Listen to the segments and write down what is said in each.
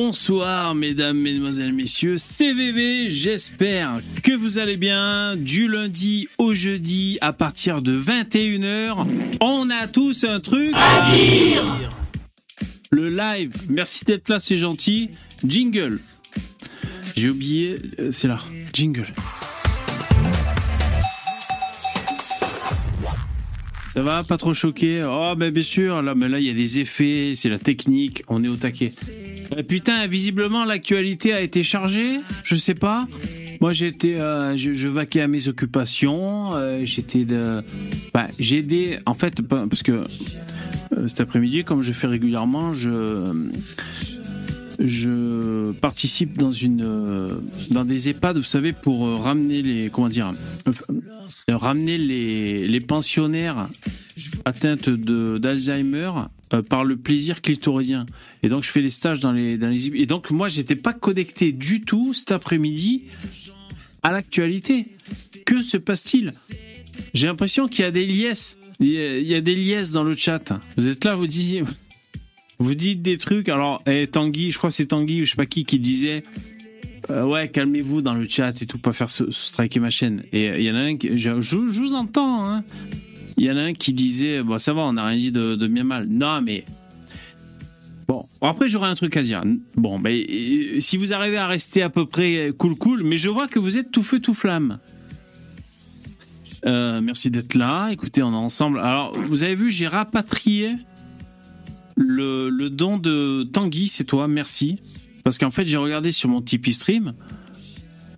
Bonsoir mesdames, mesdemoiselles, messieurs, CVV, j'espère que vous allez bien. Du lundi au jeudi à partir de 21h, on a tous un truc à dire. Le live, merci d'être là, c'est gentil. Jingle. J'ai oublié, euh, c'est là, jingle. Ça va, pas trop choqué? Oh, ben bien sûr, là, mais là, il y a des effets, c'est la technique, on est au taquet. Euh, putain, visiblement, l'actualité a été chargée, je sais pas. Moi, j'étais, euh, je, vaquais à mes occupations, euh, j'étais de. Bah, j'ai aidé, en fait, parce que euh, cet après-midi, comme je fais régulièrement, je je participe dans une euh, dans des EHPAD, vous savez, pour euh, ramener les comment dire, euh, ramener les, les pensionnaires atteints de d'Alzheimer par le plaisir clitoridien. Et donc je fais des stages dans les dans les et donc moi j'étais pas connecté du tout cet après-midi à l'actualité. Que se passe-t-il? J'ai l'impression qu'il y a des liesses. Il y a des liesses dans le chat. Vous êtes là, vous disiez. Vous dites des trucs. Alors, eh, Tanguy, je crois que c'est Tanguy ou je sais pas qui qui disait. euh, ouais, calmez-vous dans le chat et tout, pas faire se, striker ma chaîne. Et euh, il y en a un qui. Je, vous entends, hein. Il y en a un qui disait. Bon, ça va, on n'a rien dit de, bien mal. Non, mais. Bon, après, j'aurais un truc à dire. Bon, ben, euh, si vous arrivez à rester à peu près cool, cool, mais je vois que vous êtes tout feu, tout flamme. Euh, merci d'être là. Écoutez, on est ensemble. Alors, vous avez vu, j'ai rapatrié le, don de Tanguy, c'est toi, merci. Parce qu'en fait, j'ai regardé sur mon Tipeee Stream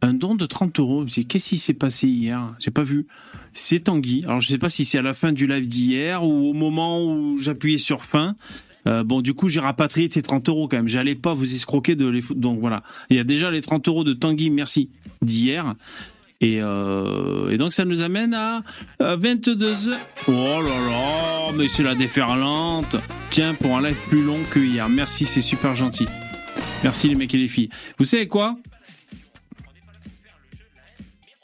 un don de 30 euros. Je Qu'est-ce qui s'est passé hier? J'ai pas vu. C'est Tanguy. Alors, je sais pas si c'est à la fin du live d'hier ou au moment où j'appuyais sur fin. Euh, bon, du coup, j'ai rapatrié tes 30 euros quand même. J'allais pas vous escroquer de les. Donc voilà. Il y a déjà les 30 euros de Tanguy, merci, d'hier. Et, euh, et donc ça nous amène à 22h. Oh là là, mais c'est la déferlante. Tiens, pour un live plus long que hier. Merci, c'est super gentil. Merci les mecs et les filles. Vous savez quoi?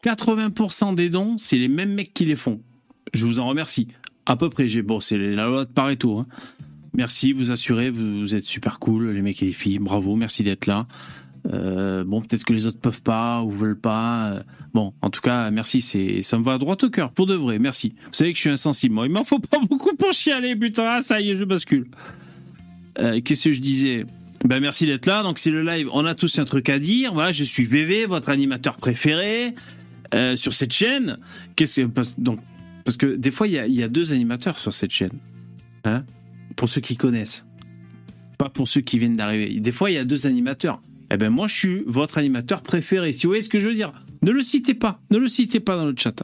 80% des dons, c'est les mêmes mecs qui les font. Je vous en remercie. À peu près, j'ai bon, c'est la loi de Pareto. Hein. Merci, vous assurez, vous, vous êtes super cool, les mecs et les filles. Bravo, merci d'être là. Euh, bon, peut-être que les autres peuvent pas ou veulent pas. Euh, Bon, en tout cas, merci, c'est ça me va droit au cœur, pour de vrai, merci. Vous savez que je suis insensible. Il m'en faut pas beaucoup pour chialer, putain. Ah, ça y est, je bascule. Euh, Qu'est-ce que je disais? Ben merci d'être là. Donc c'est le live. On a tous un truc à dire. Voilà, je suis VV, votre animateur préféré sur cette chaîne. Qu'est-ce donc parce que des fois il y y a deux animateurs sur cette chaîne. Hein pour ceux qui connaissent, pas pour ceux qui viennent d'arriver. Des fois il y a deux animateurs. Eh ben moi je suis votre animateur préféré. Si vous voyez ce que je veux dire, ne le citez pas, ne le citez pas dans le chat.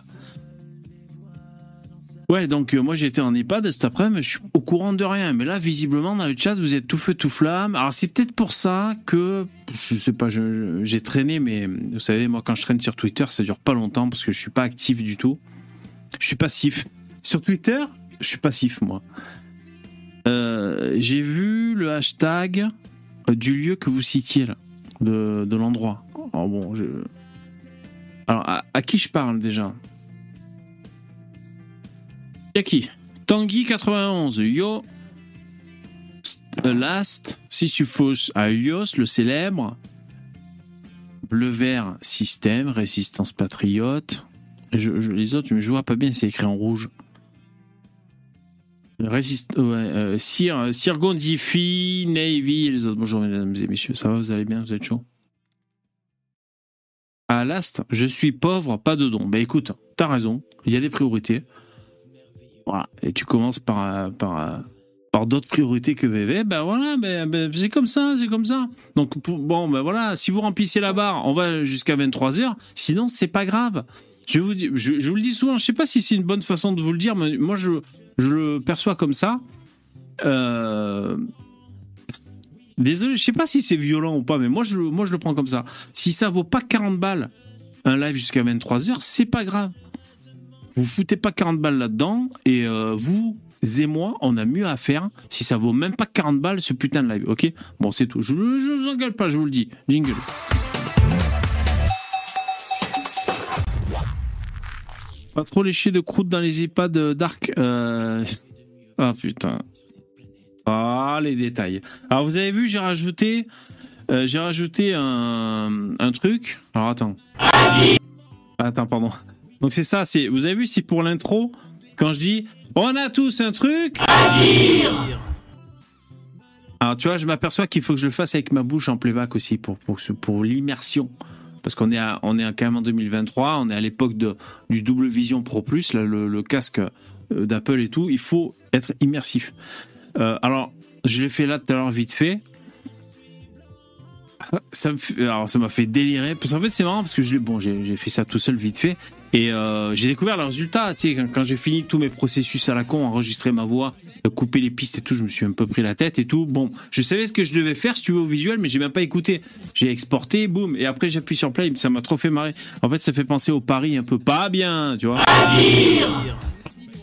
Ouais, donc euh, moi j'étais en EHPAD cet après-midi, je suis au courant de rien. Mais là, visiblement, dans le chat, vous êtes tout feu, tout flamme. Alors c'est peut-être pour ça que, je sais pas, j'ai traîné, mais vous savez, moi quand je traîne sur Twitter, ça dure pas longtemps parce que je suis pas actif du tout. Je suis passif. Sur Twitter, je suis passif, moi. Euh, j'ai vu le hashtag du lieu que vous citiez là, de, l'endroit. Alors bon, je... Alors, à, à qui je parle déjà Y'a qui Tanguy 91, Yo St- Last, Sisyphus Aios, le célèbre. Bleu vert système, résistance patriote. Les autres, je vois pas bien, c'est écrit en rouge. Résist, ouais, euh, Sir, Sir Gondifi, Navy les autres. Bonjour mesdames et messieurs, ça va, vous allez bien, vous êtes chaud À Last, je suis pauvre, pas de dons. Ben écoute, t'as raison, il y a des priorités. Voilà. Et tu commences par, euh, par, euh, par d'autres priorités que VV. Ben voilà, ben, ben, c'est comme ça, c'est comme ça. Donc, bon, ben voilà, si vous remplissez la barre, on va jusqu'à 23h. Sinon, c'est pas grave. Je vous, dis, je, vous le dis souvent, je sais pas si c'est une bonne façon de vous le dire, mais moi, je, je le perçois comme ça. Euh, Désolé, je sais pas si c'est violent ou pas, mais moi je, moi je le prends comme ça. Si ça vaut pas 40 balles un live jusqu'à 23h, c'est pas grave. Vous foutez pas 40 balles là-dedans et euh, vous et moi, on a mieux à faire si ça vaut même pas 40 balles ce putain de live, ok? Bon, c'est tout. Je, je vous engueule pas, je vous le dis. Jingle. Pas trop lécher de croûte dans les EHPAD d'Arc. Euh... Ah putain. Ah, les détails. Alors, vous avez vu, j'ai rajouté euh, j'ai rajouté un, un truc. Alors attends. Attends, pardon. Donc c'est ça, c'est vous avez vu, c'est pour l'intro quand je dis on a tous un truc. Alors tu vois, je m'aperçois qu'il faut que je le fasse avec ma bouche en playback aussi pour pour, pour l'immersion. Parce qu'on est on est quand même en 2023, on est à l'époque de du double vision Pro Plus, le, le, casque euh, d'Apple et tout. Il faut être immersif. Euh, alors, je l'ai fait là tout à l'heure vite fait ça alors ça m'a fait délirer. Parce qu'en fait, c'est marrant parce que je bon, j'ai fait ça tout seul vite fait. Et euh, j'ai découvert le résultat. Tu sais, quand, j'ai fini tous mes processus à la con, enregistrer ma voix, couper les pistes et tout, je me suis un peu pris la tête et tout. Bon, je savais ce que je devais faire si tu veux au visuel, mais j'ai même pas écouté. J'ai exporté, boum, et après j'appuie sur play. Ça m'a trop fait marrer. En fait, ça fait penser au Paris un peu pas bien, tu vois. À dire.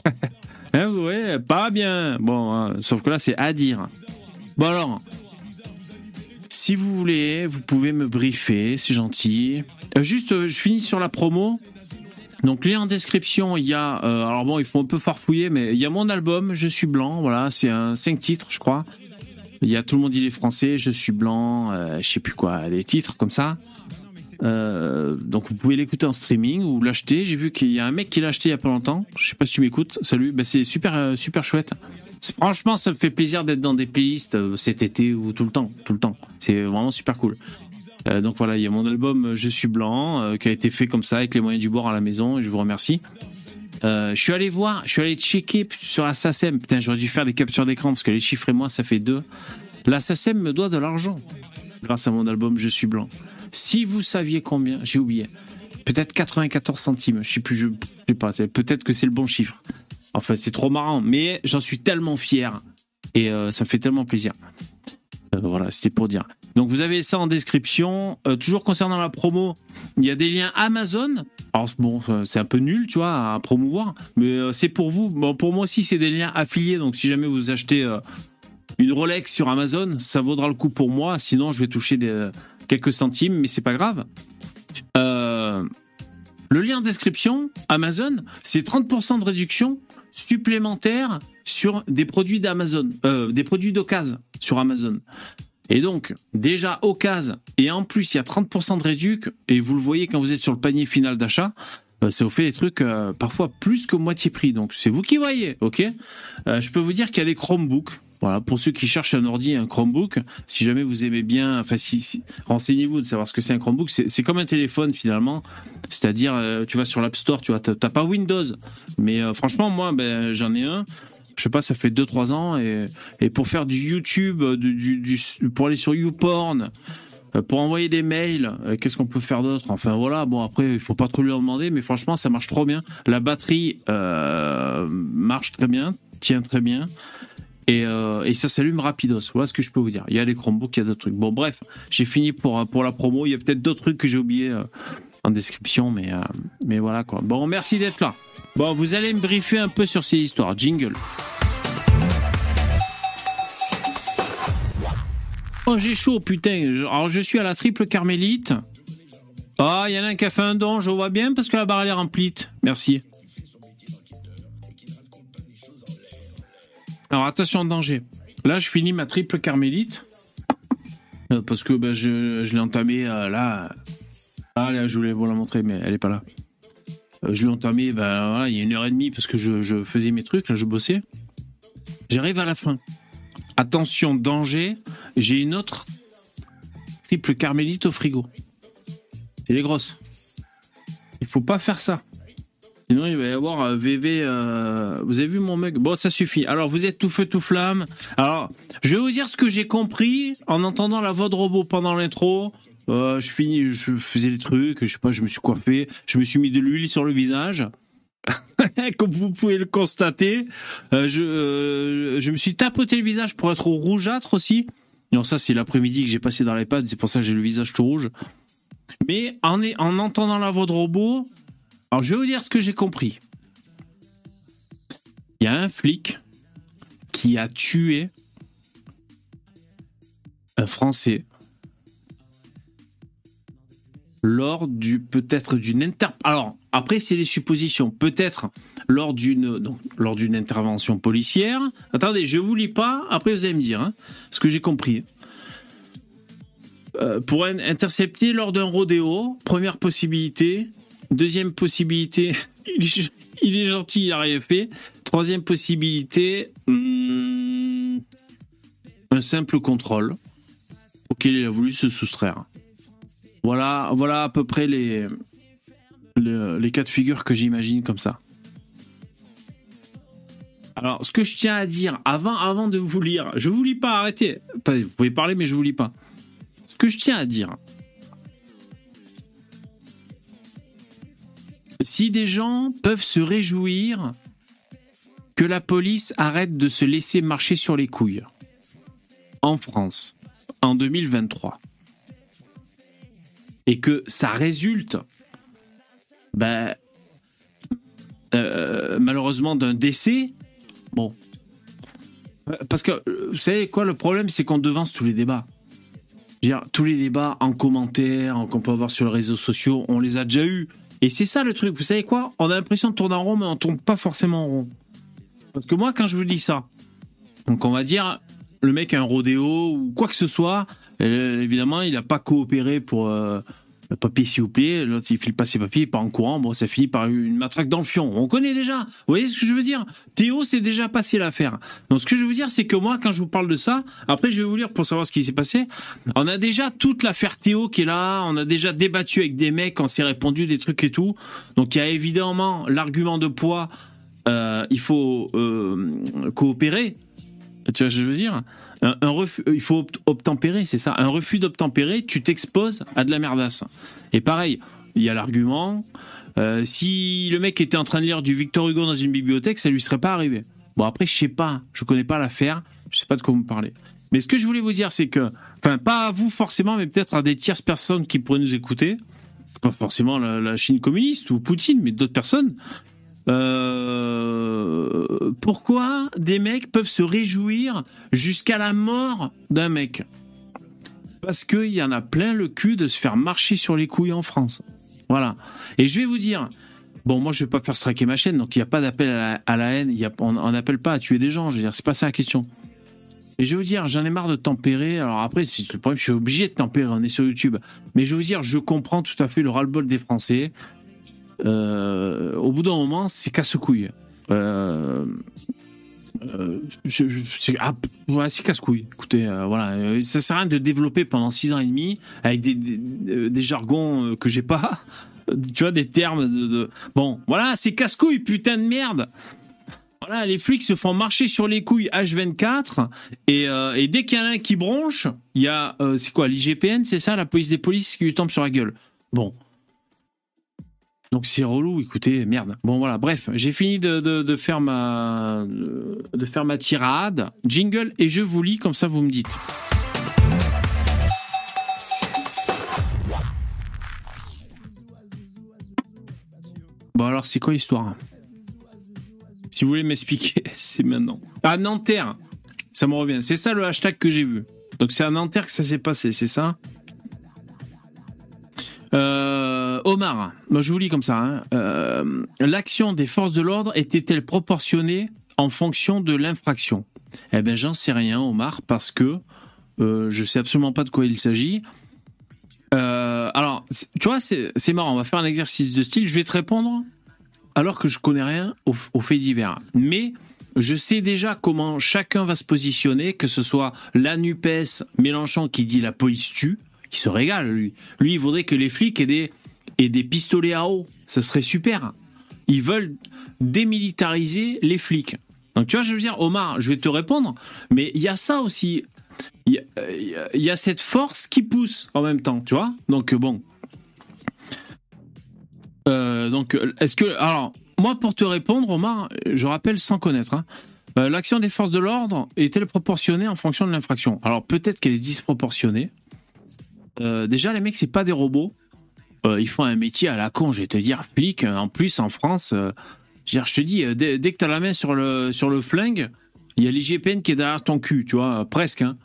hein, ouais, pas bien. Bon, hein, sauf que là, c'est à dire. Bon alors, si vous voulez, vous pouvez me briefer, c'est gentil. Euh, juste, euh, je finis sur la promo. Donc lien en description, il y a euh, alors bon, il faut un peu farfouiller mais il y a mon album Je suis blanc, voilà, c'est un 5 titres, je crois. Il y a tout le monde il est français, Je suis blanc, je sais plus quoi, des titres comme ça. donc vous pouvez l'écouter en streaming ou l'acheter. J'ai vu qu'il y a un mec qui l'a acheté il y a pas longtemps. Je sais pas si tu m'écoutes. Salut, ben, c'est super super chouette. Franchement, ça me fait plaisir d'être dans des playlists euh, cet été ou tout le temps, tout le temps. C'est vraiment super cool. Euh, donc voilà, il y a mon album euh, Je suis blanc qui a été fait comme ça avec les moyens du bord à la maison et je vous remercie. je suis allé voir, je suis allé checker sur la SACEM. Putain, j'aurais dû faire des captures d'écran parce que les chiffres et moi, ça fait deux. La SACEM me doit de l'argent grâce à mon album Je suis blanc. Si vous saviez combien, j'ai oublié. Peut-être 94 centimes. Je sais plus, je sais pas. Peut-être que c'est le bon chiffre. En fait, c'est trop marrant, mais j'en suis tellement fier et euh, ça me fait tellement plaisir. Euh, voilà, c'était pour dire. Donc vous avez ça en description. Euh, toujours concernant la promo, il y a des liens Amazon. Alors bon, c'est un peu nul, tu vois, à promouvoir, mais c'est pour vous. Bon, pour moi aussi, c'est des liens affiliés. Donc si jamais vous achetez une Rolex sur Amazon, ça vaudra le coup pour moi. Sinon, je vais toucher quelques centimes, mais c'est pas grave. le lien en description, Amazon, c'est 30% de réduction supplémentaire sur des produits d'Amazon, euh, des produits d'occasion sur Amazon. Et donc, déjà occasion, et en plus, il y a 30% de réduc, et vous le voyez quand vous êtes sur le panier final d'achat, euh, ça vous fait des trucs euh, parfois plus que moitié prix. Donc, c'est vous qui voyez, ok? Je peux vous dire qu'il y a des Chromebooks voilà, pour ceux qui cherchent un ordi, un Chromebook, si jamais vous aimez bien, enfin, renseignez-vous de savoir ce que c'est un Chromebook. C'est comme un téléphone finalement, c'est-à-dire, tu vas sur l'App Store, tu vois, pas Windows, mais franchement, moi, ben, j'en ai un. Je sais pas, ça fait 2-3 ans et, et pour faire du YouTube, du, du, pour aller sur YouPorn, euh, pour envoyer des mails, qu'est-ce qu'on peut faire d'autre? Enfin voilà, bon après il faut pas trop lui en demander, mais franchement ça marche trop bien. La batterie euh, marche très bien, tient très bien. Euh, et, ça s'allume rapidos. Voilà ce que je peux vous dire. Il y a les Chromebooks, il y a d'autres trucs. Bon, bref, j'ai fini pour, pour la promo. Il y a peut-être d'autres trucs que j'ai oubliés euh, en description, mais, euh, mais voilà quoi. Bon, merci d'être là. Bon, vous allez me briefer un peu sur ces histoires. Jingle. Oh, j'ai chaud, putain. Alors, je suis à la triple carmélite. Ah, il y en a un qui a fait un don, je vois bien, parce que la barre elle est remplie. Merci. Alors attention danger. Là, je finis ma triple carmélite. Euh, parce que ben, je, l'ai entamée euh, là. Ah, là, je voulais vous la montrer, mais elle est pas là. Euh, je l'ai entamée ben, il y a une heure et demie parce que je, faisais mes trucs, là, je bossais. J'arrive à la fin. Attention, danger. J'ai une autre triple carmélite au frigo. Elle est grosse. Il faut pas faire ça. Sinon, il va y avoir VV. Euh, vous avez vu mon mug? Bon, ça suffit. Alors, vous êtes tout feu, tout flamme. Alors, je vais vous dire ce que j'ai compris en entendant la voix de robot pendant l'intro. Euh, je finis, je faisais des trucs, je sais pas, je me suis coiffé, je me suis mis de l'huile sur le visage. Comme vous pouvez le constater, euh, je, je me suis tapoté le visage pour être rougeâtre aussi. Non, ça c'est l'après-midi que j'ai passé dans l'iPad, c'est pour ça que j'ai le visage tout rouge. Mais en, en entendant la voix de robot, alors, je vais vous dire ce que j'ai compris. Il y a un flic qui a tué un Français lors du peut-être d'une inter alors après c'est des suppositions peut-être lors d'une lors d'une intervention policière attendez je vous lis pas après vous allez me dire hein, ce que j'ai compris euh, pour intercepter lors d'un rodéo. Première possibilité. Deuxième possibilité, il est, gentil, il a rien fait. Troisième possibilité, hmm, un simple contrôle auquel il a voulu se soustraire. Voilà, voilà à peu près les, les, cas de figure que j'imagine comme ça. Alors, ce que je tiens à dire avant, avant de vous lire, je vous lis pas, arrêtez. Vous pouvez parler, mais je vous lis pas. Ce que je tiens à dire. Si des gens peuvent se réjouir que la police arrête de se laisser marcher sur les couilles en France en 2023 et que ça résulte ben, euh, malheureusement d'un décès, bon. Parce que, vous savez quoi, le problème, c'est qu'on devance tous les débats. Dire, tous les débats en commentaire, qu'on peut avoir sur les réseaux sociaux, on les a déjà eus. Et c'est ça le truc, vous savez quoi? On a l'impression de tourner en rond, mais on tourne pas forcément en rond. Parce que moi, quand je vous dis ça, donc on va dire, le mec a un rodéo ou quoi que ce soit, évidemment, il n'a pas coopéré pour, euh, papier s'il vous plaît, l'autre il file pas ses papiers, il part en courant, bon ça finit par une matraque dans le fion. On connaît déjà. Vous voyez ce que je veux dire? Théo c'est déjà passé l'affaire. Donc ce que je veux dire c'est que moi quand je vous parle de ça, après je vais vous lire pour savoir ce qui s'est passé. On a déjà toute l'affaire Théo qui est là, on a déjà débattu avec des mecs, on s'est répondu des trucs et tout. Donc il y a évidemment l'argument de poids, euh, il faut euh, coopérer. Tu vois ce que je veux dire? Un, refus, il faut obtempérer, c'est ça. Un refus d'obtempérer, tu t'exposes à de la merdasse. Et pareil, il y a l'argument. Euh, si le mec était en train de lire du Victor Hugo dans une bibliothèque, ça lui serait pas arrivé. Bon après, je sais pas, je connais pas l'affaire, je sais pas de quoi vous parlez. Mais ce que je voulais vous dire, c'est que, enfin, pas à vous forcément, mais peut-être à des tierces personnes qui pourraient nous écouter, pas forcément la Chine communiste ou Poutine, mais d'autres personnes. Euh, pourquoi des mecs peuvent se réjouir jusqu'à la mort d'un mec? Parce qu'il y en a plein le cul de se faire marcher sur les couilles en France. Voilà. Et je vais vous dire, bon, moi je vais pas faire striker ma chaîne, donc il n'y a pas d'appel à, la haine, y on n'appelle pas à tuer des gens, je veux dire, c'est pas ça la question. Et je vais vous dire, j'en ai marre de tempérer. Alors après, c'est le problème, je suis obligé de tempérer, on est sur YouTube. Mais je vais vous dire, je comprends tout à fait le ras-le-bol des Français. Euh, au bout d'un moment, c'est casse-couille. Euh, euh, c'est ah, casse-couille. Écoutez, voilà, ça sert à rien de développer pendant six ans et demi avec des, des, jargons que j'ai pas. Tu vois, des termes de. Bon, voilà, c'est casse-couille, putain de merde. Voilà, les flics se font marcher sur les couilles H24 et, et dès qu'il y en a un qui bronche, il y a. c'est quoi, l'IGPN, c'est ça, la police des polices qui lui tombe sur la gueule. Bon. Donc c'est relou, écoutez, merde. Bon voilà, bref, j'ai fini de, faire ma de faire ma tirade, jingle et je vous lis comme ça vous me dites. Bon alors c'est quoi l'histoire Si vous voulez m'expliquer, c'est maintenant. À Nanterre, ça me revient. C'est ça le hashtag que j'ai vu. Donc c'est à Nanterre que ça s'est passé, c'est ça? Euh, Omar, moi je vous lis comme ça. Hein. Euh, l'action des forces de l'ordre était-elle proportionnée en fonction de l'infraction? Eh bien, j'en sais rien, Omar, parce que euh, je sais absolument pas de quoi il s'agit. Euh, alors, tu vois, c'est marrant. On va faire un exercice de style. Je vais te répondre alors que je connais rien aux, aux faits divers. Mais je sais déjà comment chacun va se positionner, que ce soit la NUPES, Mélenchon qui dit la police tue, il se régale, lui. Lui, il voudrait que les flics aient des, aient pistolets à eau. Ce serait super. Ils veulent démilitariser les flics. Donc, tu vois, je veux dire, Omar, je vais te répondre, mais il y a ça aussi. Il y, a cette force qui pousse en même temps, tu vois. Donc, bon. Euh, donc, est-ce que. Alors, moi, pour te répondre, Omar, je rappelle sans connaître, hein, euh, l'action des forces de l'ordre est-elle proportionnée en fonction de l'infraction? Alors, peut-être qu'elle est disproportionnée. Euh, déjà, les mecs, c'est pas des robots. Euh, ils font un métier à la con, je vais te dire, flic. En plus, en France, euh, je te dis, dès, que tu as la main sur le, flingue, il y a l'IGPN qui est derrière ton cul, tu vois, presque. Hein.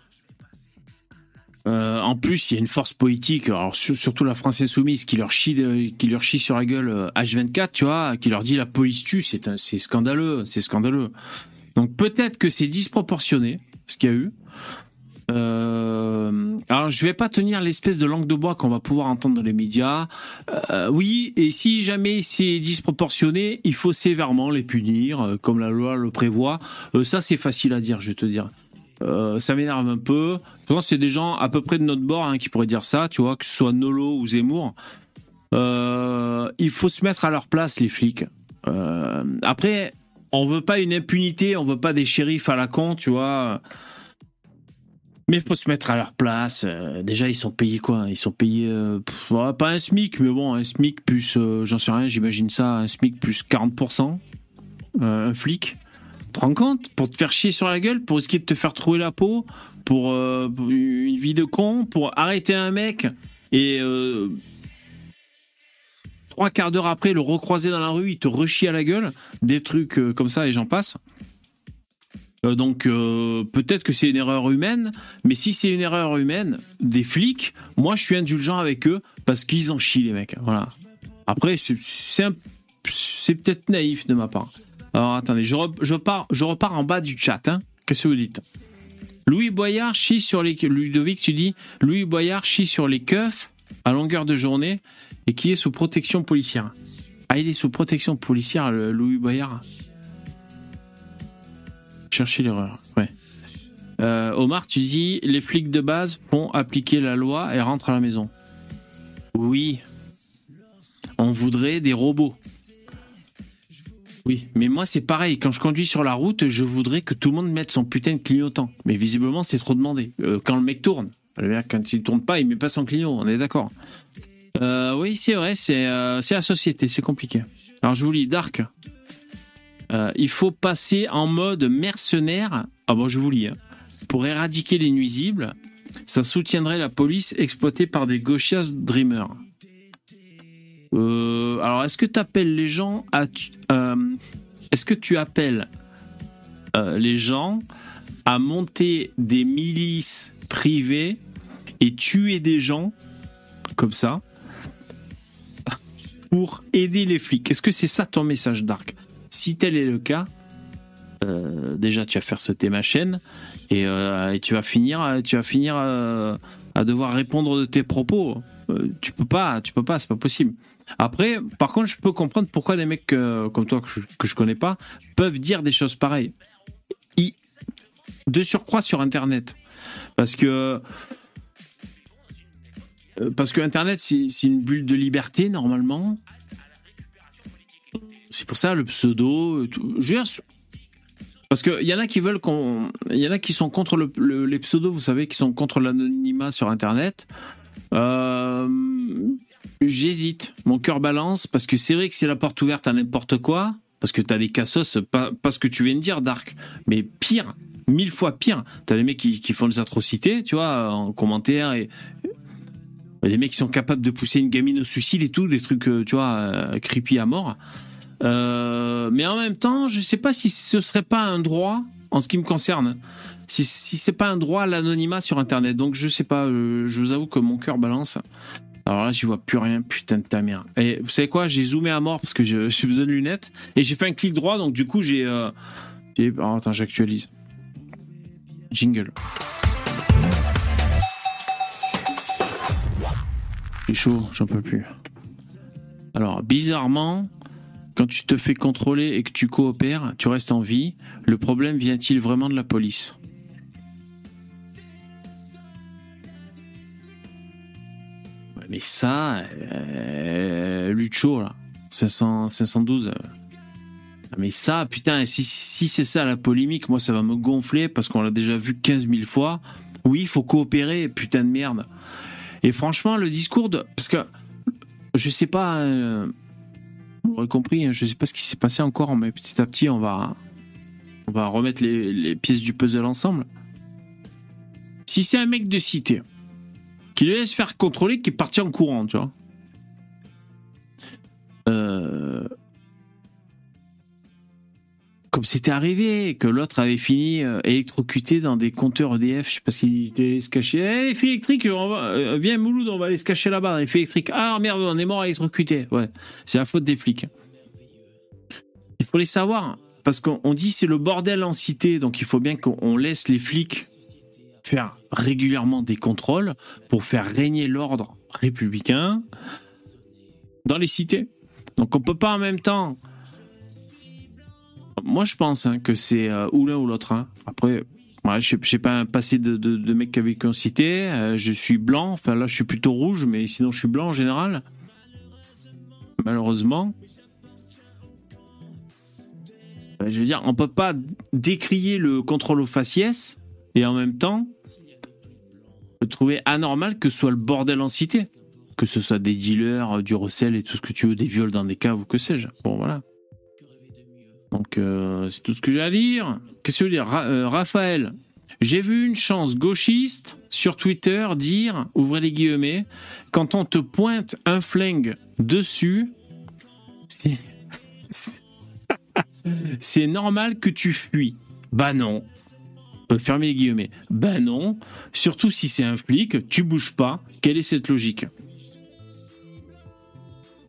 en plus, il y a une force politique, surtout la France insoumise, qui leur chie, qui leur chie sur la gueule H24, tu vois, qui leur dit la police tue, c'est scandaleux, c'est scandaleux. Donc peut-être que c'est disproportionné ce qu'il y a eu. Euh, alors, je vais pas tenir l'espèce de langue de bois qu'on va pouvoir entendre dans les médias. Euh, oui, et si jamais c'est disproportionné, il faut sévèrement les punir, euh, comme la loi le prévoit. ça, c'est facile à dire, je vais te dire. ça m'énerve un peu. Pourtant, c'est des gens à peu près de notre bord hein, qui pourraient dire ça, tu vois, que ce soit Nolo ou Zemmour. il faut se mettre à leur place, les flics. après, on veut pas une impunité, on veut pas des shérifs à la con, tu vois. Mais il faut se mettre à leur place. Euh, déjà, ils sont payés quoi? Ils sont payés euh, pas un SMIC, mais bon, un SMIC plus, euh, j'en sais rien, j'imagine ça, un SMIC plus 40%. un flic. Te rends compte? Pour te faire chier sur la gueule, pour risquer de te faire trouver la peau, pour, pour une vie de con, pour arrêter un mec et trois quarts d'heure après le recroiser dans la rue, il te rechie à la gueule, des trucs comme ça et j'en passe. Euh, donc euh, peut-être que c'est une erreur humaine, mais si c'est une erreur humaine, des flics, moi je suis indulgent avec eux parce qu'ils en chient les mecs. Voilà. Après, c'est peut-être naïf de ma part. Alors attendez, je, repars, je repars en bas du chat. Hein. Qu'est-ce que vous dites? Louis Boyard chie sur les. Ludovic, tu dis Louis Boyard chie sur les keufs à longueur de journée et qui est sous protection policière. Ah, il est sous protection policière, Louis Boyard Chercher l'erreur, ouais. Euh, Omar, tu dis les flics de base font appliquer la loi et rentrent à la maison. Oui. On voudrait des robots. Oui, mais moi c'est pareil. Quand je conduis sur la route, je voudrais que tout le monde mette son putain de clignotant. Mais visiblement, c'est trop demandé. Euh, quand le mec tourne, quand il tourne pas, il met pas son clignot. On est d'accord. Euh, oui, c'est vrai. C'est la société. C'est compliqué. Alors je vous lis Dark. Euh, il faut passer en mode mercenaire. Ah bon, je vous lis. Hein. Pour éradiquer les nuisibles, ça soutiendrait la police exploitée par des gauchias dreamers. Euh, alors, est-ce que tu appelles les gens à. Euh, est-ce que tu appelles les gens à monter des milices privées et tuer des gens comme ça pour aider les flics? Est-ce que c'est ça ton message, Dark? Si tel est le cas, euh, déjà tu vas faire sauter ma chaîne et, euh, tu vas finir, tu vas finir euh, à devoir répondre de tes propos. tu peux pas, tu peux pas, c'est pas possible. Après, par contre, je peux comprendre pourquoi des mecs comme toi que je, que connais pas peuvent dire des choses pareilles. de surcroît sur Internet, parce que Internet c'est une bulle de liberté normalement c'est pour ça le pseudo. Je parce qu'il y en a qui veulent qu'on. A qui sont contre le, les pseudos, vous savez, qui sont contre l'anonymat sur Internet. Euh, j'hésite. Mon cœur balance parce que c'est vrai que c'est la porte ouverte à n'importe quoi. Parce que t'as des cassos, pas, ce que tu viens de dire, Dark. Mais pire, mille fois pire. T'as des mecs qui, font des atrocités, tu vois, en commentaire et. Des mecs qui sont capables de pousser une gamine au suicide et tout, des trucs, euh, tu vois, euh, creepy à mort. Euh, mais en même temps, je sais pas si ce serait pas un droit, en ce qui me concerne, si, si c'est pas un droit à l'anonymat sur Internet. Donc je sais pas, euh, je vous avoue que mon cœur balance. Alors là, je vois plus rien, putain de ta mère. Et vous savez quoi J'ai zoomé à mort parce que j'ai besoin de lunettes et j'ai fait un clic droit, donc du coup j'ai. Euh, oh, attends, j'actualise. Jingle. C'est chaud, j'en peux plus. Alors, bizarrement, quand tu te fais contrôler et que tu coopères, tu restes en vie. Le problème vient-il vraiment de la police? Mais ça, euh, Lucho, là, 500, 512. Euh, mais ça, putain, si, si c'est ça la polémique, moi ça va me gonfler parce qu'on l'a déjà vu 15 000 fois. Oui, il faut coopérer, putain de merde. Et franchement, le discours de. Parce que, je sais pas. Euh, vous aurez compris, hein, je ne sais pas ce qui s'est passé encore, mais petit à petit, on va, on va remettre les, pièces du puzzle ensemble. Si c'est un mec de cité qui le laisse faire contrôler, qui est parti en courant, tu vois. Euh, comme c'était arrivé, que l'autre avait fini euh, électrocuté dans des compteurs EDF, je sais pas qu'il était se cacher. Eh, électrique, on va, euh, viens Mouloud, on va aller se cacher là-bas, effet électrique. Ah merde, on est mort électrocuté. Ouais, c'est la faute des flics. Il faut les savoir, parce qu'on dit c'est le bordel en cité, donc il faut bien qu'on laisse les flics faire régulièrement des contrôles pour faire régner l'ordre républicain dans les cités. Donc on peut pas en même temps. Moi je pense hein, que c'est euh, ou l'un ou l'autre. Hein. Après, je n'ai pas un passé de, de, de mec qui a vécu en cité. Euh, je suis blanc. Enfin là je suis plutôt rouge, mais sinon je suis blanc en général. Malheureusement. Euh, je veux dire, on peut pas décrier le contrôle au faciès et en même temps trouver anormal que ce soit le bordel en cité. Que ce soit des dealers, du recel et tout ce que tu veux, des viols dans des caves ou que sais-je. Bon, voilà. Donc, euh, c'est tout ce que j'ai à dire. Qu'est-ce que je veux dire? Euh, Raphaël, j'ai vu une chance gauchiste sur Twitter dire, ouvrez les guillemets, quand on te pointe un flingue dessus, c'est normal que tu fuis. Bah non. fermez les guillemets. Bah non. Surtout si c'est un flic, tu bouges pas. Quelle est cette logique?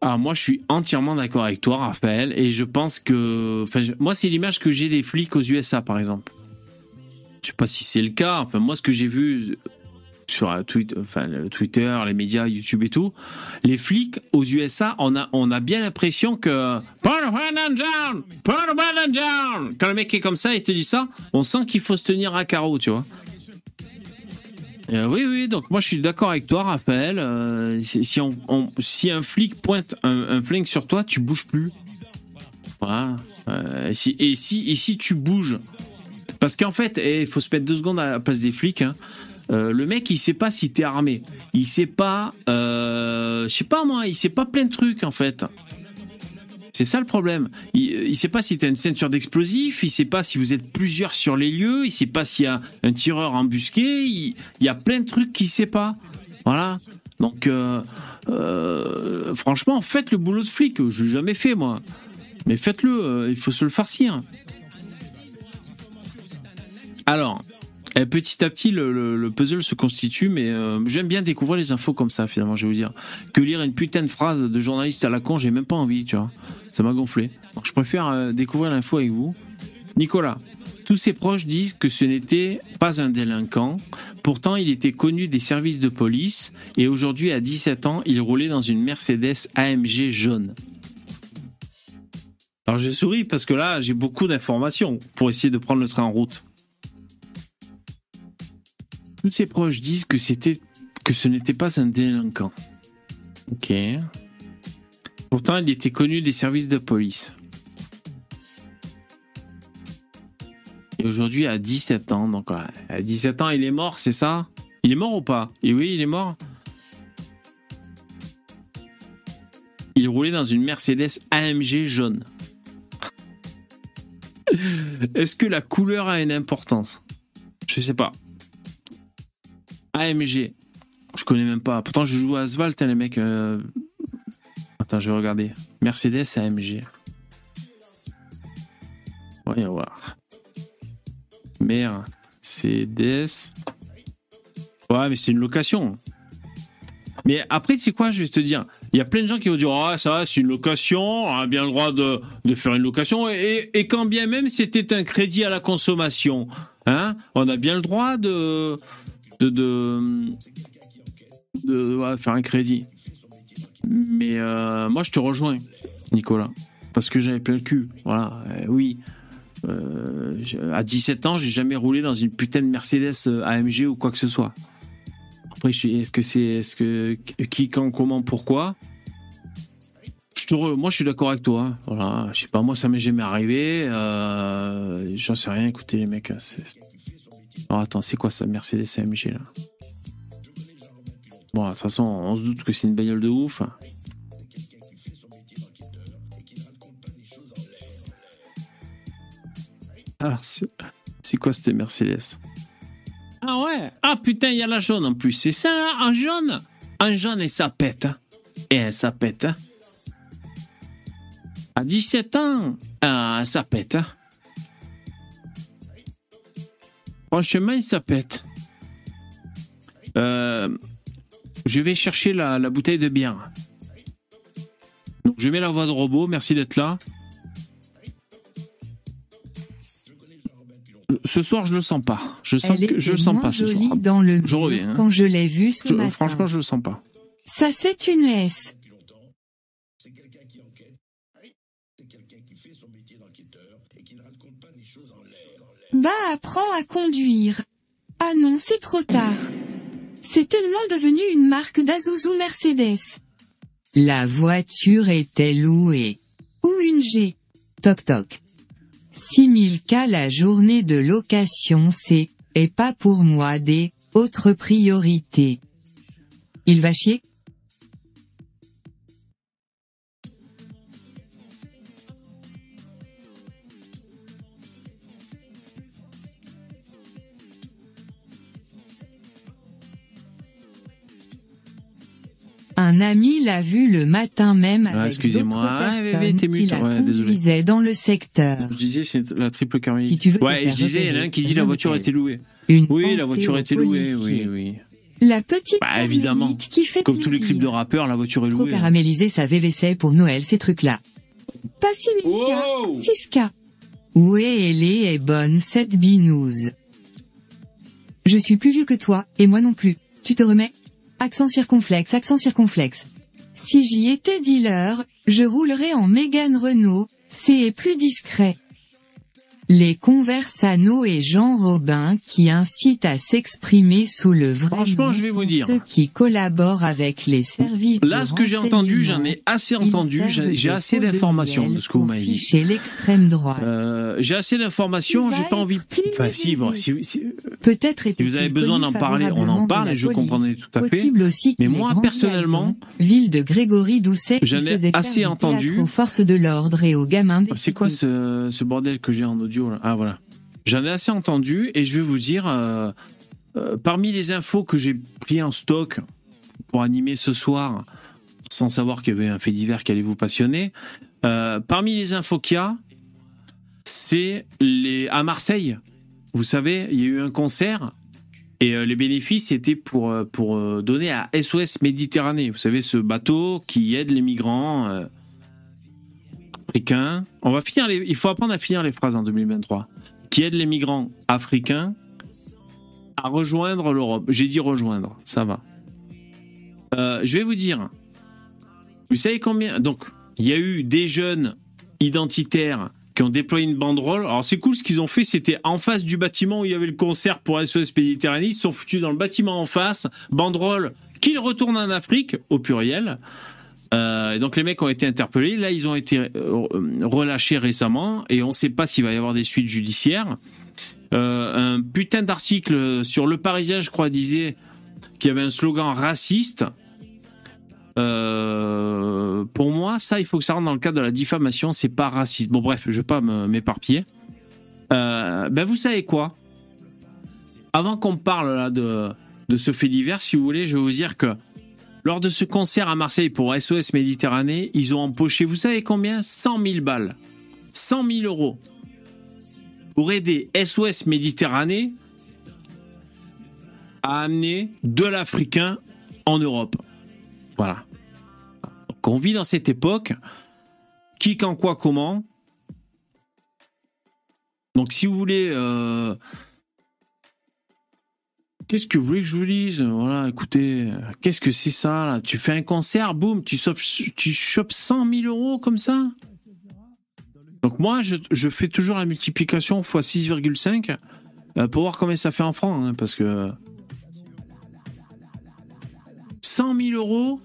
Ah, moi, je suis entièrement d'accord avec toi, Raphaël, et je pense que. Enfin, moi, c'est l'image que j'ai des flics aux USA, par exemple. Je sais pas si c'est le cas. Enfin, moi, ce que j'ai vu sur Twitter, enfin, Twitter, les médias, YouTube et tout, les flics aux USA, on a, on a bien l'impression que. Quand le mec est comme ça et te dit ça, on sent qu'il faut se tenir à carreau, tu vois. Euh, oui, oui, donc moi je suis d'accord avec toi, Raphaël. Euh, si, un flic pointe un, flingue sur toi, tu bouges plus. Voilà. Euh, et, si, et, si, tu bouges, parce qu'en fait, il eh, faut se mettre deux secondes à la place des flics. Hein. le mec, il sait pas si t'es armé. Il sait pas, je sais pas moi, il sait pas plein de trucs en fait. C'est ça le problème. Il ne sait pas si tu as une ceinture d'explosifs, il sait pas si vous êtes plusieurs sur les lieux, il sait pas s'il y a un tireur embusqué, il, y a plein de trucs qu'il sait pas. Voilà. Donc, euh, euh, franchement, faites le boulot de flic. Je l'ai jamais fait, moi. Mais faites-le, euh, il faut se le farcir. Alors, eh, petit à petit, le, puzzle se constitue, mais j'aime bien découvrir les infos comme ça, finalement, je vais vous dire. Que lire une putain de phrase de journaliste à la con, j'ai même pas envie, tu vois. Ça m'a gonflé. Donc je préfère euh, découvrir l'info avec vous. Nicolas, tous ses proches disent que ce n'était pas un délinquant. Pourtant, il était connu des services de police et aujourd'hui, à 17 ans, il roulait dans une Mercedes AMG jaune. Alors je souris parce que là, j'ai beaucoup d'informations pour essayer de prendre le train en route. Tous ses proches disent que c'était que ce n'était pas un délinquant. Ok. Pourtant, il était connu des services de police. Et aujourd'hui, à 17 ans, donc à 17 ans, il est mort, c'est ça? Il est mort ou pas? Et oui, il est mort. Il roulait dans une Mercedes AMG jaune. Est-ce que la couleur a une importance? Je sais pas. AMG. Je connais même pas. Pourtant, je joue à Asphalt, hein, les mecs. Euh, Attends, je vais regarder. Mercedes AMG. Voyons voir. Mercedes. Ouais, mais c'est une location. Mais après, tu sais quoi, je vais te dire. Il y a plein de gens qui vont dire Ah, ça, c'est une location, on a bien le droit de, faire une location. Et, quand bien même c'était un crédit à la consommation, hein, on a bien le droit de, de, de, faire un crédit. Mais euh, moi, je te rejoins, Nicolas. Parce que j'avais plein le cul. Voilà, euh, oui. Euh, à 17 ans, j'ai jamais roulé dans une putain de Mercedes AMG ou quoi que ce soit. Après, est-ce que c'est. Est-ce que. Qui, quand, comment, pourquoi? Je te Moi, je suis d'accord avec toi. Hein. Voilà, je sais pas, moi, ça m'est jamais arrivé. J'en sais rien, écoutez, les mecs. Hein, Alors, attends, c'est quoi ça, Mercedes AMG là Bon, de toute façon, on se doute que c'est une bagnole de ouf. Alors, c'est quoi cette Mercedes? Ah ouais? Ah putain, il y a la jaune en plus. C'est ça là, en jaune? En jaune et ça pète. Hein. Et ça pète. Hein. À 17 ans, ah, ça pète. Hein. Franchement, ça pète. Euh, je vais chercher la, bouteille de bière. Donc, je mets la voix de robot. Merci d'être là. ce soir, je le sens pas. Je sens Elle que je sens pas ce soir. dans le Je reviens, hein. quand je l'ai vue ce Je- matin. franchement, je le sens pas. Ça c'est une S. Apprends à conduire. Ah non, c'est trop tard. C'est tellement devenu une marque d'Azuzu Mercedes. La voiture était louée? Ou une G? Toc toc. 6000 K la journée de location c'est, et pas pour moi des, autres priorités. Il va chier? Un ami l'a vu le matin même avec excusez-moi. d'autres Ah, personnes bébé, t'es qui la Ouais, désolé. conduisaient dans le secteur. Je disais, c'est la triple caramel. Si tu veux ouais, je disais, il y en a un qui dit la voiture était louée. Une Oui, la voiture était louée, oui, oui. La petite Bah, évidemment. qui fait Comme tous les clips de rappeurs, la voiture est louée. caraméliser sa VVC pour Noël ces trucs-là. Pas 6000 Wow 6K. Ouais, elle est bonne cette binouze? Je suis plus vieux que toi, et moi non plus. Tu te remets? Accent circonflexe, accent circonflexe. Si j'y étais dealer, je roulerais en Mégane Renault, c'est plus discret. Les conversano et Jean Robin qui incitent à s'exprimer sous le vrai Franchement, nom je vais vous dire. Ceux qui collaborent avec les services Là, ce que j'ai entendu, j'en ai assez entendu, j'ai assez d'informations de ce que vous m'avez dit. ficher l'extrême droite. Euh, j'ai assez d'informations, j'ai pas envie. Enfin, si, bon, si, si- Peut-être si vous avez besoin d'en parler, on en parle et je comprendrai tout à fait. Aussi Mais moi, à personnellement, ville de Grégory Doucet, j'en ai assez du entendu. aux forces de l'ordre et aux gamins C'est quoi ce bordel que j'ai en audio Ah voilà. J'en ai assez entendu et je vais vous dire, euh, euh, parmi les infos que j'ai pris en stock pour animer ce soir, sans savoir qu'il y avait un fait divers qui allait vous passionner, euh, parmi les infos qu'il y a, c'est les à Marseille. Vous savez, il y a eu un concert et les bénéfices étaient pour, pour donner à SOS Méditerranée. Vous savez, ce bateau qui aide les migrants On va finir les, il faut apprendre à finir les phrases en 2023. Qui aide les migrants africains à rejoindre l'Europe? J'ai dit rejoindre, ça va. Euh, je vais vous dire, vous savez combien Donc, il y a eu des jeunes identitaires qui ont déployé une banderole. Alors, c'est cool ce qu'ils ont fait, c'était en face du bâtiment où il y avait le concert pour SOS Méditerranée. Ils se sont foutus dans le bâtiment en face, banderole qu'ils retournent en Afrique, au pluriel. Euh, donc les mecs ont été interpellés. Là, ils ont été euh, relâchés récemment et on ne sait pas s'il va y avoir des suites judiciaires. Euh, un putain d'article sur Le Parisien, je crois, disait qu'il y avait un slogan raciste. Pour moi, ça, il faut que ça rentre dans le cadre de la diffamation. C'est pas raciste. Bon, bref, je vais pas m'éparpiller. Ben, vous savez quoi? Avant qu'on parle de ce fait divers, si vous voulez, je vais vous dire que lors de ce concert à Marseille pour SOS Méditerranée, ils ont empoché, vous savez combien? 100 000 balles. 100 000 euros. Pour aider SOS Méditerranée à amener de l'Africain en Europe. Voilà. Donc on vit dans cette époque. Qui, quand, quoi, comment? Donc si vous voulez... euh, Qu'est-ce que vous voulez que je vous dise? Voilà, écoutez, qu'est-ce que c'est ça là? Tu fais un concert, boum, tu tu chopes 100 000 euros comme ça? Donc moi, je, je fais toujours la multiplication x 6,5 euh, pour voir combien ça fait en francs, hein, parce que 100 000 euros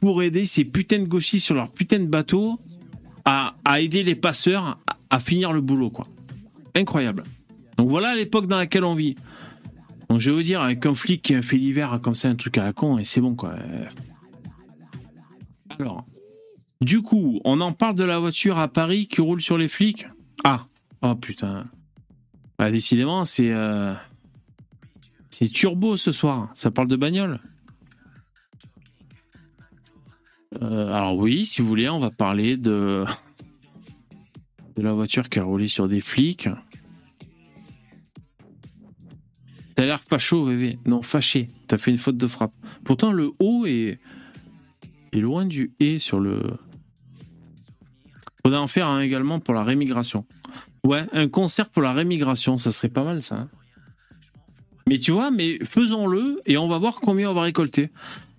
pour aider ces putains de gauchistes sur leur putain de bateau à, à aider les passeurs à, à finir le boulot, quoi. Incroyable. Donc voilà l'époque dans laquelle on vit. Donc je vais vous dire, avec un flic qui a fait l'hiver comme ça, un truc à la con, et c'est bon quoi. Alors, du coup, on en parle de la voiture à Paris qui roule sur les flics? Ah, oh putain. Bah, décidément, c'est. euh, C'est turbo ce soir. Ça parle de bagnole? Euh, alors oui, si vous voulez, on va parler de de la voiture qui a roulé sur des flics. T'as l'air pas chaud, bébé. Non, fâché. T'as fait une faute de frappe. Pourtant, le haut est, est loin du et sur le. Faudrait en faire un également pour la rémigration. Ouais, un concert pour la rémigration, ça serait pas mal ça. Hein. mais tu vois, mais faisons-le et on va voir combien on va récolter.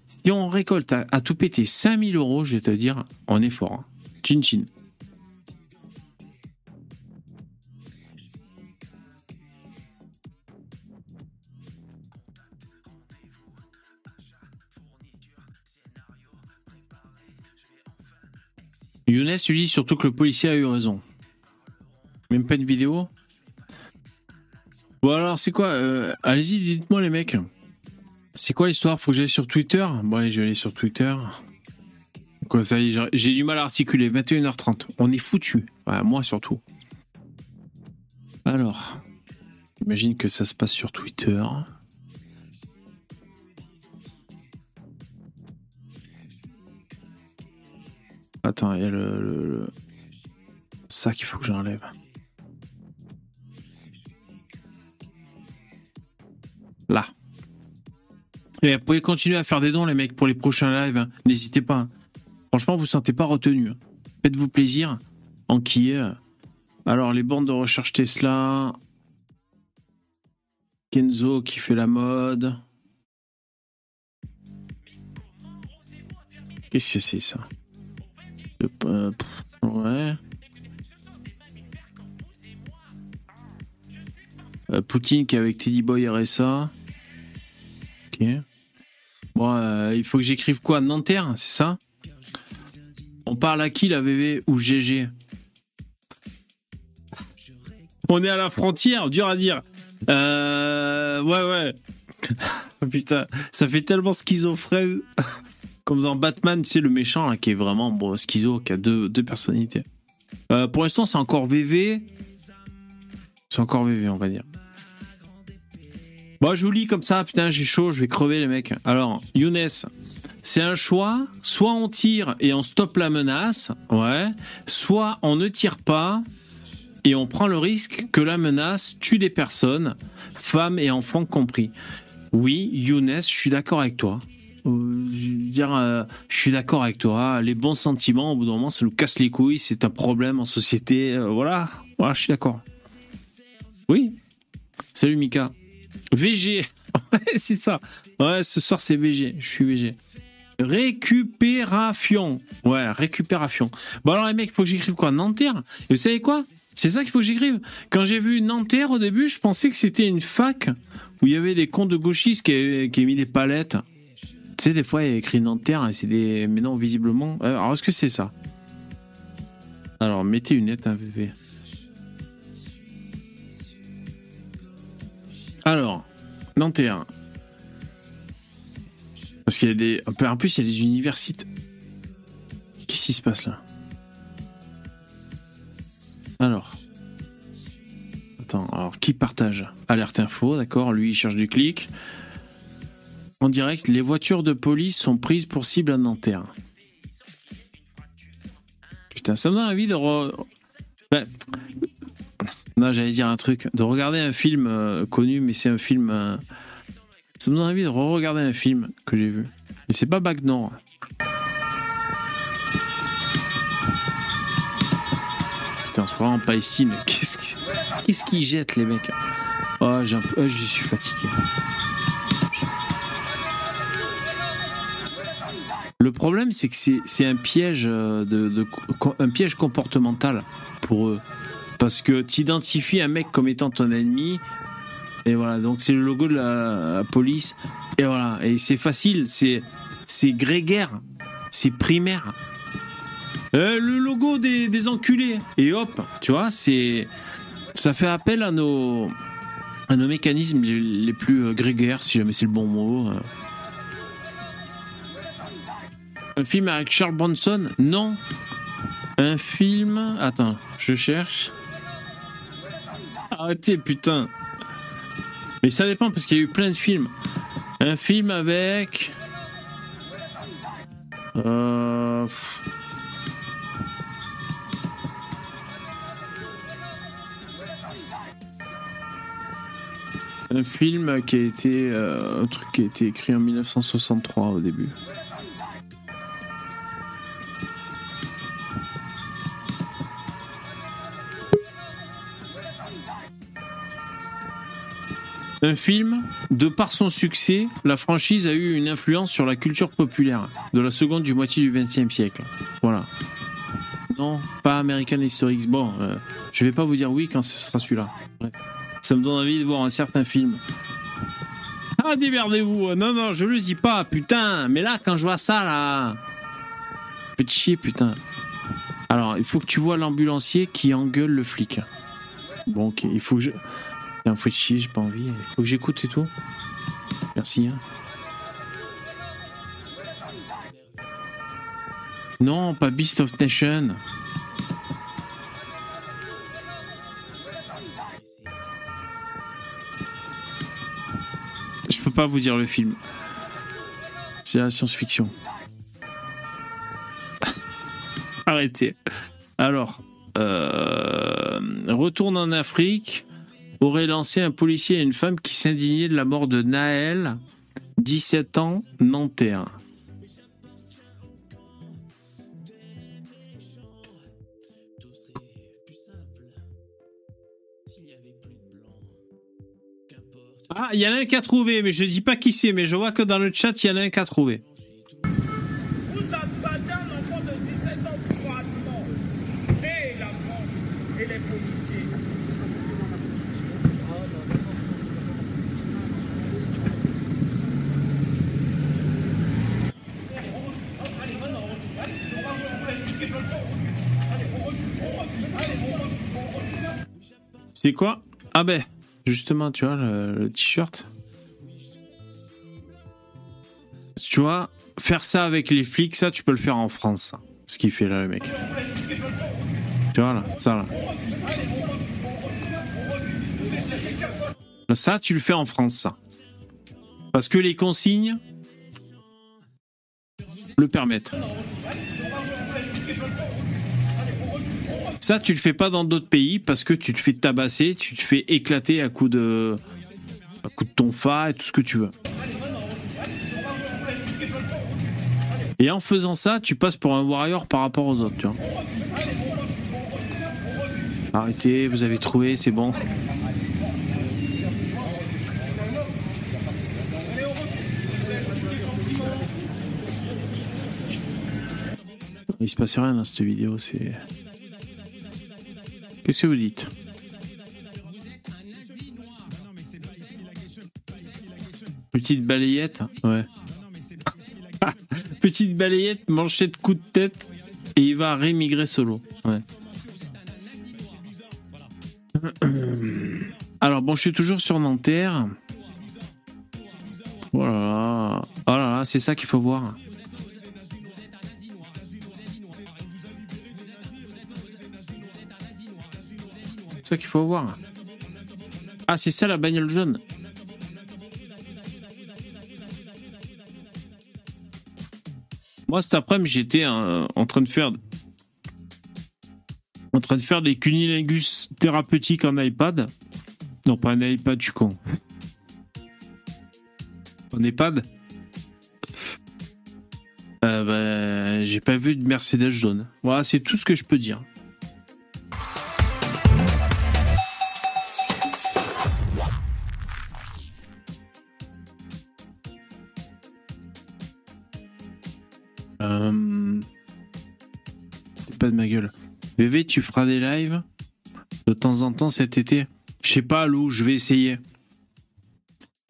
Si on récolte à, tout péter 5000 euros, je vais te dire, on est fort. Hein. Chin chin. Younes lui dit surtout que le policier a eu raison. Même pas une vidéo Bon alors c'est quoi euh, Allez-y, dites-moi les mecs. C'est quoi l'histoire? Faut que j'aille sur Twitter? Bon allez, je vais aller sur Twitter. Quoi ça j'ai du mal à articuler. 21h30. On est foutu. moi surtout. Alors, imagine que ça se passe sur Twitter. Il y a le, ça qu'il faut que j'enlève. Là. Et vous pouvez continuer à faire des dons, les mecs, pour les prochains lives. Hein. N'hésitez pas. Hein. Franchement, vous ne sentez pas retenu. Hein. Faites-vous plaisir. En qui est. Alors, les bandes de recherche Tesla. Kenzo qui fait la mode. Qu'est-ce que c'est ça? Ouais. Euh, Poutine qui est avec Teddy Boy RSA. Ok. Bon, euh, il faut que j'écrive quoi Nanterre, c'est ça? On parle à qui la VV ou GG On est à la frontière, dur à dire. Euh, ouais, ouais. Putain, ça fait tellement schizophrène. Comme dans Batman, sais, le méchant qui est vraiment bon, schizo, qui a deux, deux personnalités. Euh, pour l'instant, c'est encore VV. C'est encore VV, on va dire. Bon, je vous lis comme ça, putain, j'ai chaud, je vais crever les mecs. Alors, Younes, c'est un choix. Soit on tire et on stoppe la menace, ouais. Soit on ne tire pas et on prend le risque que la menace tue des personnes, femmes et enfants compris. Oui, Younes, je suis d'accord avec toi. Euh, dire, euh, je suis d'accord avec toi. Les bons sentiments, au bout d'un moment, ça nous casse les couilles. C'est un problème en société. Euh, voilà, voilà, je suis d'accord. Oui. Salut Mika. VG. Ouais, c'est ça. Ouais, ce soir c'est VG. Je suis VG. Récupération. Ouais, récupération. Bon alors les mecs, il faut que j'écrive quoi? Nanterre? Vous savez quoi? C'est ça qu'il faut que j'écrive. Quand j'ai vu Nanterre au début, je pensais que c'était une fac où il y avait des cons de gauchistes qui qui avaient mis des palettes. Tu des fois, il y a écrit Nanterre c'est des. Mais non, visiblement. Euh, alors, est-ce que c'est ça? Alors, mettez une lettre, un VV. Alors, Nanterre. Parce qu'il y a des. En plus, il y a des universités. Qu'est-ce qui se passe là? Alors. Attends, alors qui partage? Alerte info, d'accord Lui, il cherche du clic en direct, les voitures de police sont prises pour cible à Nanterre. Putain, ça me donne envie de... Ben, non, j'allais dire un truc. De regarder un film euh, connu, mais c'est un film... Euh, ça me donne envie de re-regarder un film que j'ai vu. Et c'est pas Bac Nord. Putain, on se en Palestine. Qu'est-ce qu'ils jettent, les mecs? Oh, je suis fatigué. Le problème, c'est que c'est un piège euh, un piège comportemental pour eux, parce que tu identifies un mec comme étant ton ennemi, et voilà. Donc c'est le logo de la, police, et voilà. Et c'est facile, c'est c'est grégaire, c'est primaire. Euh, le logo des, enculés, et hop, tu vois, c'est ça fait appel à nos à nos mécanismes les, plus euh, grégaires, si jamais c'est le bon mot. Un film avec Charles Bronson Non. Un film. Attends, je cherche. Arrêtez, putain. Mais ça dépend parce qu'il y a eu plein de films. Un film avec. Euh... Un film qui a été. Euh, un truc qui a été écrit en 1963 au début. Un film, de par son succès, la franchise a eu une influence sur la culture populaire de la seconde du moitié du XXe siècle. Voilà. Non, pas American History. Bon, euh, je vais pas vous dire oui quand ce sera celui-là. Ça me donne envie de voir un certain film. Ah, démerdez-vous. Non, non, je le dis pas, putain. Mais là, quand je vois ça, là. Faites chier, putain. Alors, il faut que tu vois l'ambulancier qui engueule le flic. Bon, ok, il faut que je. Putain, faut chier, j'ai pas envie. Faut que j'écoute et tout. Merci. Hein. Non, pas Beast of Nation. Je peux pas vous dire le film. C'est la science-fiction. Arrêtez. Alors, euh, retourne en Afrique aurait lancé un policier et une femme qui s'indignaient de la mort de Naël, 17 ans, Nanterre. Ah, il y en a un qui a trouvé, mais je dis pas qui c'est, mais je vois que dans le chat, il y en a un qui a trouvé. Vous abattez un enfant de 17 ans froidement. Et la France et les policiers. C'est quoi? Ah ben, justement, tu vois, le, t-shirt. Tu vois, faire ça avec les flics, ça, tu peux le faire en France. ça. Ce qu'il fait là, le mec. Tu vois, là, ça, là. Ça, tu le fais en France, ça. Parce que les consignes le permettent. Ça, tu le fais pas dans d'autres pays parce que tu te fais tabasser, tu te fais éclater à coup de, à coup de ton fa et tout ce que tu veux. Et en faisant ça, tu passes pour un warrior par rapport aux autres. Arrêtez, vous avez trouvé, c'est bon. Il se passe rien dans cette vidéo, c'est. Qu'est-ce que vous dites Petite balayette Ouais. Petite balayette, manchette, coup de tête, et il va rémigrer solo. Alors bon, je suis toujours sur Nanterre. Oh là là, oh là, là c'est ça qu'il faut voir. C'est ça qu'il faut voir. Ah, c'est ça la bagnole jaune. Moi, cet après-midi, j'étais euh, en train de faire en train de faire des cunilingus thérapeutiques en iPad. Non, pas un iPad, je suis con. En iPad? Euh, bah, J'ai pas vu de Mercedes jaune. Voilà, c'est tout ce que je peux dire. De ma gueule. VV, tu feras des lives de temps en temps cet été Je sais pas, Lou, je vais essayer.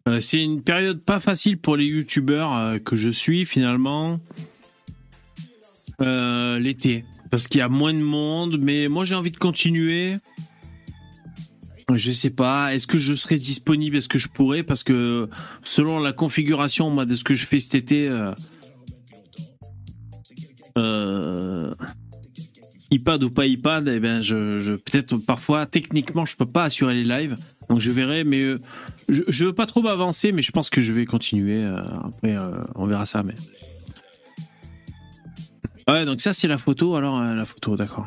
Euh, c'est une période pas facile pour les youtubeurs euh, que je suis finalement. Euh, L'été. Parce qu'il y a moins de monde, mais moi j'ai envie de continuer. Je sais pas, est-ce que je serai disponible, est-ce que je pourrais? Parce que selon la configuration moi, de ce que je fais cet été, iPad ou pas iPad, eh ben je, peut-être parfois techniquement je peux pas assurer les lives, donc je verrai. Mais euh, je, je veux pas trop m'avancer, mais je pense que je vais continuer. euh, après, euh, on verra ça. Mais ouais, donc ça c'est la photo. Alors la photo, d'accord.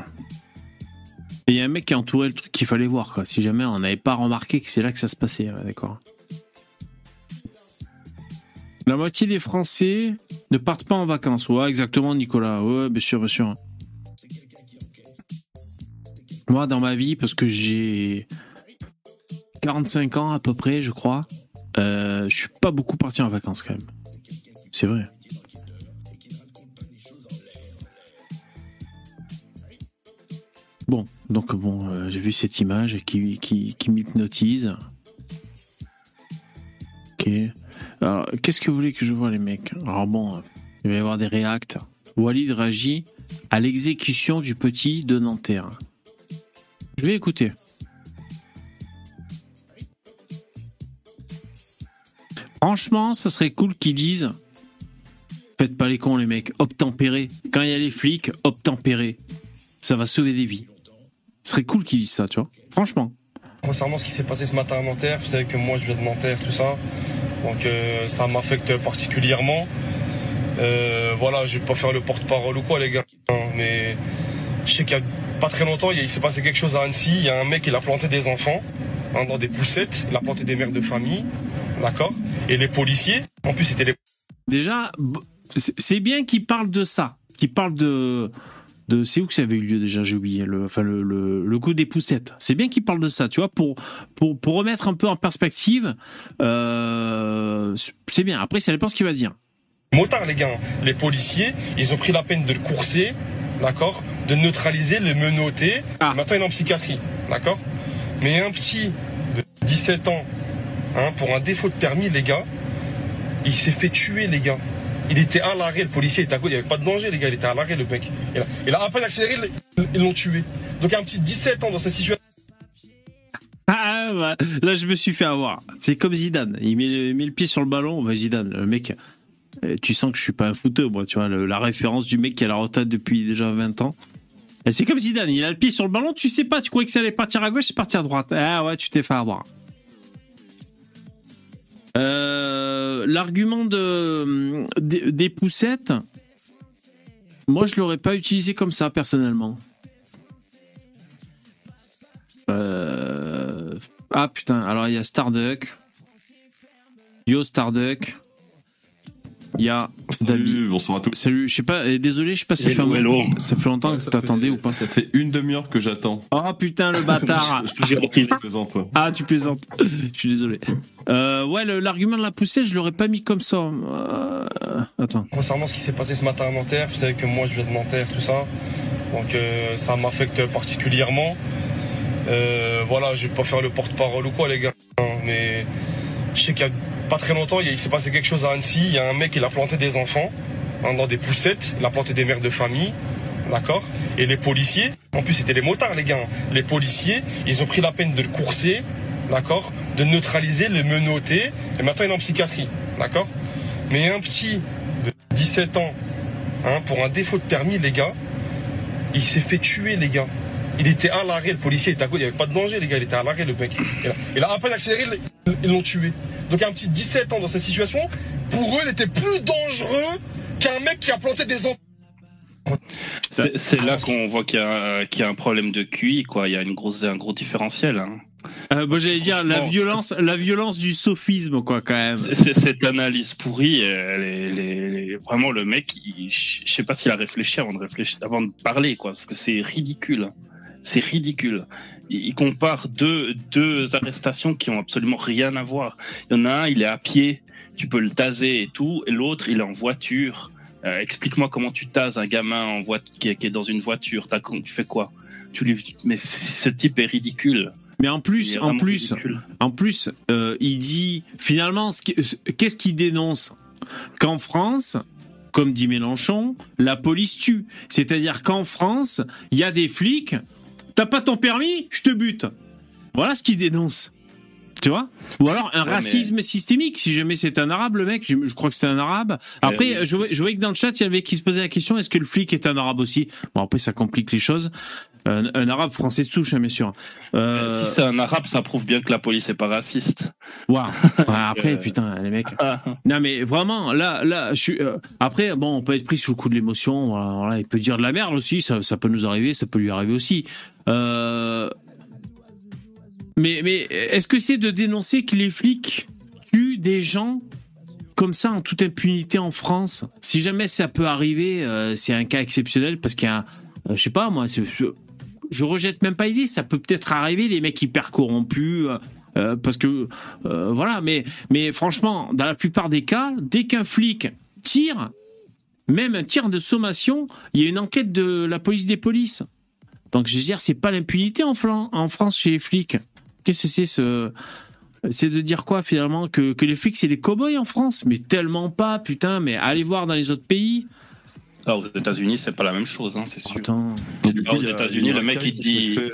Il y a un mec qui a entouré le truc qu'il fallait voir, quoi. Si jamais on n'avait pas remarqué que c'est là que ça se passait, d'accord. La moitié des Français ne partent pas en vacances. Ouais, exactement, Nicolas. Ouais, bien sûr, bien sûr. Moi, dans ma vie, parce que j'ai 45 ans à peu près, je crois. Euh, je suis pas beaucoup parti en vacances quand même. C'est vrai. Bon, donc bon, euh, j'ai vu cette image qui, qui, qui m'hypnotise. Ok. Alors, qu'est-ce que vous voulez que je vois, les mecs? Alors bon, il va y avoir des réacts. Walid réagit à l'exécution du petit de Nanterre. Je vais écouter. Franchement, ça serait cool qu'ils disent Faites pas les cons, les mecs, obtempérez. Quand il y a les flics, obtempérez. Ça va sauver des vies. Ce serait cool qu'ils disent ça, tu vois. Franchement. Concernant ce qui s'est passé ce matin à Nanterre, vous savez que moi je viens de Nanterre, tout ça. Donc euh, ça m'affecte particulièrement. Euh, voilà, je vais pas faire le porte-parole ou quoi, les gars. mais je sais qu'il y a pas très longtemps, il, s'est passé quelque chose à Annecy. Il y a un mec, il a planté des enfants hein, dans des poussettes. Il a planté des mères de famille. D'accord Et les policiers, en plus, c'était les Déjà, c'est bien qu'ils parlent de ça. Qu'ils parlent de. de c'est où que ça avait eu lieu déjà J'ai oublié. Le, enfin, le, le, le coup des poussettes. C'est bien qu'ils parlent de ça, tu vois, pour, pour, pour remettre un peu en perspective. euh, c'est bien. Après, ça dépend ce qu'il va dire. motards, les gars. Les policiers, ils ont pris la peine de le courser, d'accord De neutraliser, le menotter. Ah. Maintenant, il est en psychiatrie, d'accord? Mais un petit de 17 ans, hein, pour un défaut de permis, les gars, il s'est fait tuer, les gars. Il était à l'arrêt, le policier était à côté, il n'y avait pas de danger, les gars, il était à l'arrêt, le mec. Il a, il a à peine accéléré, ils- l'ont tué. Donc un petit 17 ans dans cette situation. Ah, bah, là, je me suis fait avoir. C'est comme Zidane. Il met le, met le pied sur le ballon. Bah, Zidane, le mec, euh, tu sens que je suis pas un footeux, moi, tu vois, le- la référence du mec qui a la retraite depuis déjà 20 ans. C'est comme Zidane, il a le pied sur le ballon, tu sais pas, tu croyais que ça allait partir à gauche, c'est parti à droite. Ah ouais, tu t'es fait avoir. Euh, L'argument de, des, des poussettes, moi je l'aurais pas utilisé comme ça personnellement. Euh, Ah putain, alors il y a Starduck. Yo Starduck. Il y a. Salut, bonsoir à tous. Salut, je sais pas, euh, désolé, je sais pas si ça fait, Hello, un- hello. ça fait longtemps que Ça t'attendais fait- ou pas. Ça fait une demi-heure que j'attends. Oh putain, le bâtard Je plaisante. Ah, tu plaisantes. Je suis désolé. Euh, ouais, le- l'argument de la poussée, je l'aurais pas mis comme ça. Euh, attends. Concernant ce qui s'est passé ce matin à Nanterre, vous savez que moi je viens de Nanterre, tout ça. Donc euh, ça m'affecte particulièrement. Euh, voilà, je vais pas faire le porte-parole ou quoi, les gars. hein, mais je sais qu'il y a pas très longtemps, il, s'est passé quelque chose à Annecy. Il y a un mec, il a planté des enfants hein, dans des poussettes. Il a planté des mères de famille. D'accord Et les policiers, en plus c'était les motards, les gars. Les policiers, ils ont pris la peine de le courser. D'accord De le neutraliser, le menotter. Et maintenant il est en psychiatrie. D'accord Mais un petit de 17 ans, hein, pour un défaut de permis, les gars, il s'est fait tuer, les gars. Il était à l'arrêt, le policier était à côté, il n'y avait pas de danger, les gars, il était à l'arrêt, le mec. Il a, il a à peine accéléré, ils l'ont tué. Donc un petit 17 ans dans cette situation, pour eux, il était plus dangereux qu'un mec qui a planté des enfants. C'est là qu'on voit qu'il y, a- qu'il y a un problème de QI, quoi. Il y a une grosse, un gros différentiel. hein. Euh, bon, j'allais dire la violence, la violence du sophisme, quoi, quand même. Cette analyse pourrie, elle est- elle est- elle est- vraiment le mec, je sais pas s'il a réfléchi avant de réfléchir, avant de parler, quoi. Parce que c'est ridicule. C'est ridicule. Il, compare deux, deux arrestations qui ont absolument rien à voir. Il y en a un, il est à pied, tu peux le taser et tout, et l'autre, il est en voiture. Euh, Explique-moi comment tu tases un gamin en qui, est, qui est dans une voiture. T'as- Tu fais quoi? Tu lui, mais ce type est ridicule. Mais en plus, en plus, ridicule. en plus, euh, il dit finalement, qu'est-ce qu'il dénonce? Qu'en France, comme dit Mélenchon, la police tue. C'est-à-dire qu'en France, il y a des flics. T'as pas ton permis, je te bute. Voilà ce qu'il dénonce. Tu vois? Ou alors un Ouais, mais- racisme systémique, si jamais c'est un arabe, le mec, je, je crois que c'est un arabe. Après, Euh, oui. je, je voyais que dans le chat, il y avait qui se posait la question est-ce que le flic est un arabe aussi? Bon, après, ça complique les choses. Un, un arabe français de souche, hein, bien sûr. Euh, Si c'est un arabe, ça prouve bien que la police est pas raciste. Waouh. Après, Euh, putain, les mecs. Non, mais vraiment, là, là, je suis. euh, après, bon, on peut être pris sous le coup de l'émotion. Voilà, voilà, il peut dire de la merde aussi. Ça, ça peut nous arriver, ça peut lui arriver aussi. Euh, mais, mais est-ce que c'est de dénoncer que les flics tuent des gens comme ça en toute impunité en France? Si jamais ça peut arriver, c'est un cas exceptionnel parce qu'il y a, un- je sais pas moi, c'est- je, je rejette même pas l'idée. Ça peut peut-être arriver des mecs hyper corrompus. euh, Euh, parce que euh, voilà, mais mais franchement, dans la plupart des cas, dès qu'un flic tire, même un tir de sommation, il y a une enquête de la police des polices. Donc je veux dire, c'est pas l'impunité en, en France chez les flics. Qu'est-ce que c'est ce c'est de dire quoi finalement que, que les flics c'est des cow-boys en France? Mais tellement pas, putain, mais allez voir dans les autres pays. Ah, aux États-Unis, c'est pas la même chose, hein, c'est sûr. Attends. Et du aux États-Unis, le mec, il dit- fait-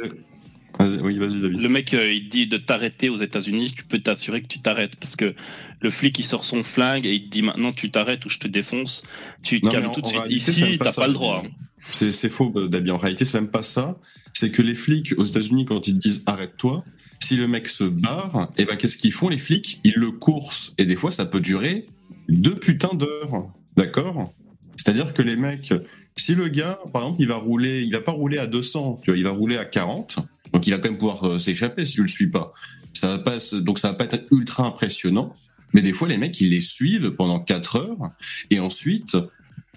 Oui, vas-y, David. Le mec, euh, il dit de t'arrêter aux États-Unis, tu peux t'assurer que tu t'arrêtes. Parce que le flic, il sort son flingue et il te dit maintenant tu t'arrêtes ou je te défonce. Tu te calmes tout de suite. réalité, Ici, pas t'as ça. pas le droit. hein. C'est c'est faux, Dabi. En réalité, c'est même pas ça. C'est que les flics aux États-Unis, quand ils te disent arrête-toi, si le mec se barre, et ben qu'est-ce qu'ils font les flics? Ils le coursent. Et des fois, ça peut durer deux putains d'heures. D'accord? C'est-à-dire que les mecs, si le gars, par exemple, il va rouler, il va pas rouler à 200, tu vois, il va rouler à 40, donc il va quand même pouvoir euh, s'échapper si tu le suis pas. Ça va pas, donc ça va pas être ultra impressionnant. Mais des fois, les mecs, ils les suivent pendant 4 heures, et ensuite,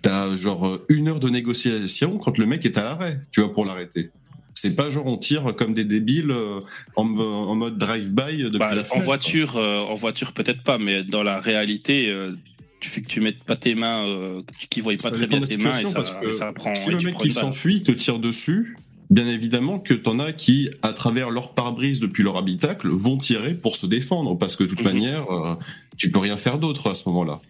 t'as genre euh, une heure de négociation quand le mec est à l'arrêt, tu vois, pour l'arrêter. C'est pas genre on tire comme des débiles euh, en, mo- en mode drive-by depuis Bah, la en voiture, euh, en voiture peut-être pas, mais dans la réalité, euh, tu fais que tu mettes pas tes mains, euh, qui voient pas Ça très bien tes mains et ça, parce que ça prend. si le mec qui s'enfuit te tire dessus, bien évidemment que t'en as qui, à travers leur pare-brise depuis leur habitacle, vont tirer pour se défendre, parce que de toute Mhm. manière, euh, tu peux rien faire d'autre à ce moment-là.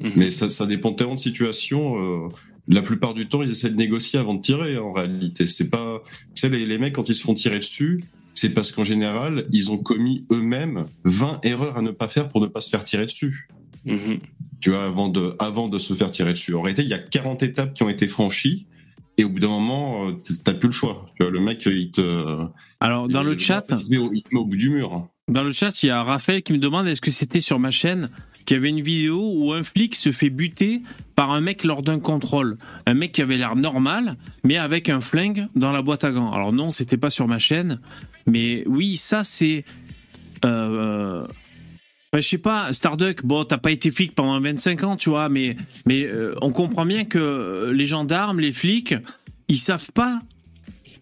Mhm. Mais ça, ça dépend tellement de situation. euh, la plupart du temps, ils essaient de négocier avant de tirer. En réalité, c'est pas. Tu sais, les, les mecs quand ils se font tirer dessus, c'est parce qu'en général, ils ont commis eux-mêmes 20 erreurs à ne pas faire pour ne pas se faire tirer dessus. Mhm. Tu vois, avant de, avant de se faire tirer dessus. En réalité, il y a 40 étapes qui ont été franchies. Et au bout d'un moment, euh, t'as plus le choix. Tu vois, le mec, il te. Alors dans il- le chat, Il te met au, il te met au bout du mur. dans le chat, il y a Raphaël qui me demande est-ce que c'était sur ma chaîne qu'il y avait une vidéo où un flic se fait buter par un mec lors d'un contrôle? Un mec qui avait l'air normal, mais avec un flingue dans la boîte à gants. Alors non, c'était pas sur ma chaîne, mais oui, ça c'est. Euh, je sais pas, Starduck, bon, t'as pas été flic pendant 25 ans, tu vois, mais, mais euh, on comprend bien que les gendarmes, les flics, ils savent pas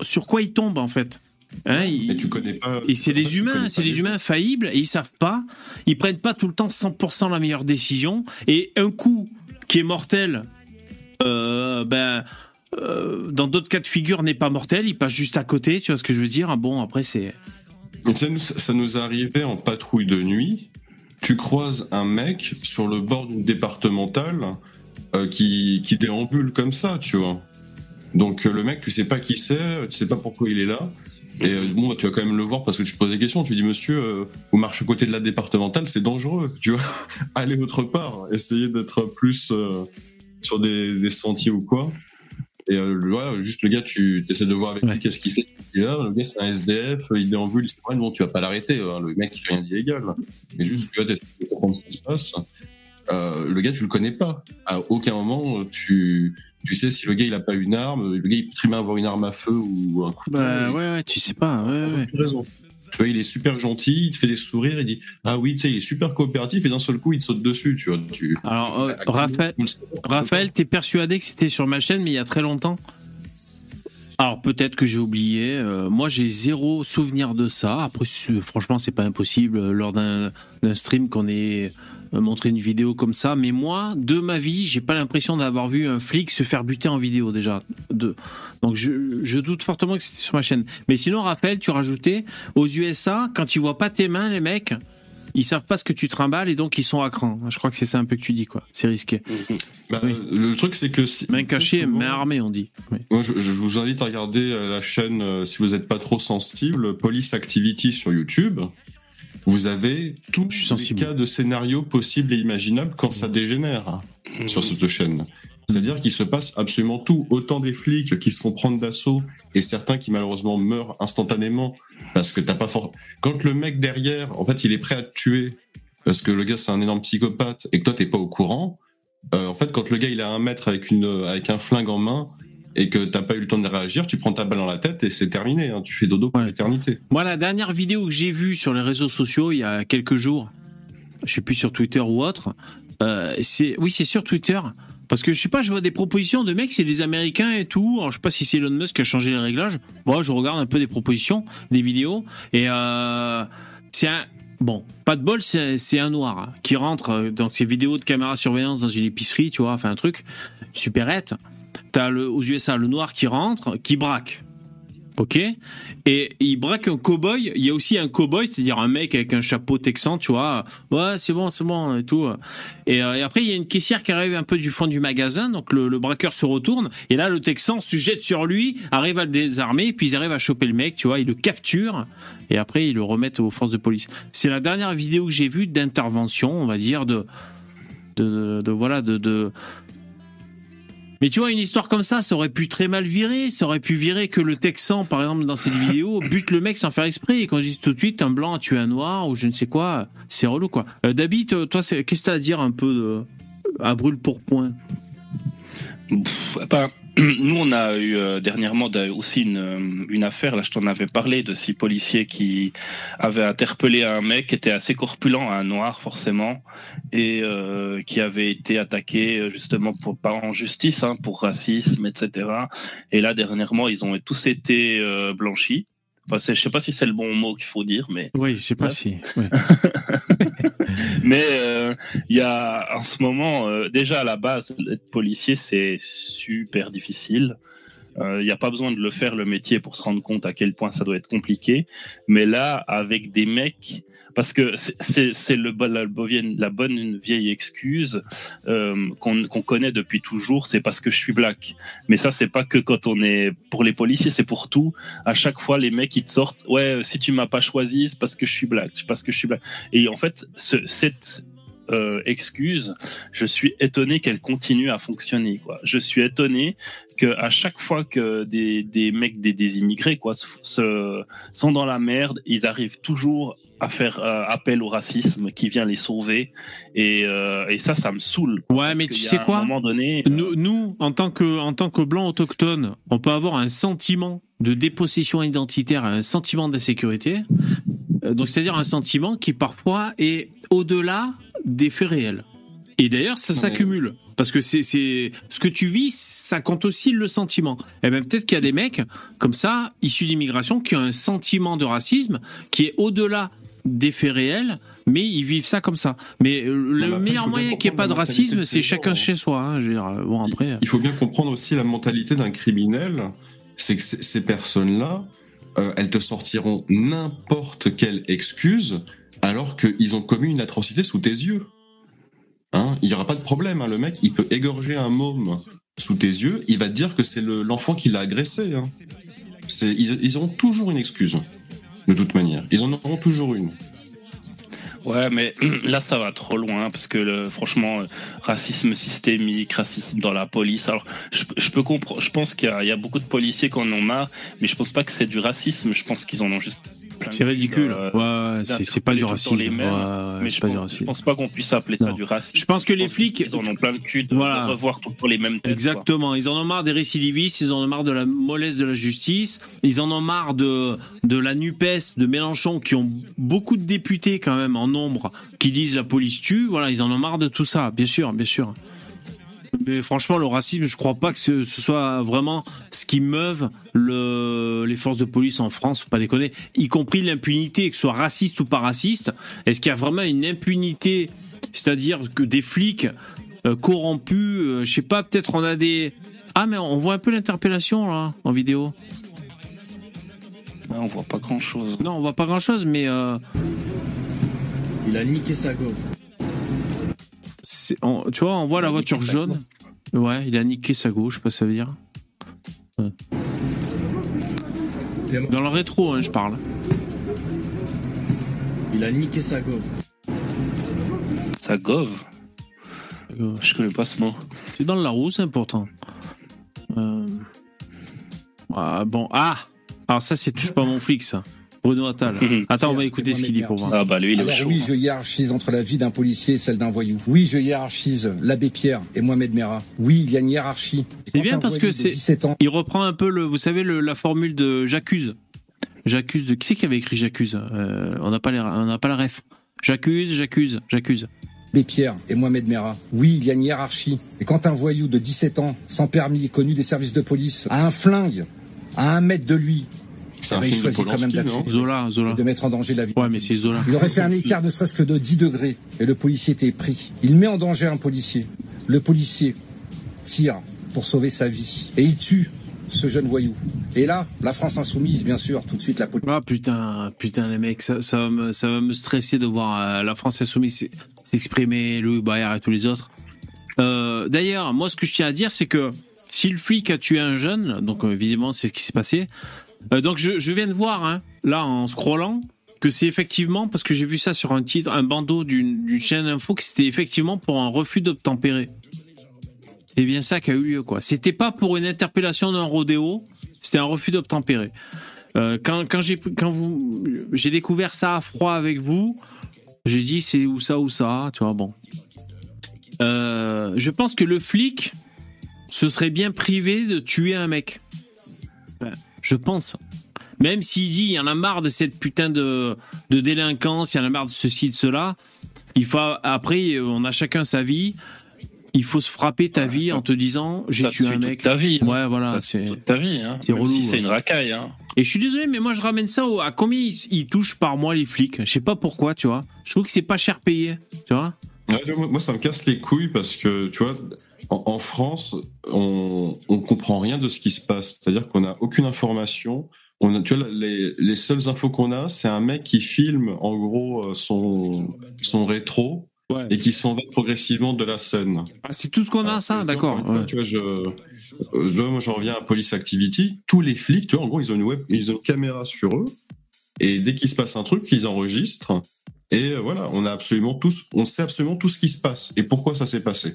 sur quoi ils tombent en fait. Hein, ils- Et tu connais pas. et c'est ça, tu humains, c'est les humains faillibles et ils savent pas, ils prennent pas tout le temps 100% la meilleure décision et un coup qui est mortel, euh, ben euh, dans d'autres cas de figure n'est pas mortel, il passe juste à côté, tu vois ce que je veux dire Bon après c'est sais, nous, ça ça nous est arrivé en patrouille de nuit. Tu croises un mec sur le bord d'une départementale euh, qui, qui déambule comme ça, tu vois. Donc euh, le mec, tu sais pas qui c'est, tu sais pas pourquoi il est là. Et euh, bon, tu vas quand même le voir parce que tu te poses des questions. Tu dis, monsieur, euh, vous marchez à côté de la départementale, c'est dangereux, tu vois. Allez autre part, essayez d'être plus euh, sur des sentiers ou quoi. Et euh, voilà, juste le gars, tu essaies de voir avec Ouais. lui qu'est-ce qu'il fait. Et là, le gars, c'est un SDF, il déambule, il se promène, bon, tu vas pas l'arrêter, hein, le mec, il fait rien d'illégal. Mais juste, tu vas essayer de comprendre ce qui se passe. Euh, le gars, tu le connais pas. À aucun moment, tu, tu sais si le gars, il a pas une arme, le gars, il peut très bien avoir une arme à feu ou un couteau. bah, Et- ouais ouais, tu sais pas, ouais, ouais. raison. Tu vois, il est super gentil, il te fait des sourires, il dit Ah oui, tu sais, il est super coopératif et d'un seul coup, il te saute dessus, tu vois. Tu... Alors euh, quel Raphaël. Raphaël, t'es persuadé que c'était sur ma chaîne, mais il y a très longtemps? Alors peut-être que j'ai oublié. Euh, moi, j'ai zéro souvenir de ça. Après, franchement, c'est pas impossible euh, lors d'un d'un stream qu'on ait montré une vidéo comme ça. Mais moi, de ma vie, j'ai pas l'impression d'avoir vu un flic se faire buter en vidéo déjà. De... Donc je, je doute fortement que c'était sur ma chaîne. Mais sinon, Raphaël, tu rajoutais aux USA, quand ils voient pas tes mains, les mecs. Ils savent pas ce que tu trimbales et donc ils sont à cran. Je crois que c'est ça un peu que tu dis, quoi. C'est risqué. Mhm. Bah, Oui. Le truc, c'est que. Si, Main cachée, souvent- main armée, on dit. Oui. Moi, je, je vous invite à regarder euh, la chaîne, euh, si vous n'êtes pas trop sensible, Police Activity sur YouTube. Vous avez tous les sensible. cas de scénarios possibles et imaginables quand ça dégénère hein, Mhm. sur cette chaîne. C'est-à-dire qu'il se passe absolument tout. Autant des flics qui se font prendre d'assaut et certains qui malheureusement meurent instantanément parce que t'as pas fort. Quand le mec derrière, en fait, il est prêt à te tuer parce que le gars c'est un énorme psychopathe et que toi t'es pas au courant. euh, en fait, quand le gars il est à un mètre avec une avec un flingue en main et que t'as pas eu le temps de réagir, tu prends ta balle dans la tête et c'est terminé. hein. Tu fais dodo pour Ouais. l'éternité. Moi, la dernière vidéo que j'ai vue sur les réseaux sociaux il y a quelques jours, je sais plus sur Twitter ou autre, euh, c'est oui, c'est sur Twitter. Parce que je sais pas, je vois des propositions de mecs, c'est des Américains et tout. Alors, je sais pas si c'est Elon Musk qui a changé les réglages. Moi, je regarde un peu des propositions, des vidéos, et euh, c'est un, Bon, pas de bol, c'est un noir hein, qui rentre, euh, donc c'est vidéo de caméra surveillance dans une épicerie, tu vois, enfin un truc, supérette. T'as le, aux USA le noir qui rentre, qui braque. Ok? Et il braque un cow-boy. Il y a aussi un cow-boy, c'est-à-dire un mec avec un chapeau texan, tu vois. Ouais, c'est bon, c'est bon, et tout. Et, euh, après, il y a une caissière qui arrive un peu du fond du magasin. Donc le, braqueur se retourne. Et là, le texan se jette sur lui, arrive à le désarmer, puis ils arrivent à choper le mec, tu vois. Ils le capturent. Et après, ils le remettent aux forces de police. C'est la dernière vidéo que j'ai vue d'intervention, on va dire, de, de, de, de- voilà, de, de, mais tu vois, une histoire comme ça, ça aurait pu très mal virer. Ça aurait pu virer que le Texan, par exemple, dans cette vidéo, bute le mec sans faire exprès. Et quand je dis tout de suite, un blanc a tué un noir ou je ne sais quoi, c'est relou, quoi. Euh, Dabi, toi, qu'est-ce que t'as à dire un peu de, à brûle pour point? Pff, ben, nous, on a eu euh, dernièrement aussi une, euh, une affaire, là je t'en avais parlé, de six policiers qui avaient interpellé un mec qui était assez corpulent, un noir forcément, et euh, qui avait été attaqué euh, justement pour, pas en justice, hein, pour racisme, etc. Et là, dernièrement, ils ont tous été blanchis. Enfin, je sais pas si c'est le bon mot qu'il faut dire, mais Oui, je sais pas Ouais. si. ouais. mais euh, il y a en ce moment euh, déjà à la base être policier c'est super difficile. Euh, Il n'y a pas besoin de le faire le métier pour se rendre compte à quel point ça doit être compliqué. Mais là, avec des mecs, parce que c'est- le la, bonne- la bonne vieille excuse euh, qu'on connaît depuis toujours, c'est parce que je suis black. Mais ça, c'est pas que quand on est pour les policiers, c'est pour tout. À chaque fois, les mecs ils te sortent, ouais, si tu m'as pas choisi, c'est parce que je suis black, parce que je suis black. Et en fait, ce, cette euh, excuse, je suis étonné qu'elle continue à fonctionner. Quoi. Je suis étonné que à chaque fois que des, des mecs, des, des immigrés, quoi, se, se- sont dans la merde, ils arrivent toujours à faire euh, appel au racisme qui vient les sauver. Et, euh, et ça, ça me saoule. Ouais, mais tu sais un quoi moment donné, Nous, nous, en tant que, en tant que blancs autochtones, on peut avoir un sentiment de dépossession identitaire, un sentiment d'insécurité. Donc, c'est-à-dire un sentiment qui parfois est au-delà des faits réels. Et d'ailleurs, ça s'accumule. Parce que c'est, ce que tu vis, ça compte aussi le sentiment. Et même peut-être qu'il y a des mecs, comme ça, issus d'immigration, qui ont un sentiment de racisme qui est au-delà des faits réels, mais ils vivent ça comme ça. Mais euh, le après, il meilleur bien moyen qu'il n'y ait pas de racisme, c'est ces chacun hein. chez soi. hein. Je veux dire, euh, bon, après. Il faut bien comprendre aussi la mentalité d'un criminel, c'est que ces personnes-là, euh, elles te sortiront n'importe quelle excuse alors qu'ils ont commis une atrocité sous tes yeux. Hein il n'y aura pas de problème, hein. le mec, il peut égorger un môme sous tes yeux, il va te dire que c'est le- l'enfant qui l'a agressé. Hein. Ils, ils auront toujours une excuse, de toute manière. Ils en auront toujours une. Ouais, mais là, ça va trop loin parce que le, franchement, euh, racisme systémique, racisme dans la police. Alors, je, peux comprendre. Je pense qu'il y, y a beaucoup de policiers qui en ont marre, mais je pense pas que c'est du racisme. Je pense qu'ils en ont juste. C'est le cul, ridicule. euh, Ouais, c'est c'est pas du racisme. Ouais, mais c'est je pas du pense, je racisme. pense pas qu'on puisse appeler ça du racisme. Je pense que les pense flics, Ils en ont plein le cul de, Voilà. revoir temps les mêmes têtes. quoi. Exactement. Ils en ont marre des récidivistes, ils en ont marre de la mollesse de la justice, ils en ont marre de, de la NUPES, de Mélenchon, qui ont beaucoup de députés quand même en nombre, qui disent la police tue. Voilà, ils en ont marre de tout ça, bien sûr, bien sûr. Mais franchement, le racisme, je crois pas que ce, ce soit vraiment ce qui meuve le, les forces de police en France, faut pas déconner, y compris l'impunité, que ce soit raciste ou pas raciste. Est-ce qu'il y a vraiment une impunité, c'est-à-dire que des flics euh, corrompus, euh, je sais pas, peut-être on a des... Ah mais on voit un peu l'interpellation là, en vidéo. Ouais, on voit pas grand chose. Non, on voit pas grand-chose, mais... euh, Il a niqué sa go. C'est- on- tu vois, on voit la voiture jaune. Ouais, il a niqué sa gauche, je sais pas ce que ça veut dire. Ouais. Dans le rétro, hein, je parle. Il a niqué sa go. Ça gove. Je connais pas ce mot. C'est dans le Larousse, hein, pourtant. Euh... Ah, bon. Ah Alors ça, c'est touche pas mon flic, ça. Bruno Attal. Attends, on va écouter ce qu'il dit pour voir. Ah bah lui, il est chaud. oui, je hiérarchise entre la vie d'un policier et celle d'un voyou. Oui, je hiérarchise l'abbé Pierre et Mohamed Merah. Oui, il y a une hiérarchie. C'est bien parce que c'est- 17 ans, Il reprend un peu, le, vous savez, le- la formule de J'accuse. J'accuse de... Qui c'est qui avait écrit J'accuse Euh, On n'a pas, les- on n'a pas la ref. J'accuse, j'accuse, j'accuse. l'abbé Pierre et Mohamed Merah. Oui, il y a une hiérarchie. Et quand un voyou de 17 ans, sans permis, connu des services de police, a un flingue à un mètre de lui, c'est un il film de quand même non Zola, Zola. et de mettre en danger la vie. Ouais, mais c'est Zola. Il aurait fait un écart ne serait-ce que de 10 degrés et le policier était pris. Il met en danger un policier. Le policier tire pour sauver sa vie et il tue ce jeune voyou. Et là, la France insoumise, bien sûr, tout de suite la police. Ah putain, putain les mecs, ça, ça va me, ça va me stresser de voir euh, la France insoumise s'exprimer, Louis Bayard et tous les autres. Euh, D'ailleurs, moi ce que je tiens à dire, c'est que si le flic a tué un jeune, donc euh, visiblement c'est ce qui s'est passé. Euh, donc je, viens de voir, hein, là en scrollant, que c'est effectivement parce que j'ai vu ça sur un titre, un bandeau d'une chaîne info, que c'était effectivement pour un refus d'obtempérer. C'est bien ça qui a eu lieu, quoi. C'était pas pour une interpellation d'un rodéo, c'était un refus d'obtempérer. Euh, quand quand j'ai quand vous j'ai découvert ça à froid avec vous, j'ai dit c'est où ça ou ça, tu vois bon. Euh, je pense que le flic se serait bien privé de tuer un mec. Je pense. Même s'il dit il y en a marre de cette putain de, de délinquance, il y en a marre de ceci, de cela. Il faut après on a chacun sa vie. Il faut se frapper ta vie en te disant j'ai tué un mec. Ta vie. hein. Ouais voilà, c'est toute ta vie. Hein. c'est relou, si c'est une racaille. Hein. et je suis désolé, mais moi je ramène ça au- à combien ils, ils touchent par mois les flics? Je sais pas pourquoi, tu vois. Je trouve que c'est pas cher payé, tu vois. Ouais, moi, ça me casse les couilles parce que, tu vois, en, en France, on, on comprend rien de ce qui se passe. C'est-à-dire qu'on n'a aucune information. On a, tu vois, les, les seules infos qu'on a, c'est un mec qui filme, en gros, euh, son, son rétro Ouais. et qui s'en va progressivement de la scène. Ah, c'est tout ce qu'on a, Alors ça, d'accord. tu vois, ouais. Tu vois, je, euh, moi, j'en reviens à Police Activity. Tous les flics, tu vois, en gros, ils ont une web, ils ont une caméra sur eux. Et dès qu'il se passe un truc, ils enregistrent. Et euh, voilà, on a absolument tous, on sait absolument tout ce qui se passe et pourquoi ça s'est passé.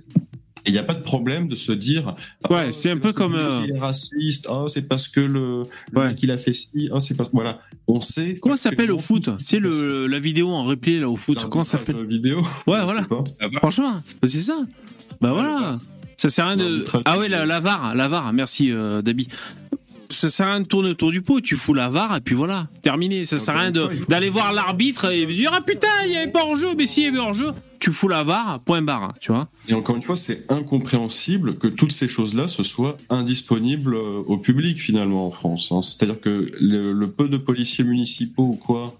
Et il n'y a pas de problème de se dire. Ouais, ah, c'est un peu parce comme, euh, Il est raciste. Ah, c'est parce que le, le Ouais. mec il a fait ci. Ah, c'est pas. Voilà, on sait. Comment ça s'appelle au foot tout ce Tu qui sais, s'est passé. le, la vidéo en replay là au foot, comment ça s'appelle La vidéo. Ouais, voilà. sais pas. Franchement, c'est ça. Bah voilà. Ça sert à rien de. Ah ouais, la, la VAR, la VAR, merci euh, Dabi. Ça sert à rien de tourner autour du pot, tu fous la VAR et puis voilà, terminé. Ça sert à rien de- d'aller voir l'arbitre et dire Ah putain, il n'y avait pas hors-jeu, mais si, il y avait hors-jeu. Tu fous la VAR, point barre, tu vois. Et encore une fois, c'est incompréhensible que toutes ces choses-là se soient indisponibles euh, au public finalement en France. hein. C'est-à-dire que le, le peu de policiers municipaux ou quoi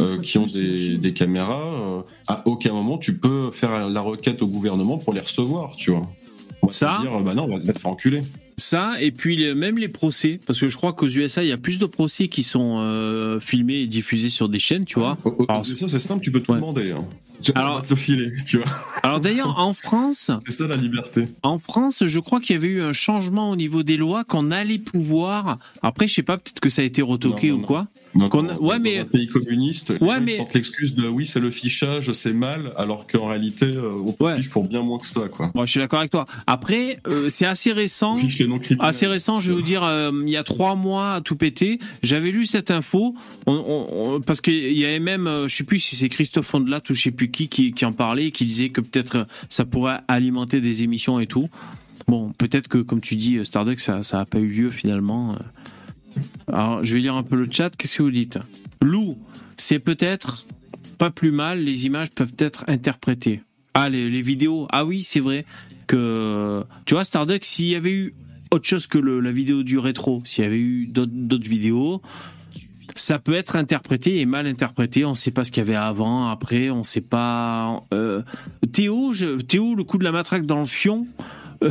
euh, qui ont des, des caméras, euh, à aucun moment tu peux faire la requête au gouvernement pour les recevoir, tu vois. On va Ça te dire, bah non, on va te faire enculer. Ça, et puis les- même les procès, parce que je crois qu'aux USA, il y a plus de procès qui sont euh, filmés et diffusés sur des chaînes, tu vois. Au- au- Alors, ça, c'est simple, tu peux tout Ouais. demander. Hein. Tu Alors- te le filer, tu vois. Alors d'ailleurs, en France, C'est ça la liberté. En France, je crois qu'il y avait eu un changement au niveau des lois qu'on allait pouvoir. Après, je sais pas, peut-être que ça a été retoqué Non, ou quoi. Non, dans- ouais, dans mais- un pays communiste, Ouais, ils mais- l'excuse de oui, c'est le fichage, c'est mal, alors qu'en réalité, euh, on Ouais. fiche pour bien moins que ça, quoi. Bon, je suis d'accord avec toi. Après, euh, c'est assez récent. Assez récent, je vais vous dire, euh, il y a trois mois à tout péter, j'avais lu cette info, on, on- on- parce qu'il y avait même, je sais plus si c'est Christophe Fondelat ou je sais plus qui, qui en parlait, qui disait que peut-être euh, ça pourrait alimenter des émissions et tout. Bon, peut-être que, comme tu dis, euh, Starduck, ça ça a pas eu lieu finalement. euh. Alors, je vais lire un peu le chat. Qu'est-ce que vous dites? Lou, c'est peut-être pas plus mal. Les images peuvent être interprétées. Ah, les, les vidéos. Ah oui, c'est vrai que tu vois Starduck, s'il y avait eu autre chose que la vidéo du rétro, s'il y avait eu d'autres vidéos, ça peut être interprété et mal interprété. On ne sait pas ce qu'il y avait avant, après, on ne sait pas. euh, Théo, je- Théo, le coup de la matraque dans le fion. euh,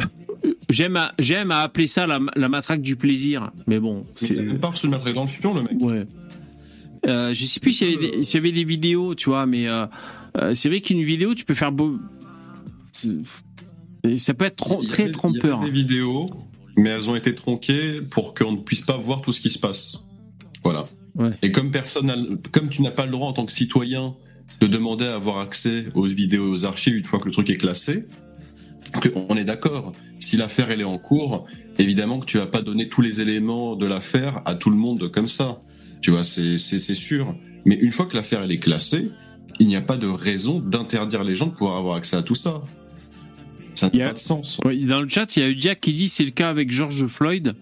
J'aime à, j'aime à appeler ça la, la matraque du plaisir, mais bon, c'est Il a pas reçu le matraque dans le fion, le mec. Ouais. Euh, je sais plus s'il y, avait des- s'il y avait des vidéos, tu vois, mais euh, euh, c'est vrai qu'une vidéo, tu peux faire beau. Ça peut être trom- très avait- trompeur. Il y avait des vidéos, mais elles ont été tronquées pour qu'on ne puisse pas voir tout ce qui se passe. Voilà. Ouais. Et comme personne, comme tu n'as pas le droit en tant que citoyen de demander à avoir accès aux vidéos, aux archives une fois que le truc est classé, on est d'accord. Si l'affaire elle est en cours, évidemment que tu vas pas donner tous les éléments de l'affaire à tout le monde comme ça. Tu vois, c'est sûr. Mais une fois que l'affaire elle est classée, il n'y a pas de raison d'interdire les gens de pouvoir avoir accès à tout ça. Ça n'a a- pas de sens. Dans le chat, il y a eu Jack qui dit c'est le cas avec George Floyd,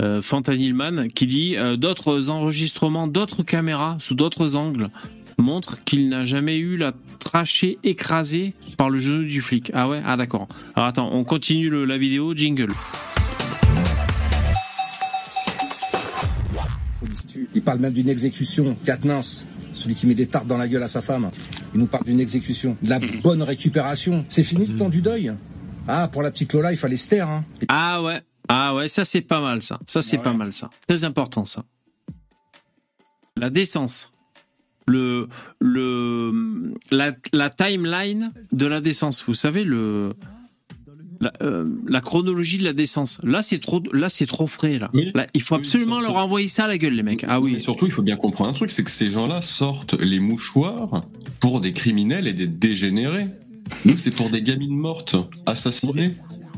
euh, Fantanilman, qui dit euh, d'autres enregistrements, d'autres caméras sous d'autres angles montrent qu'il n'a jamais eu la trachée écrasée par le genou du flic. Ah ouais? Ah d'accord. Alors attends, on continue le- la vidéo, jingle. il parle même d'une exécution. Katnins, celui qui met des tartes dans la gueule à sa femme, il nous parle d'une exécution. De la bonne récupération. C'est fini le temps du deuil? Ah, pour la petite Lola, il fallait se taire. Hein. Ah ouais, ah ouais, ça c'est pas mal ça. Ça c'est pas mal ça. Très important ça. La décence. Le le la, la timeline de la décence. Vous savez le la, euh, la chronologie de la décence. Là c'est trop là c'est trop frais là. Oui. Là, il faut absolument leur envoyer ça à la gueule les mecs. Ah Mais oui. surtout, il faut bien comprendre un truc, c'est que ces gens-là sortent les mouchoirs pour des criminels et des dégénérés. Nous, c'est pour des gamines mortes, assassinées.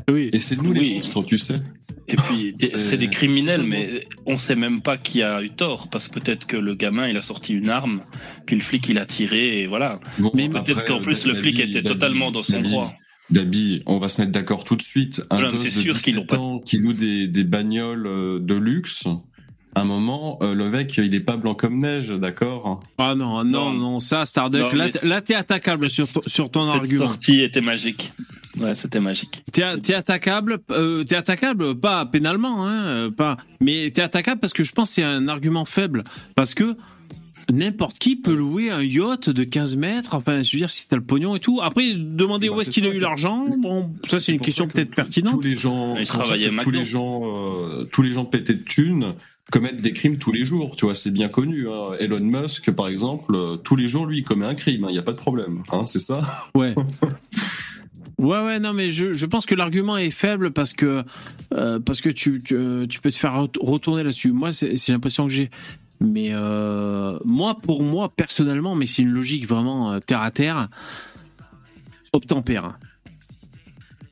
Oui. Et c'est nous les monstres, tu sais. Et puis, C'est- des criminels, mais on sait même pas qui a eu tort, parce que peut-être que le gamin, il a sorti une arme, puis le flic, il a tiré, et voilà. Bon, Mais Peut-être qu'en plus, le flic était totalement dans son droit. Dabi, on va se mettre d'accord tout de suite. Un Non, gosse c'est de sûr qu'ils 17 l'ont pas- ans qui loue des, des bagnoles euh, de luxe, à un moment, euh, le mec, il est pas blanc comme neige, d'accord? Ah non non Non. non ça Starduck. Non, là là t'es attaquable sur ton- sur ton Cette argument. sortie était magique. Ouais, c'était magique. T'es t'es attaquable, euh, t'es attaquable pas pénalement, hein, euh, pas, mais t'es attaquable parce que je pense que c'est un argument faible, parce que n'importe qui peut louer un yacht de 15 mètres, enfin, je veux dire, si t'as le pognon et tout. Après, demander Bah, où est-ce qu'il a eu l'argent, bon, ça c'est une question que peut-être pertinente. Tous les gens, à tous les gens, euh, tous les gens pétés de thunes commettent des crimes tous les jours. Tu vois, c'est bien connu. hein. Elon Musk, par exemple, euh, tous les jours, lui, il commet un crime. Il n'y a pas de problème. Hein, c'est ça? Ouais. Ouais, ouais, non, mais je, je pense que l'argument est faible parce que, euh, parce que tu, tu, euh, tu peux te faire ret- retourner là-dessus. Moi, c'est l'impression que j'ai. Mais euh, moi, pour moi, personnellement, mais c'est une logique vraiment terre à terre, obtempère.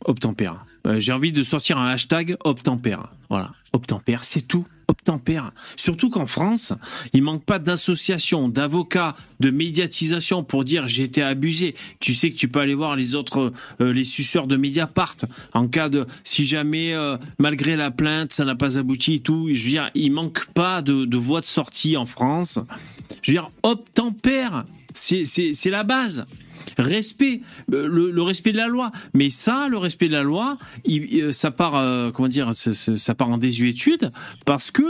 Obtempère. J'ai envie de sortir un hashtag obtempère. Voilà. Obtempère, c'est tout. Obtempère. Surtout qu'en France, il manque pas d'associations, d'avocats, de médiatisation pour dire j'ai été abusé. Tu sais que tu peux aller voir les autres, euh, les suceurs de Mediapart en cas de, si jamais euh, malgré la plainte ça n'a pas abouti et tout. Je veux dire, il manque pas de, de voies de sortie en France. Je veux dire, obtempère, c'est la base respect, euh, le, respect de la loi. Mais ça, le respect de la loi, euh, ça part, euh, comment dire, ça, part en désuétude parce que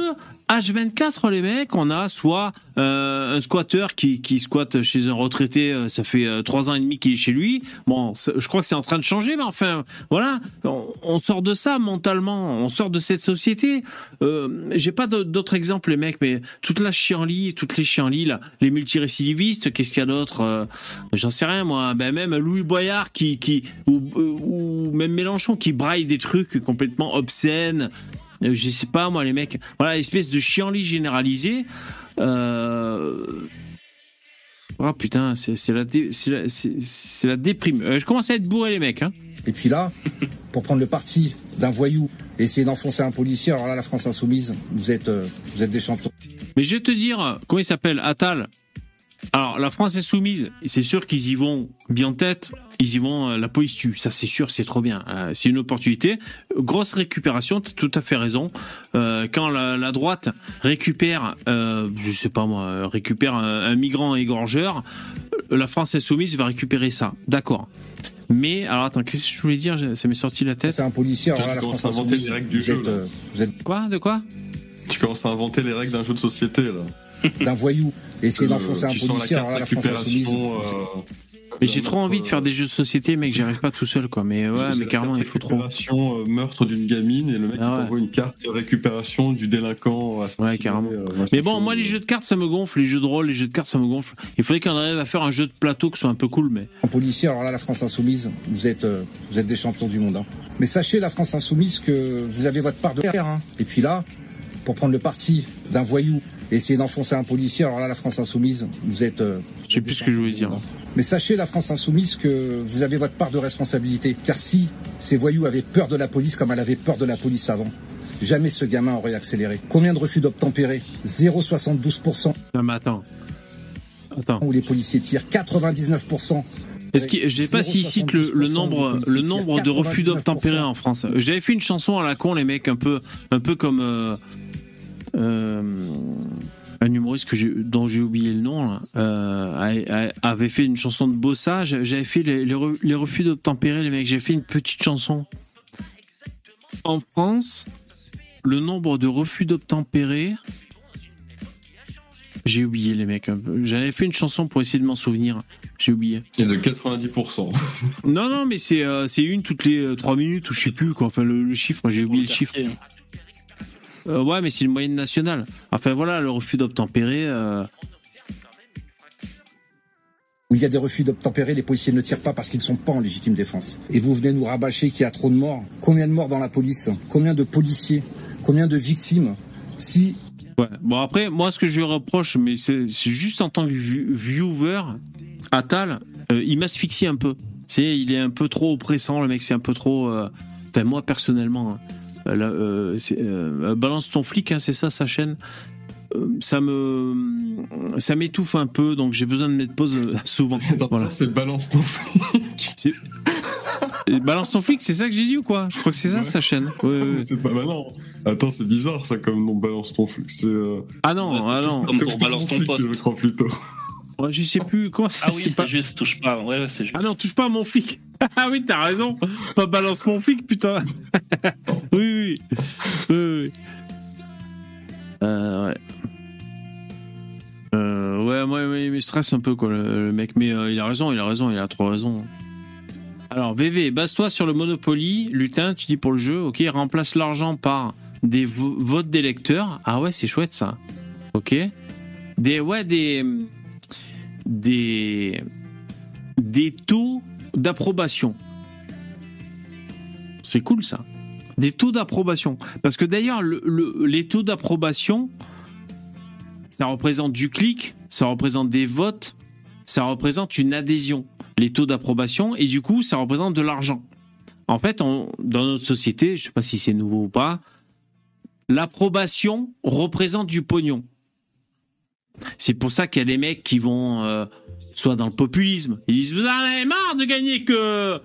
H24, les mecs, on a soit un squatteur qui, squatte chez un retraité, ça fait trois ans et demi qu'il est chez lui. Bon, je crois que c'est en train de changer, mais enfin, voilà, on, sort de ça mentalement, on sort de cette société. Euh, J'ai pas d'autres exemples, les mecs, mais toute la chienlit, toutes les chienlits, là, les multirécidivistes, qu'est-ce qu'il y a d'autre J'en sais rien, moi. Ben même Louis Boyard qui, qui ou, ou même Mélenchon qui braille des trucs complètement obscènes. Euh, Je sais pas, moi, les mecs. Voilà, espèce de chienlit généralisé. Euh... Oh putain, c'est la, dé- la, la déprime. Euh, je commence à être bourré, les mecs. Hein. Et puis là, pour prendre le parti d'un voyou et essayer d'enfoncer un policier, alors là, la France insoumise, vous êtes, euh, vous êtes des champions. Mais je vais te dire, comment il s'appelle? Attal. Alors, la France est soumise. C'est sûr qu'ils y vont bien en tête. Ils y vont, euh, la police tue. Ça, c'est sûr, c'est trop bien. Euh, c'est une opportunité. Grosse récupération, tu as tout à fait raison. Euh, quand la, la droite récupère, euh, je sais pas moi, récupère un, un migrant égorgeur, la France est soumise va récupérer ça. D'accord. Mais, alors attends, qu'est-ce que je voulais dire? Ça m'est sorti de la tête. C'est un policier, alors Tu là, la commences France à inventer insoumise, les règles du vous jeu, êtes, là. vous êtes Quoi? De quoi? Tu commences à inventer les règles d'un jeu de société, là. D'un voyou et essayer d'enfoncer un tu sens la policier, carte alors là, la France insoumise. récupération. euh, Mais j'ai trop envie de faire des jeux de société, mec. J'y arrive pas tout seul, quoi. Mais ouais, mais carrément, il faut trop. récupération, euh, meurtre d'une gamine et le mec Ah il ouais. t'envoie une carte récupération du délinquant assassiné. Ouais, carrément. euh, Mais bon, moi, les jeux de cartes, ça me gonfle. Les jeux de rôle, les jeux de cartes, ça me gonfle. Il faudrait qu'on arrive à faire un jeu de plateau qui soit un peu cool, mais. En policier, alors là, la France insoumise, vous êtes, euh, vous êtes des champions du monde. hein. Mais sachez, la France insoumise, que vous avez votre part de terre. Hein. Et puis là, pour prendre le parti d'un voyou essayer d'enfoncer un policier, alors là, la France insoumise, vous êtes. euh, Je sais plus ce que je voulais dire. Mais sachez, la France insoumise, que vous avez votre part de responsabilité. Car si ces voyous avaient peur de la police comme elle avait peur de la police avant, jamais ce gamin aurait accéléré. Combien de refus d'obtempérer? 0,72% Non, mais attends. Attends. où les policiers tirent, 99%. Est-ce que, je sais pas si ici que le, le nombre, le nombre de refus d'obtempérer en France. J'avais fait une chanson à la con, les mecs, un peu, un peu comme, euh, un humoriste que dont j'ai oublié le nom, là, euh, avait fait une chanson de bossage. J'avais fait les, les, re- les refus d'obtempérer, les mecs. J'ai fait une petite chanson. En France, le nombre de refus d'obtempérer J'ai oublié les mecs. J'avais fait une chanson pour essayer de m'en souvenir. J'ai oublié. Et de 90%. Non, non, mais c'est euh, c'est une toutes les euh, trois minutes ou je sais plus quoi. Enfin, le, le chiffre, j'ai oublié le chiffre. Euh, ouais, mais c'est une moyenne nationale. Enfin voilà, le refus d'obtempérer. euh, Où il y a des refus d'obtempérer, les policiers ne tirent pas parce qu'ils ne sont pas en légitime défense. Et vous venez nous rabâcher qu'il y a trop de morts. Combien de morts dans la police? Combien de policiers? Combien de victimes? Si Ouais. Bon après, moi ce que je lui reproche, mais c'est juste en tant que viewer, Attal, euh, il m'asphyxie un peu. Tu sais, il est un peu trop oppressant, le mec, c'est un peu trop. euh, Enfin, moi personnellement, hein, euh, euh, euh, balance ton flic, hein, c'est ça sa chaîne? Euh, Ça me, ça m'étouffe un peu, donc j'ai besoin de mettre pause souvent. Attends, Voilà. ça, c'est balance ton flic. Balance ton flic, c'est ça que j'ai dit ou quoi? Je crois que c'est ça Ouais. sa chaîne. Ouais, ouais, ouais. C'est pas maintenant. Attends, c'est bizarre ça comme nom balance ton flic. C'est. Euh... Ah non, Ouais, ah c'est non. Balance mon ton flic, poste. Je crois plutôt. Ouais, je sais plus comment ça Ah oui, c'est pas. juste, touche pas. Ouais, ouais, c'est juste. Ah non, touche pas à mon flic. Ah oui, t'as raison. Pas balance mon flic, putain. oui, oui. oui, oui. Euh, ouais. Euh, ouais, moi, ouais, il me stresse un peu, quoi, le, le mec. Mais euh, il a raison, il a raison, il a trop raison. Alors, VV, base-toi sur le Monopoly. Lutin, tu dis pour le jeu, ok, remplace l'argent par des vo- votes d'électeurs. Ah ouais, c'est chouette ça. Ok. Des, ouais, des. Des des taux d'approbation. C'est cool ça. Des taux d'approbation. Parce que d'ailleurs, le- le- les taux d'approbation, ça représente du clic, ça représente des votes, ça représente une adhésion. Les taux d'approbation, et du coup, ça représente de l'argent. En fait, dans notre société, je sais pas si c'est nouveau ou pas, l'approbation représente du pognon. C'est pour ça qu'il y a des mecs qui vont euh, soit dans le populisme. Ils disent Vous en avez marre de gagner que,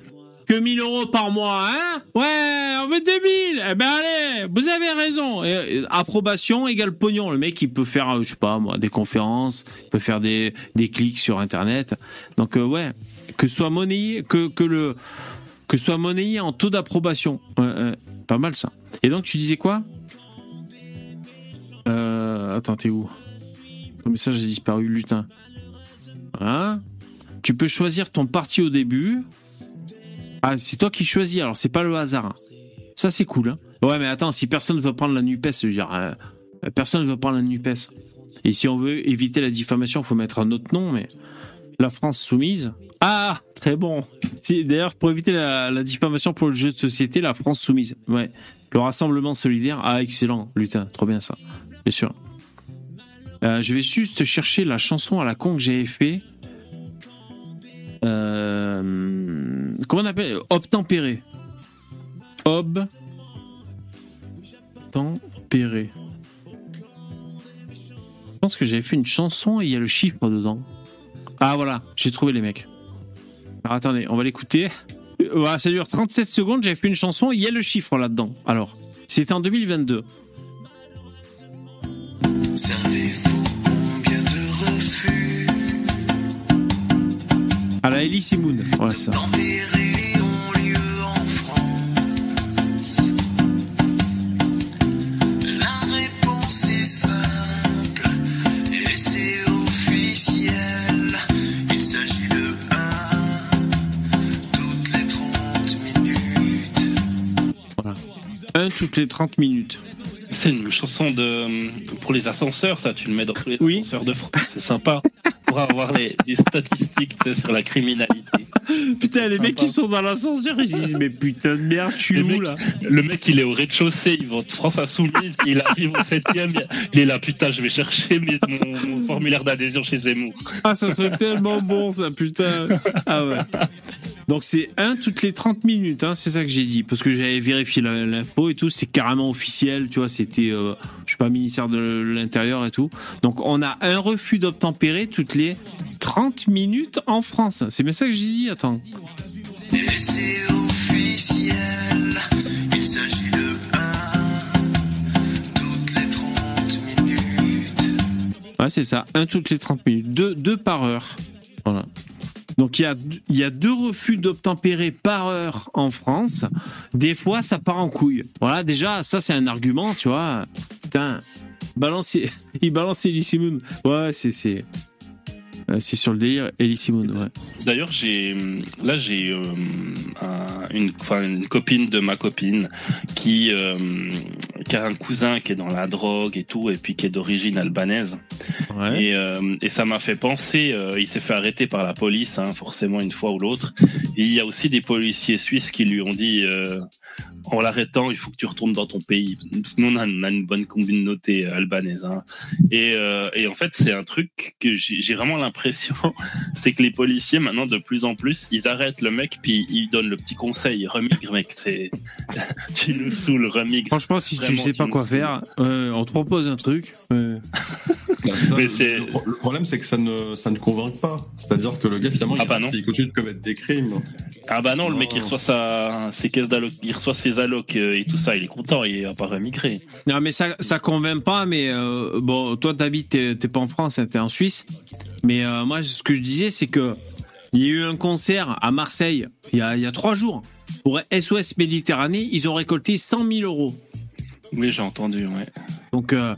que 1000 euros par mois, hein? Ouais, on veut 2000 Eh ben allez, vous avez raison. Et, approbation égale pognon. Le mec, il peut faire, euh, je sais pas moi, des conférences, il peut faire des, des clics sur Internet. Donc, euh, ouais, que soit monnayé, que, que le. Que soit monnayé en taux d'approbation. Pas mal ça. Et donc, tu disais quoi? Euh, Attends, t'es où? Ton message a disparu, lutin. Hein? Tu peux choisir ton parti au début. Ah, c'est toi qui choisis, alors c'est pas le hasard. hein. Ça, c'est cool. Hein ouais, mais attends, si personne ne veut prendre la NUPES, je veux dire, euh, personne ne veut prendre la NUPES. Et si on veut éviter la diffamation, il faut mettre un autre nom, mais la France soumise. Ah, très bon. D'ailleurs, pour éviter la, la diffamation pour le jeu de société, la France soumise. Ouais. Le rassemblement solidaire. Ah, excellent. Lutin, trop bien ça. Bien sûr. Euh, je vais juste chercher la chanson à la con que j'avais fait. Euh, comment on appelle? Obtempéré. Obtempéré. Je pense que j'avais fait une chanson et il y a le chiffre dedans. Ah voilà, j'ai trouvé les mecs. Alors attendez, on va l'écouter. Voilà, ça dure 37 secondes, j'avais fait une chanson, il y a le chiffre là-dedans. Alors, c'était en 2022. Savez-vous À la Ellie Moon. Voilà ça. tempérés ont lieu en France La réponse est simple et c'est officiel. Il s'agit de 1 toutes les 30 minutes. Voilà. Un toutes les 30 minutes. C'est une chanson de pour les ascenseurs, ça. Tu le mets dans tous les Oui. ascenseurs de France. C'est sympa avoir les, les statistiques sur la criminalité. Putain, les mecs qui sont dans l'ascenseur, ils se disent Mais putain de merde, je suis où là Le mec, il est au rez-de-chaussée, il vote France Insoumise, il arrive au septième, il est là, putain, je vais chercher mes- mon, mon formulaire d'adhésion chez Zemmour. Ah, ça serait tellement bon, ça, putain. Ah ouais. Donc c'est un toutes les 30 minutes, hein, c'est ça que j'ai dit. Parce que j'avais vérifié l'info et tout, c'est carrément officiel, tu vois, c'était, euh, je sais pas, ministère de l'Intérieur et tout. Donc on a un refus d'obtempérer toutes les 30 minutes en France. C'est bien ça que j'ai dit, attends. Et c'est officiel. Il s'agit de 1 toutes les 30 minutes. Ouais, c'est ça, un toutes les 30 minutes. Deux, deux par heure. Voilà. Donc il y a, deux refus d'obtempérer par heure en France. Des fois, ça part en couille. Voilà, déjà, ça c'est un argument, tu vois. Putain, il balance Moon. Ouais, c'est c'est euh, c'est sur le délire Moon. Ouais. D'ailleurs, j'ai là j'ai euh, un- une, une copine de ma copine qui, euh, qui a un cousin qui est dans la drogue et tout, et puis qui est d'origine albanaise. Ouais. Et, euh, et ça m'a fait penser, euh, il s'est fait arrêter par la police, hein, forcément une fois ou l'autre. Et il y a aussi des policiers suisses qui lui ont dit, euh, en l'arrêtant, il faut que tu retournes dans ton pays. Sinon, on a, on a une bonne communauté albanaise. Hein. Et, et en fait, c'est un truc que j'ai vraiment l'impression, c'est que les policiers maintenant, de plus en plus, ils arrêtent le mec puis ils donnent le petit conseil, remigre mec, c'est tu nous saoules, remigre. Franchement, si tu Vraiment, sais pas tu quoi faire, euh, on te propose un truc. euh, Bah, ça, Mais le, problème, c'est que ça ne, ça ne convainc pas. C'est-à-dire que le gars, finalement, Ah il, bah il continue de commettre des crimes. Ah bah non, le mec il reçoit sa, ses caisses d'alloc, il reçoit ses allocs euh, et tout ça, il est content, il va pas remigrer. Non, mais ça, ça convainc pas. Mais euh, bon, toi, t'habites, t'es t'es pas en France, hein, t'es en Suisse. Mais euh, moi, ce que je disais, c'est que il y a eu un concert à Marseille il y a, il y a trois jours pour SOS Méditerranée. Ils ont récolté 100 000 euros. Oui, j'ai entendu, ouais. Donc, euh,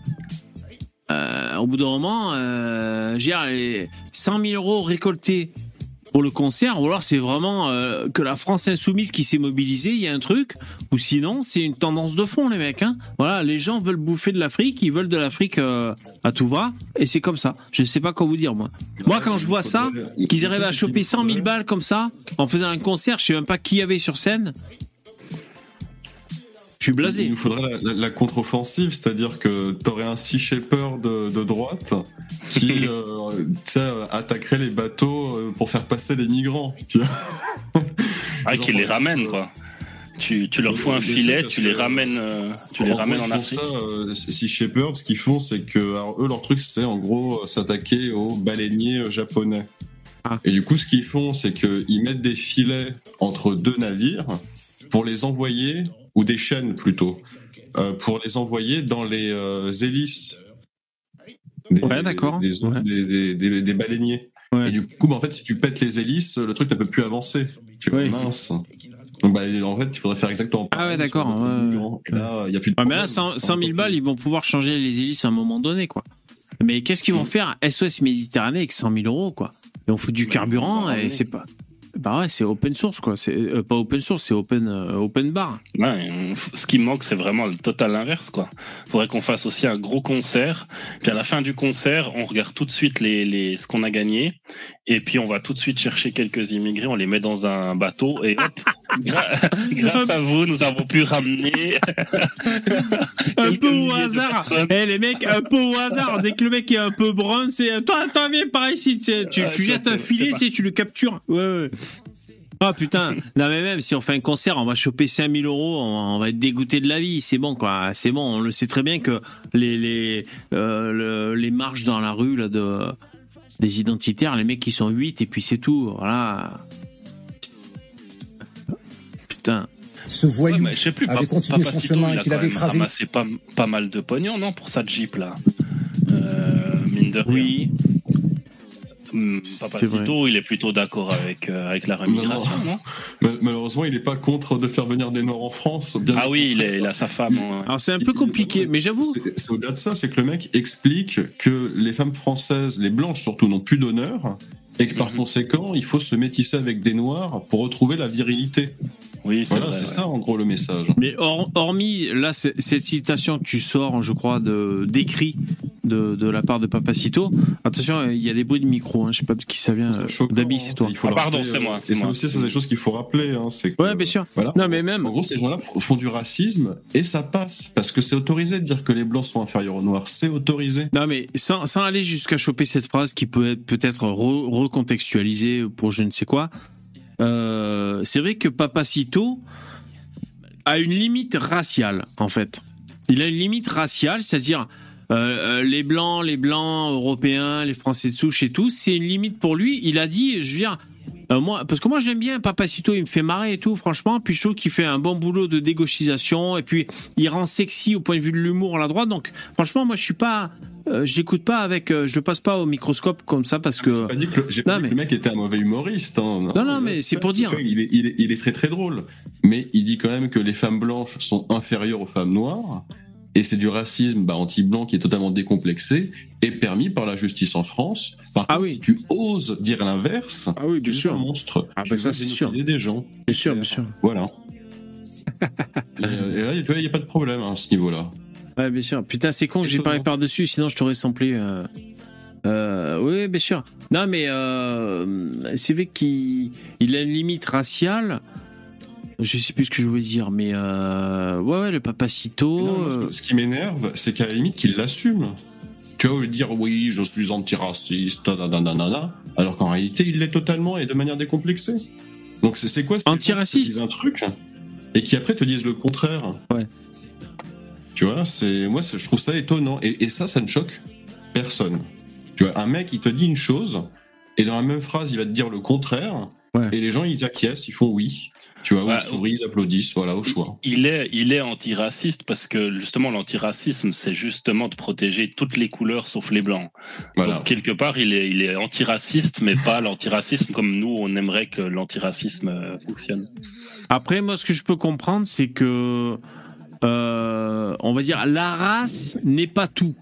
euh, au bout d'un moment, euh, je veux dire, les 100 000 euros récoltés pour le concert, ou alors c'est vraiment euh, que la France insoumise qui s'est mobilisée, il y a un truc, ou sinon c'est une tendance de fond, les mecs. Hein. Voilà, les gens veulent bouffer de l'Afrique, ils veulent de l'Afrique euh, à tout va, et c'est comme ça. Je sais pas quoi vous dire, moi. Moi, quand je vois ça, qu'ils arrivent à choper 100 000 balles comme ça, en faisant un concert, je sais même pas qui y avait sur scène. Je suis Il blasé. nous faudrait la, la- la contre-offensive, c'est-à-dire que t'aurais un Sea Shepherd de, de droite qui euh, tu sais, euh, attaquerait les bateaux euh, pour faire passer les migrants. Tu vois Ah, Genre, qui les euh, ramène, quoi. Tu, tu leur fous un filet, tu les ramènes, euh, tu les En ramènes gros, en Afrique. ça, euh, Sea Shepherd, ce qu'ils font, c'est que alors, eux, leur truc, c'est en gros euh, s'attaquer aux baleiniers euh, japonais. Ah. Et du coup, ce qu'ils font, c'est qu'ils mettent des filets entre deux navires pour les envoyer, ou des chaînes plutôt, euh, pour les envoyer dans les euh, hélices. Des, Ouais, d'accord. Des, Ouais. des- des- des- des baleiniers. Ouais. Et du coup, bah, en fait, si tu pètes les hélices, le truc ne peut plus avancer. Tu vois, mince. Donc, bah, en fait, il faudrait faire exactement Ah ouais, pareil d'accord, ouais, là, a plus de mais là, problème. 100, 100 000 balles, ils vont pouvoir changer les hélices à un moment donné, quoi. Mais qu'est-ce qu'ils vont faire? À SOS Méditerranée avec 100 000 euros, quoi Et on fout du carburant et c'est pas. Bah ouais, c'est open source, quoi. C'est euh, pas open source, c'est open, euh, open bar. Ouais, ce qui manque, c'est vraiment le total inverse, quoi. Faudrait qu'on fasse aussi un gros concert. Puis à la fin du concert, on regarde tout de suite les, les, ce qu'on a gagné. Et puis on va tout de suite chercher quelques immigrés, on les met dans un bateau et hop, gra- grâce à vous, nous avons pu ramener Un peu au hasard. personnes. Eh les mecs, un peu au hasard. Dès que le mec est un peu brun, c'est toi, toi viens par ici. tu Tu, tu jettes un filet, tu le captures. Ouais, ouais. Ah putain, non mais même si on fait un concert, on va choper 5000 euros, on, on va être dégoûté de la vie, c'est bon quoi, c'est bon, on le sait très bien que les les euh, le- les marches dans la rue là de des identitaires, les mecs qui sont 8 et puis c'est tout, voilà. Putain. Ce voyou je sais plus, avait continué son chemin et qu'il avait écrasé. ramassé pas, pas mal de pognon, non, pour sa Jeep, là. Euh, mine de rien. Oui. C'est Papacito, il est plutôt d'accord avec, euh, avec la non, Mal- Malheureusement, il n'est pas contre de faire venir des Noirs en France. bien Ah oui, il, est, il a sa femme. hein. Alors c'est un peu compliqué, mais j'avoue. C'est- C'est au-delà de ça, c'est que le mec explique que les femmes françaises, les blanches surtout, n'ont plus d'honneur et que par Mhm. conséquent, il faut se métisser avec des noirs pour retrouver la virilité. Oui, Voilà, c'est ça en gros le message. Mais hor- hormis là cette citation que tu sors, je crois, de d'écrit de, de la part de Papacito. Attention, euh, il y a des bruits de micro. Hein, je sais pas de qui ça vient. Euh, Dabi, c'est toi. Il faut Ah, pardon, c'est euh, moi, c'est Et c'est moi. aussi c'est des choses qu'il faut rappeler. Hein, que- Ouais, bien sûr. Voilà. Non, mais même. En gros, ces gens-là font du racisme et ça passe parce que c'est autorisé de dire que les blancs sont inférieurs aux noirs. C'est autorisé. Non, mais sans, sans aller jusqu'à choper cette phrase qui peut être peut-être re- recontextualisée pour je ne sais quoi. Euh, c'est vrai que Papacito a une limite raciale, en fait. Il a une limite raciale, c'est-à-dire euh, euh, les blancs, les blancs européens, les Français de souche et tout, c'est une limite pour lui. Il a dit, je veux dire, euh, moi, parce que moi j'aime bien Papacito, il me fait marrer et tout, franchement. Puis je trouve qu'il fait un bon boulot de dégauchisation et puis il rend sexy au point de vue de l'humour à la droite. Donc franchement, moi je suis pas, euh, je l'écoute pas avec, euh, je le passe pas au microscope comme ça parce J'ai que. pas dit que le, pas dit que le mec était un mauvais humoriste. hein. Non, non, mais c'est pour dire. Il est, il, est, il est très très drôle. Mais il dit quand même que les femmes blanches sont inférieures aux femmes noires Et c'est du racisme bah, anti-blanc qui est totalement décomplexé et permis par la justice en France. Par Ah contre, oui. si tu oses dire l'inverse, Ah oui, bien tu es sûr. un monstre. Ah tu bah ça, c'est sûr. des gens. Bien sûr, bien sûr. Voilà. et, et là, tu vois, il n'y a pas de problème hein, à ce niveau-là. Ouais, bien sûr. Putain, c'est con, que j'ai parlé par-dessus, sinon je t'aurais samplé. Euh... Euh, oui, bien sûr. Non, mais euh, c'est vrai qu'il il a une limite raciale. Je sais plus ce que je voulais dire, mais euh, ouais, ouais, le papacito. Non, moi, ce, euh, ce qui m'énerve, c'est qu'à la limite, qu'il l'assume. Tu vois, dire oui, je suis antiraciste, nanana, alors qu'en réalité, il l'est totalement et de manière décomplexée. Donc, c'est quoi Antiraciste un truc et qui après te disent le contraire? Ouais. Tu vois, c'est moi, je trouve ça étonnant. Et, et ça, ça ne choque personne. Tu vois, un mec, il te dit une chose et dans la même phrase, il va te dire le contraire. Ouais. Et les gens, ils acquiescent, ils font oui. Tu vois, ils sourient, ils applaudissent, voilà, au choix. Il est, il est antiraciste parce que justement l'antiracisme, c'est justement de protéger toutes les couleurs sauf les blancs. Voilà. Donc quelque part, il est, il est antiraciste, mais pas l'antiracisme comme nous on aimerait que l'antiracisme euh, fonctionne. Après, moi, ce que je peux comprendre, c'est que, euh, on va dire, la race n'est pas tout.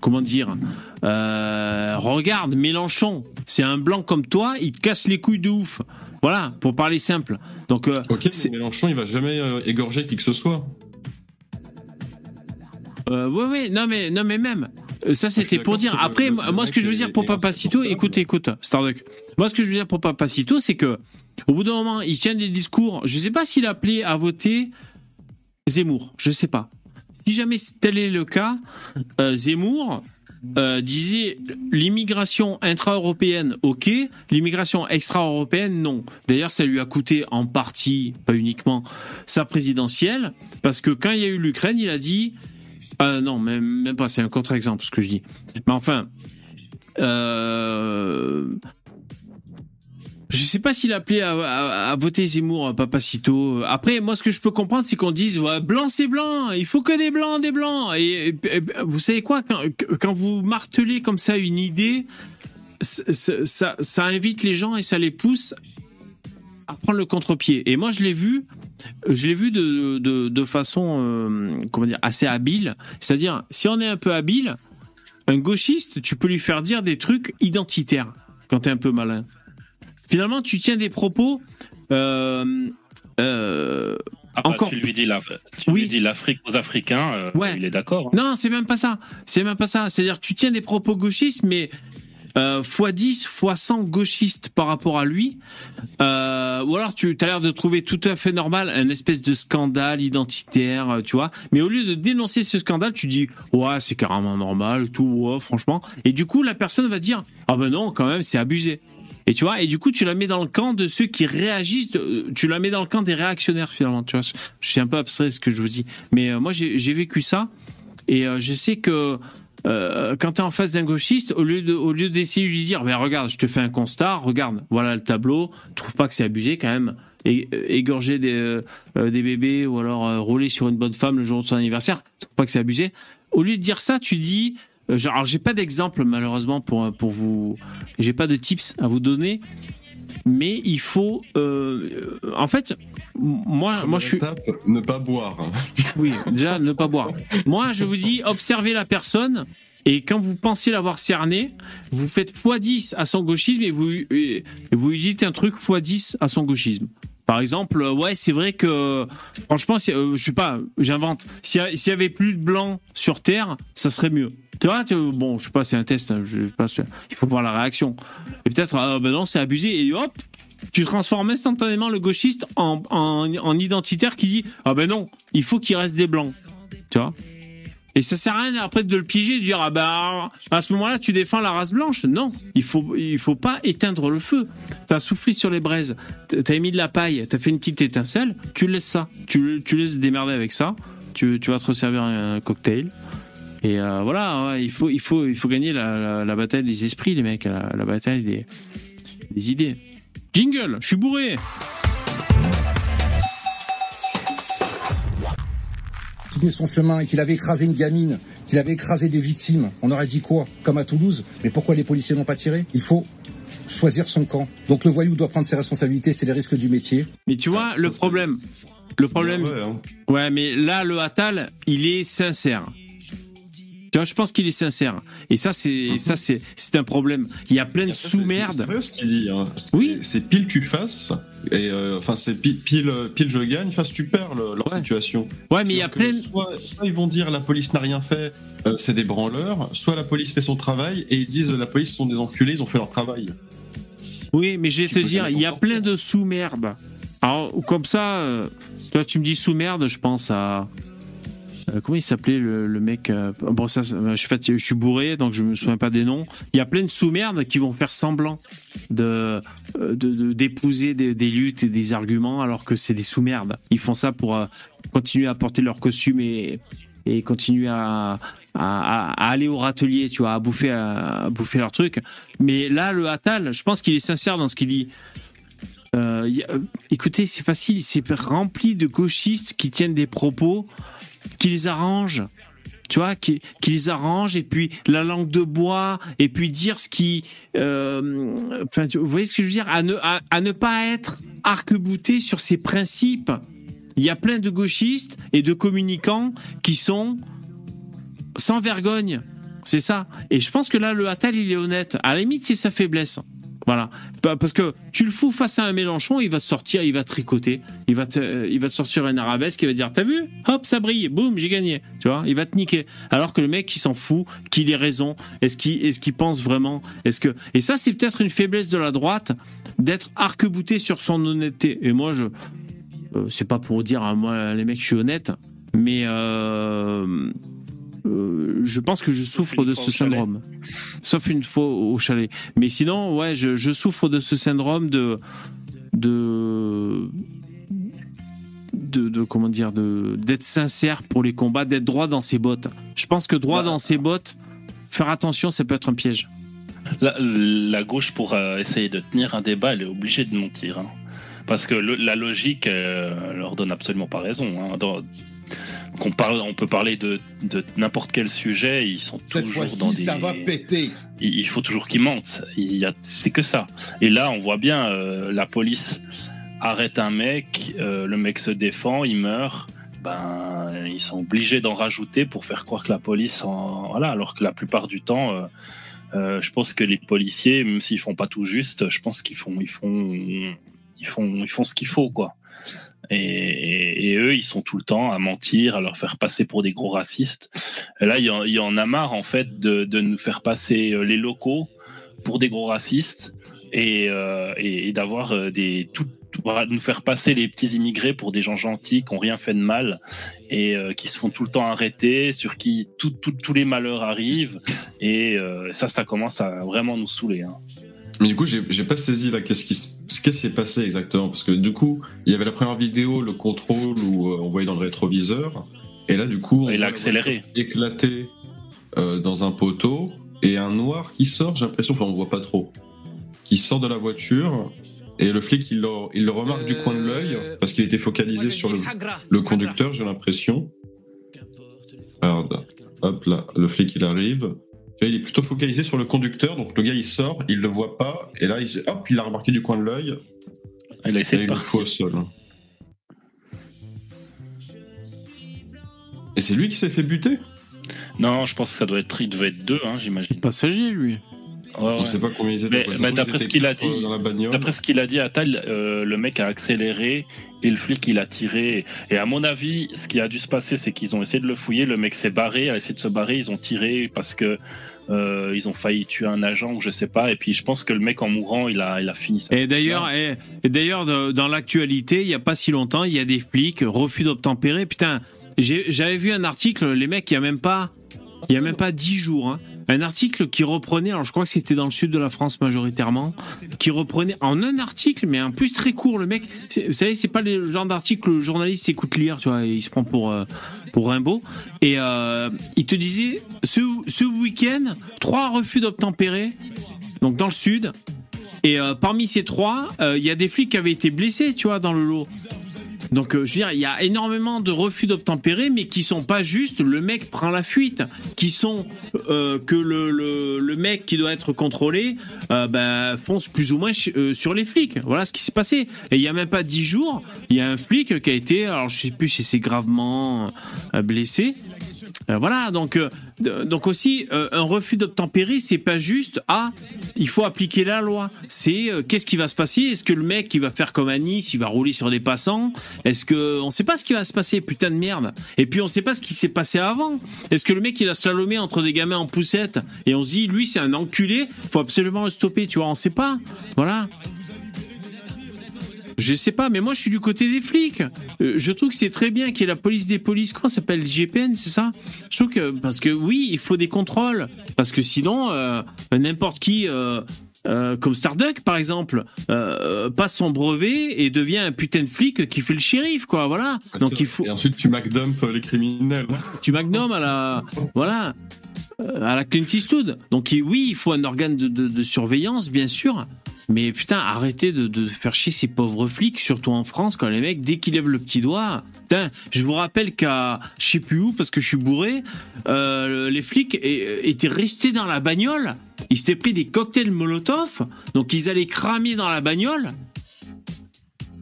Comment dire? Euh, Regarde, Mélenchon, c'est un blanc comme toi, il te casse les couilles de ouf. Voilà, pour parler simple. Donc, euh, Ok, mais c'est- Mélenchon, il va jamais euh, égorger qui que ce soit. euh, ouais, ouais, non mais, non mais même. Ça, c'était pour dire. Après, le- moi, le moi, ce que je veux dire pour Papacito, écoute, écoute, Starduck. Moi, ce que je veux dire pour Papacito, c'est que, au bout d'un moment, il tient des discours. Je sais pas s'il appelait à voter Zemmour. Je sais pas. Si jamais tel est le cas, Zemmour euh, disait l'immigration intra-européenne, ok, l'immigration extra-européenne, non. D'ailleurs, ça lui a coûté en partie, pas uniquement, sa présidentielle, parce que quand il y a eu l'Ukraine, il a dit, euh, non, même, même pas, c'est un contre-exemple ce que je dis. Mais enfin, euh, je sais pas s'il appelait à, à- à voter Zemmour, Papacito. Après, moi, ce que je peux comprendre, c'est qu'on dise ouais, blanc, c'est blanc. Il faut que des blancs, des blancs. Et, vous savez quoi quand, vous martelez comme ça une idée, ça, invite les gens et ça les pousse à prendre le contre-pied. Et moi, je l'ai vu, je l'ai vu de, de, de façon, euh, comment dire, assez habile. C'est-à-dire, si on est un peu habile, un gauchiste, tu peux lui faire dire des trucs identitaires quand t'es un peu malin. Finalement, tu tiens des propos. euh, euh, Ah bah, Encore tu lui dis Oui. l'Afrique aux Africains, euh, Ouais. il est d'accord. hein. Non, c'est même pas ça. C'est même pas ça. C'est-à-dire, tu tiens des propos gauchistes, mais euh, fois 10, fois 100 gauchistes par rapport à lui. Euh, ou alors, tu as l'air de trouver tout à fait normal un espèce de scandale identitaire, tu vois. Mais au lieu de dénoncer ce scandale, tu dis, ouais, c'est carrément normal, tout, ouais, franchement. Et du coup, la personne va dire, ah ben non, quand même, c'est abusé. Et tu vois, et du coup, tu la mets dans le camp de ceux qui réagissent, de- tu la mets dans le camp des réactionnaires finalement, tu vois. Je suis un peu abstrait ce que je vous dis, mais euh, moi j'ai vécu ça et euh, je sais que euh, quand tu es en face d'un gauchiste, au lieu de, d'essayer de lui dire, ben regarde, je te fais un constat, regarde, voilà le tableau, trouve pas que c'est abusé quand même, euh, égorger des, euh, euh, des bébés ou alors euh, rouler sur une bonne femme le jour de son anniversaire, trouve pas que c'est abusé. Au lieu de dire ça, tu dis, euh, alors j'ai pas d'exemple malheureusement pour pour vous, j'ai pas de tips à vous donner, mais il faut, euh, euh, en fait, moi, moi je suis, Étape, ne pas boire. hein. oui, déjà, ne pas boire. Moi, je vous dis, observez la personne. Et quand vous pensez l'avoir cerné, vous faites x10 à son gauchisme et vous, et vous lui dites un truc x10 à son gauchisme. Par exemple, euh, ouais, c'est vrai que, franchement, c'est- euh, je sais pas, j'invente. S'il y, avait plus de blancs sur Terre, ça serait mieux. Tu vois, bon, je sais pas, c'est un test, hein, je sais pas, il faut voir la réaction. Et peut-être, ah ben non, c'est abusé, et hop, tu transformes instantanément le gauchiste en, en, en identitaire qui dit ah ben non, il faut qu'il reste des blancs. Tu vois? Et ça sert à rien après de le piéger et de dire ah ben à ce moment-là tu défends la race blanche. Non, il faut il faut pas éteindre le feu. T'as soufflé sur les braises, t'as émis de la paille, t'as fait une petite étincelle, tu laisses ça, tu, tu laisses démerder avec ça. Tu, tu vas te resservir un cocktail. Et euh, voilà, il faut il faut il faut gagner la, la, la bataille des esprits les mecs, la, la bataille des des idées. Jingle, je suis bourré. Son chemin et qu'il avait écrasé une gamine, qu'il avait écrasé des victimes, on aurait dit quoi Comme à Toulouse. Mais pourquoi les policiers n'ont pas tiré Il faut choisir son camp. Donc le voyou doit prendre ses responsabilités, c'est les risques du métier. Mais tu vois, le problème, Le problème, Ouais, hein. ouais, mais là, le Atal, il est sincère. Tu vois, je pense qu'il est sincère. Et ça, c'est ça, c'est c'est un problème. Il y a plein de sous-merdes. vrai ce qu'il dit. hein. C'est- Oui. C'est pile tu fasses, et euh, enfin c'est pile, pile, pile je gagne, face tu perds le- leur Ouais. situation. Ouais, mais il y a plein. Soit, soit ils vont dire la police n'a rien fait, euh, c'est des branleurs, soit la police fait son travail et ils disent la police sont des enculés, ils ont fait leur travail. Oui, mais je vais Tu te dire, il y a sortir. plein de sous-merdes. Alors, comme ça, euh, toi, tu me dis sous-merde, je pense à. Euh, comment il s'appelait le, le mec euh, Bon, ça, je suis, bourré, donc je me souviens pas des noms. Il y a plein de sous-merdes qui vont faire semblant de euh, d'épouser des, luttes et des arguments, alors que c'est des sous-merdes. Ils font ça pour continuer à porter leur costume et et continuer à, aller au râtelier, tu vois, à bouffer, bouffer leur truc. Mais là, le Attal, je pense qu'il est sincère dans ce qu'il dit. Écoutez, c'est facile, c'est rempli de gauchistes qui tiennent des propos qui les arrangent. Tu vois, qui, qui les arrangent, et puis la langue de bois, et puis dire ce qui. euh, Enfin, vous voyez ce que je veux dire? À ne, à ne pas être arc-bouté sur ses principes. Il y a plein de gauchistes et de communicants qui sont sans vergogne. C'est ça. Et je pense que là, le Attal, il est honnête. À la limite, c'est sa faiblesse. Voilà. Pa- Parce que tu le fous face à un Mélenchon, il va sortir, il va tricoter, il va te, euh, il va te sortir un arabesque, il va dire, t'as vu? Hop, ça brille, boum, j'ai gagné. Tu vois? Il va te niquer. Alors que le mec, il s'en fout, qu'il ait raison. Est-ce qu'il, qu'il pense vraiment? Est-ce que, et ça, c'est peut-être une faiblesse de la droite, d'être arc-bouté sur son honnêteté. Et moi, je, euh, c'est pas pour dire, moi, les mecs, je suis honnête, mais, euh, euh, je pense que je souffre de ce syndrome. Sauf une fois au chalet. Mais sinon, ouais, je, je souffre de ce syndrome de. de. de, de- comment dire, de d'être sincère pour les combats, d'être droit dans ses bottes. Je pense que droit Bah, dans ses bottes, faire attention, ça peut être un piège. La, la gauche, pour euh, essayer de tenir un débat, elle est obligée de mentir. hein. Parce que le- la logique euh, leur donne absolument pas raison. hein. Dans- qu'on parle, on peut parler de, de n'importe quel sujet, ils sont Cette toujours dans des. ça va péter. il il faut toujours qu'ils mentent. Il y a, c'est que ça. Et là, on voit bien, euh, la police arrête un mec, euh, le mec se défend, il meurt. Ben, ils sont obligés d'en rajouter pour faire croire que la police, en... voilà, alors que la plupart du temps, euh, euh, je pense que les policiers, même s'ils font pas tout juste, je pense qu'ils font, ils font, ils font, ils font ce qu'il faut, quoi. Et, eux, ils sont tout le temps à mentir, à leur faire passer pour des gros racistes. Là, il y, en, a marre, en fait, de, de nous faire passer euh, les locaux pour des gros racistes et, euh, et, d'avoir euh, des tout, nous faire passer les petits immigrés pour des gens gentils qui ont rien fait de mal et euh, qui se font tout le temps arrêter, sur qui tous les malheurs arrivent et ça, ça commence à vraiment nous saouler. hein. Mais du coup, j'ai pas saisi là qu'est-ce qui s- qu'est-ce qui s'est passé exactement parce que du coup, il y avait la première vidéo, le contrôle où euh, on voyait dans le rétroviseur, et là du coup, on Il a accéléré. éclater euh, dans un poteau et un noir qui sort. J'ai l'impression, enfin on voit pas trop, qui sort de la voiture. Et le flic, il le, il le remarque du coin de l'œil parce qu'il était focalisé sur le, le conducteur, j'ai l'impression. Regarde, hop là, le flic il arrive. Il est plutôt focalisé sur le conducteur, donc le gars il sort, il le voit pas, et là il, se- hop, il l'a remarqué du coin de l'œil, Il a et essayé de partir. au sol. Et c'est lui qui s'est fait buter? Non, je pense que ça doit être, il devait être deux, hein, j'imagine. Passager, lui. On sait pas combien ils étaient. Mais- mais trouve, d'après ce qu'il a dit- euh, dans la bagnole. D'après ce qu'il a dit, Attal, euh, le mec a accéléré et le flic il a tiré. Et à mon avis, ce qui a dû se passer, c'est qu'ils ont essayé de le fouiller. Le mec s'est barré, a essayé de se barrer. Ils ont tiré parce que euh, ils ont failli tuer un agent ou je sais pas. Et puis je pense que le mec en mourant, il a, il a fini ça. Et d'ailleurs, et, et d'ailleurs, dans l'actualité, il y a pas si longtemps, il y a des flics refus d'obtempérer. Putain, j'avais vu un article, les mecs, il y a même pas, il y a même pas dix jours, hein, un article qui reprenait, alors je crois que c'était dans le sud de la France majoritairement, qui reprenait en un article, mais en plus très court. Le mec, vous savez, c'est pas le genre d'article que le journaliste s'écoute lire, tu vois, il se prend pour euh, pour Rimbaud. Et euh, il te disait, ce, week-end, trois refus d'obtempérer, donc dans le sud. Et euh, parmi ces trois, il y a des flics qui avaient été blessés, tu vois, dans le lot. Donc, euh, je veux dire, il y a énormément de refus d'obtempérer, mais qui sont pas juste le mec prend la fuite, qui sont euh, que le, mec qui doit être contrôlé ben, fonce plus ou moins sur les flics. Voilà ce qui s'est passé. Et il y a même pas dix jours, il y a un flic qui a été, alors je sais plus si c'est gravement blessé. Euh, voilà, donc euh, donc aussi euh, un refus d'obtempérer, c'est pas juste ah il faut appliquer la loi. C'est qu'est-ce qui va se passer? Est-ce que le mec qui va faire comme à Nice, il va rouler sur des passants? Est-ce que on sait pas ce qui va se passer Putain de merde. Et puis on sait pas ce qui s'est passé avant. Est-ce que le mec il a slalomé entre des gamins en poussette? Et on se dit lui c'est un enculé, faut absolument le stopper. Tu vois, on sait pas. Voilà. Je sais pas, mais moi je suis du côté des flics. Euh, je trouve que c'est très bien qu'il y ait la police des polices. Comment ça s'appelle GPN, c'est ça? Je trouve que parce que oui, il faut des contrôles parce que sinon euh, n'importe qui. euh, euh, comme Starduck par exemple euh, passe son brevet et devient un putain de flic qui fait le shérif quoi voilà donc il faut Et ensuite, tu McDump les criminels. tu Magnum à la voilà à la Clint Eastwood. Donc oui, il faut un organe de, de- de surveillance, bien sûr. Mais putain, arrêtez de, de faire chier ces pauvres flics, surtout en France, quand les mecs, dès qu'ils lèvent le petit doigt. Putain, je vous rappelle qu'à je sais plus où, parce que je suis bourré, euh, les flics étaient restés dans la bagnole. Ils s'étaient pris des cocktails Molotov, donc ils allaient cramer dans la bagnole.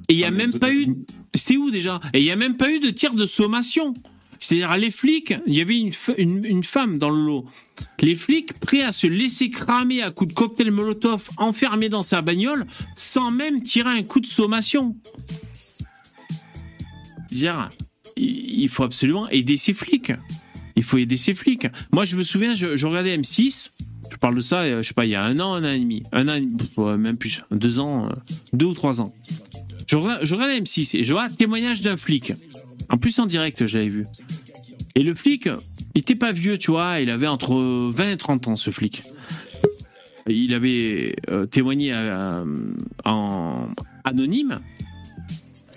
Et il y a même pas eu. C'était où déjà? Et il y a même pas eu de tir de sommation. C'est-à-dire les flics, il y avait une, une, femme dans le lot. Les flics prêts à se laisser cramer à coups de cocktail Molotov enfermé dans sa bagnole sans même tirer un coup de sommation. Dire, il faut absolument aider ces flics. Il faut aider ces flics. Moi, je me souviens, je, regardais M6. Je parle de ça, euh, je sais pas, il y a un an, un an et demi, un an, même plus, deux ans, euh, deux ou trois ans. Je, je regardais M6 et je vois témoignage d'un flic. En plus, en direct, je l'avais vu. Et le flic, il était pas vieux, tu vois, il avait entre 20 et 30 ans, ce flic. Il avait euh, témoigné en anonyme.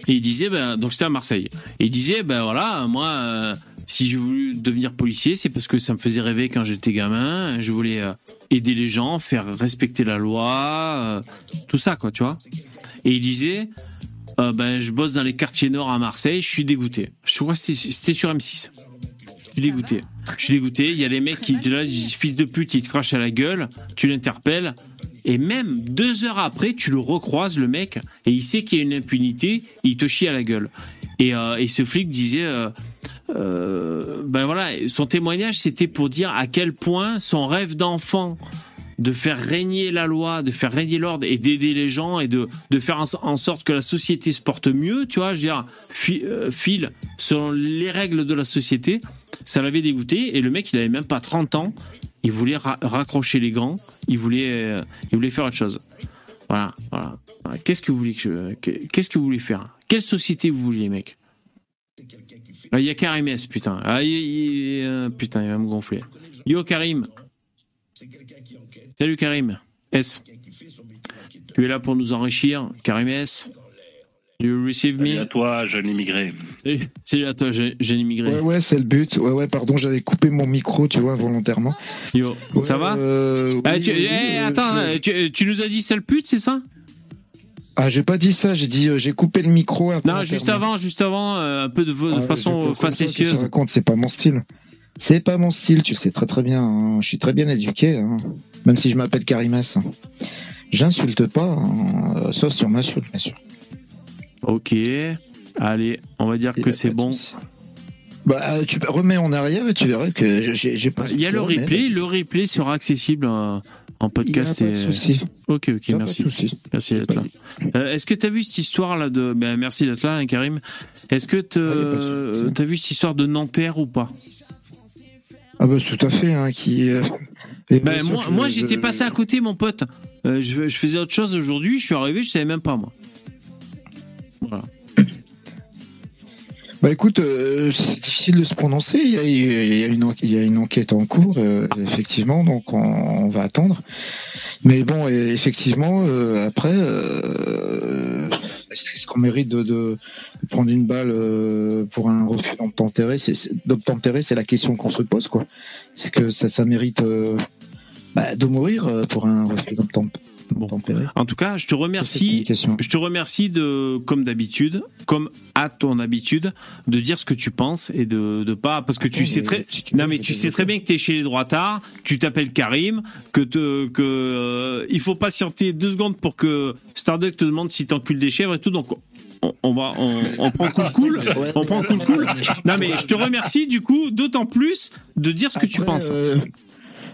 Et il disait, ben, donc c'était à Marseille. Et il disait, ben voilà, moi, euh, si je voulais devenir policier, c'est parce que ça me faisait rêver quand j'étais gamin. Je voulais euh, aider les gens, faire respecter la loi, tout ça, quoi, tu vois. Et il disait, euh, ben, je bosse dans les quartiers nord à Marseille, je suis dégoûté. Je crois que c'était sur M6. Je suis dégoûté. Je suis dégoûté. Il y a des mecs qui étaient là, fils de pute, il te crache à la gueule, tu l'interpelles. Et même deux heures après, tu le recroises, le mec, et il sait qu'il y a une impunité, il te chie à la gueule. Et, euh, et ce flic disait, euh, euh, ben voilà, son témoignage, c'était pour dire à quel point son rêve d'enfant de faire régner la loi, de faire régner l'ordre et d'aider les gens et de, de faire en, sorte que la société se porte mieux, tu vois, je veux dire, fi- euh, file selon les règles de la société, ça l'avait dégoûté et le mec, il avait même pas 30 ans, il voulait ra- raccrocher les gants, il voulait, euh, il voulait faire autre chose. Voilà, voilà. Qu'est-ce que vous voulez qu'est-ce que vous voulez faire? Quelle société vous voulez, mecs? Ah, Il y a Karim S, putain. Ah, euh, putain, il va me gonfler. Yo, Karim. Salut, Karim. S. Tu es là pour nous enrichir, Karim S. You receive Salut me? à toi, jeune immigré. Salut, salut à toi, j'ai immigré. Ouais, ouais, c'est le but. Ouais, ouais, pardon, j'avais coupé mon micro, tu vois, volontairement. Yo, Ouais, ça va? euh, Ah, oui, tu, oui, eh, euh, attends, je- tu, tu nous as dit sale pute, c'est ça? Ah, j'ai pas dit ça, j'ai dit euh, j'ai coupé le micro. Non, juste avant, juste avant, euh, un peu de, vo- de Ah, façon facétieuse. Raconte, c'est pas mon style. C'est pas mon style, tu sais très très bien. hein. Je suis très bien éduqué, hein. même si je m'appelle Karimès. hein. J'insulte pas, hein, euh, sauf si on m'insulte, bien sûr. Ok, allez, on va dire que c'est bon. Bah, tu remets en arrière et tu verras que j'ai pas. Il y a le replay, le replay sera accessible en podcast. Il y a pas et- de souci. Ok, ok, merci. Pas de souci. Merci d'être là. Euh, Est-ce que tu as vu cette histoire là de. Ben, merci d'être là, hein, Karim. Est-ce que tu as vu cette histoire de Nanterre ou pas? Ah bah tout à fait, hein, qui. euh, Ben, moi, moi j'étais passé à côté, mon pote. Euh, je, je faisais autre chose aujourd'hui, je suis arrivé, je savais même pas, moi. Voilà. Bah écoute, euh, c'est difficile de se prononcer. Il y a, il y a une, en- il y a une enquête en cours, euh, effectivement, donc on, on va attendre. Mais bon, effectivement, après, est-ce qu'on mérite de, prendre une balle euh, pour un refus d'obtempérer? C'est d'obtempérer, la question qu'on se pose, quoi. C'est que ça, mérite euh, bah, de mourir euh, pour un refus d'obtem- tempéré. En tout cas, je te remercie. Je te remercie de, comme d'habitude, comme à ton habitude, de dire ce que tu penses et de, de pas, parce que tu sais très, si tu non mais tu sais très bien que t'es chez les droitards, tu t'appelles Karim, que te, que, euh, il faut patienter deux secondes pour que Starduck te demande si t'encules des chèvres et tout, donc on, on va, on, on prend cool cool, on prend cool cool. Non mais je te remercie du coup, d'autant plus de dire ce que tu penses. euh,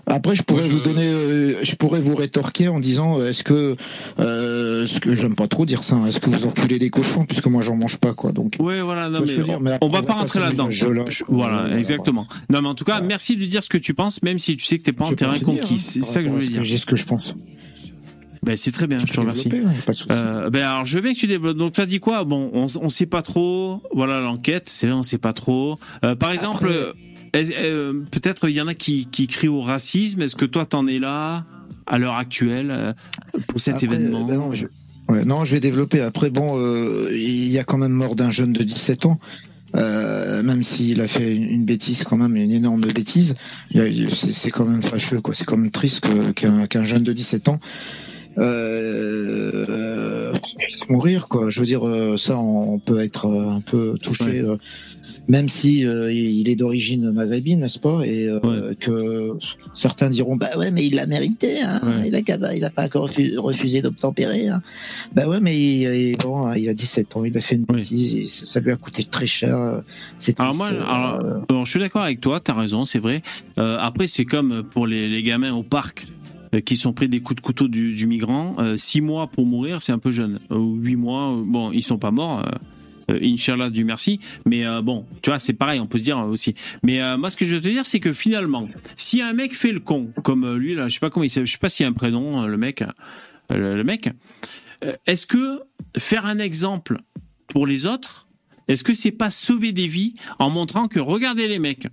Après, je pourrais vous donner, euh, je pourrais vous rétorquer en disant, euh, est-ce que, euh, ce que j'aime pas trop dire ça, hein, est-ce que vous enculez des cochons puisque moi j'en mange pas quoi, donc. Ouais, voilà, non, mais, dire, on, mais après, on va pas rentrer là-dedans. là. Voilà, exactement. Non, mais en tout cas, merci de dire ce que tu penses, même si tu sais que t'es pas en terrain dire, conquis. hein, C'est ça que je voulais dire. J'ai ce que je pense. Ben, c'est très bien, je te remercie. souci. Euh, ben alors je veux bien que tu développes. Donc t'as dit quoi? Bon, on, on sait pas trop. Voilà l'enquête. C'est vrai, on sait pas trop. Euh, par exemple, Après- euh, peut-être il y en a qui, qui crient au racisme. Est-ce que toi t'en es là à l'heure actuelle euh, pour cet Après, événement ben non, je... ouais, non, je vais développer. Après, bon, euh, il y a quand même mort d'un jeune de 17 ans. Euh, même s'il a fait une, bêtise, quand même une énorme bêtise, c'est quand même fâcheux, quoi. C'est quand même triste qu'un jeune de 17 ans euh, puisse mourir, quoi. Je veux dire, euh, ça, on, peut être euh, un peu touché, euh, même si euh, il est d'origine maghrébine, n'est-ce pas, et euh, que certains diront, bah ouais, mais il l'a mérité, hein. Ouais. il a il a pas encore refu- refusé d'obtempérer. Hein. Bah ouais, mais il, bon, il a 17 ans, il a fait une Oui. bêtise, et ça, ça lui a coûté très cher. euh, C'est Alors euh, alors, je suis d'accord avec toi, t'as raison, c'est vrai. Après, c'est comme pour les, les gamins au parc qui sont pris des coups de couteau du, du migrant. Euh, six mois pour mourir, c'est un peu jeune. Ou huit mois, bon, ils sont pas morts. Euh, Inch'Allah, du merci. Mais euh, bon, tu vois, c'est pareil, on peut se dire euh, aussi. Mais euh, moi, ce que je veux te dire, c'est que finalement, si un mec fait le con, comme euh, lui, là, je sais pas comment il je sais pas s'il a un prénom, le mec, le, mec, est-ce que faire un exemple pour les autres, est-ce que c'est pas sauver des vies en montrant que regardez les mecs,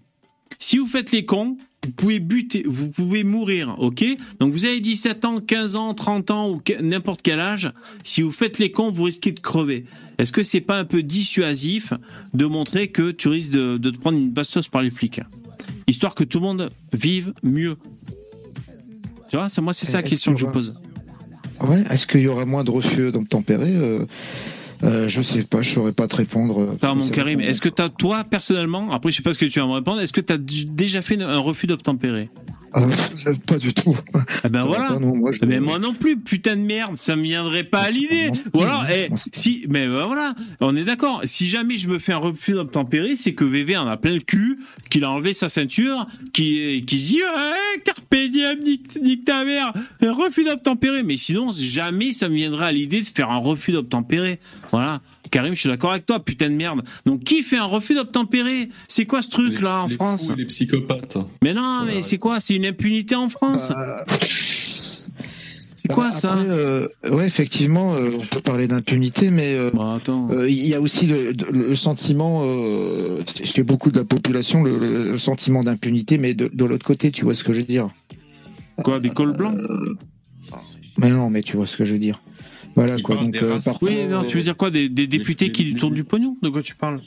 si vous faites les cons, vous pouvez buter, vous pouvez mourir, ok? Donc vous avez 17 ans, 15 ans, 30 ans ou n'importe quel âge, si vous faites les cons, vous risquez de crever. Est-ce que c'est pas un peu dissuasif de montrer que tu risques de, de te prendre une bastos par les flics? Histoire que tout le monde vive mieux. Tu vois, c'est moi c'est ça la question que je pose. Ouais, est-ce qu'il y aura moins de refus d'obtempérer euh, euh, Je sais pas, je saurais pas te répondre. euh, Attends, mon Karim, est-ce que t'as, toi, personnellement, après je sais pas ce que tu vas me répondre, est-ce que tu as déjà fait un refus d'obtempérer? Euh, Pas du tout. Eh ben Ça voilà. pas, non, moi, je- Mais moi non plus, putain de merde, ça me viendrait pas à l'idée. Ou alors, hein. eh, si, mais ben voilà, on est d'accord. Si jamais je me fais un refus d'obtempérer, c'est que VV en a plein le cul, qu'il a enlevé sa ceinture, qui, qui se dit, ouais, carpe diem, nique, nique ta mère, un refus d'obtempérer. Mais sinon, jamais ça me viendrait à l'idée de faire un refus d'obtempérer. Voilà. Karim, je suis d'accord avec toi, putain de merde. Donc, qui fait un refus d'obtempérer? C'est quoi ce truc Les- là en les France? fous et les psychopathes. Mais non, mais c'est quoi? C'est une impunité en France. Bah, C'est quoi bah, ça? après, euh, Ouais, effectivement, euh, on peut parler d'impunité, mais euh, euh, il y a aussi le, le sentiment, euh, chez beaucoup de la population, le, le sentiment d'impunité, mais de, de l'autre côté, tu vois ce que je veux dire? Quoi, des cols blancs? Mais non, mais tu vois ce que je veux dire. Voilà Il quoi. Donc, des euh, races. Oui, non, tu veux dire quoi Des, des députés les- qui lui tournent du pognon? De quoi tu parles?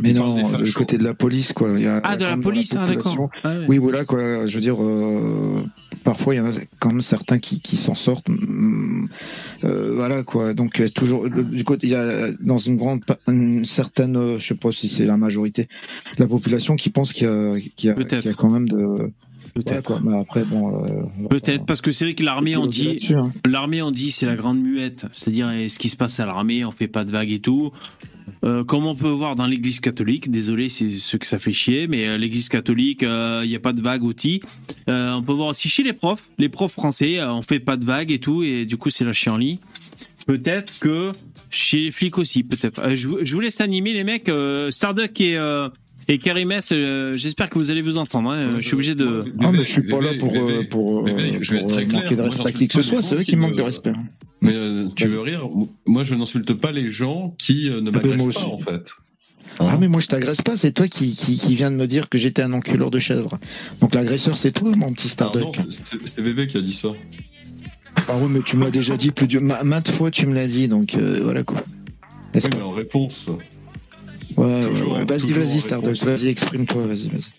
Mais non, le fachos. côté de la police, quoi. Il y a, Ah, de la police, ah, d'accord. Ah. Oui, voilà, quoi. Je veux dire, euh, parfois, il y en a quand même certains qui, qui s'en sortent. euh, voilà, quoi. Donc, il y a toujours, le- du côté, il y a dans une grande, une certaine, euh, je sais pas si c'est la majorité, la population qui pense qu'il y a, qu'il y a, Peut-être. qu'il y a quand même de. Peut-être. Mais après, bon. euh, Peut-être, pas- parce que c'est vrai que l'armée, on dit, hein. l'armée, on dit, c'est la grande muette. C'est-à-dire, ce qui se passe à l'armée, on fait pas de vagues et tout. Euh, comme on peut voir dans l'église catholique, désolé, c'est ce que ça fait chier, mais euh, l'église catholique, il n'y a pas de vagues outils. On peut voir aussi chez les profs, les profs français, on fait pas de vagues et tout, et du coup, c'est la chienlit. Peut-être que chez les flics aussi, peut-être. Je, vous- laisse animer les mecs. Starduck et, et Karimes, euh, j'espère que vous allez vous entendre. hein. Je suis obligé de... Ah, mais je suis pas là pour, euh, pour, euh, Bébé, je vais être pour, très clair. manquer de respect à qui que ce soit. C'est eux qui manquent me- de respect. hein. Mais euh, tu veux rire Moi, je n'insulte pas les gens qui ne Ah, m'agressent pas, en fait. Ah Hein mais moi je t'agresse pas, c'est toi qui, qui, qui viens de me dire que j'étais un enculeur de chèvre. Donc l'agresseur c'est toi mon petit Starduck. non, c'est- Bébé qui a dit ça. Ah ouais mais tu me l'as déjà dit plus de ma- maintes fois tu me l'as dit donc euh, voilà quoi. Est-ce Oui, mais en réponse. Ouais, toujours- ouais. Vas-y vas-y réponse. vas-y exprime-toi, vas-y vas-y.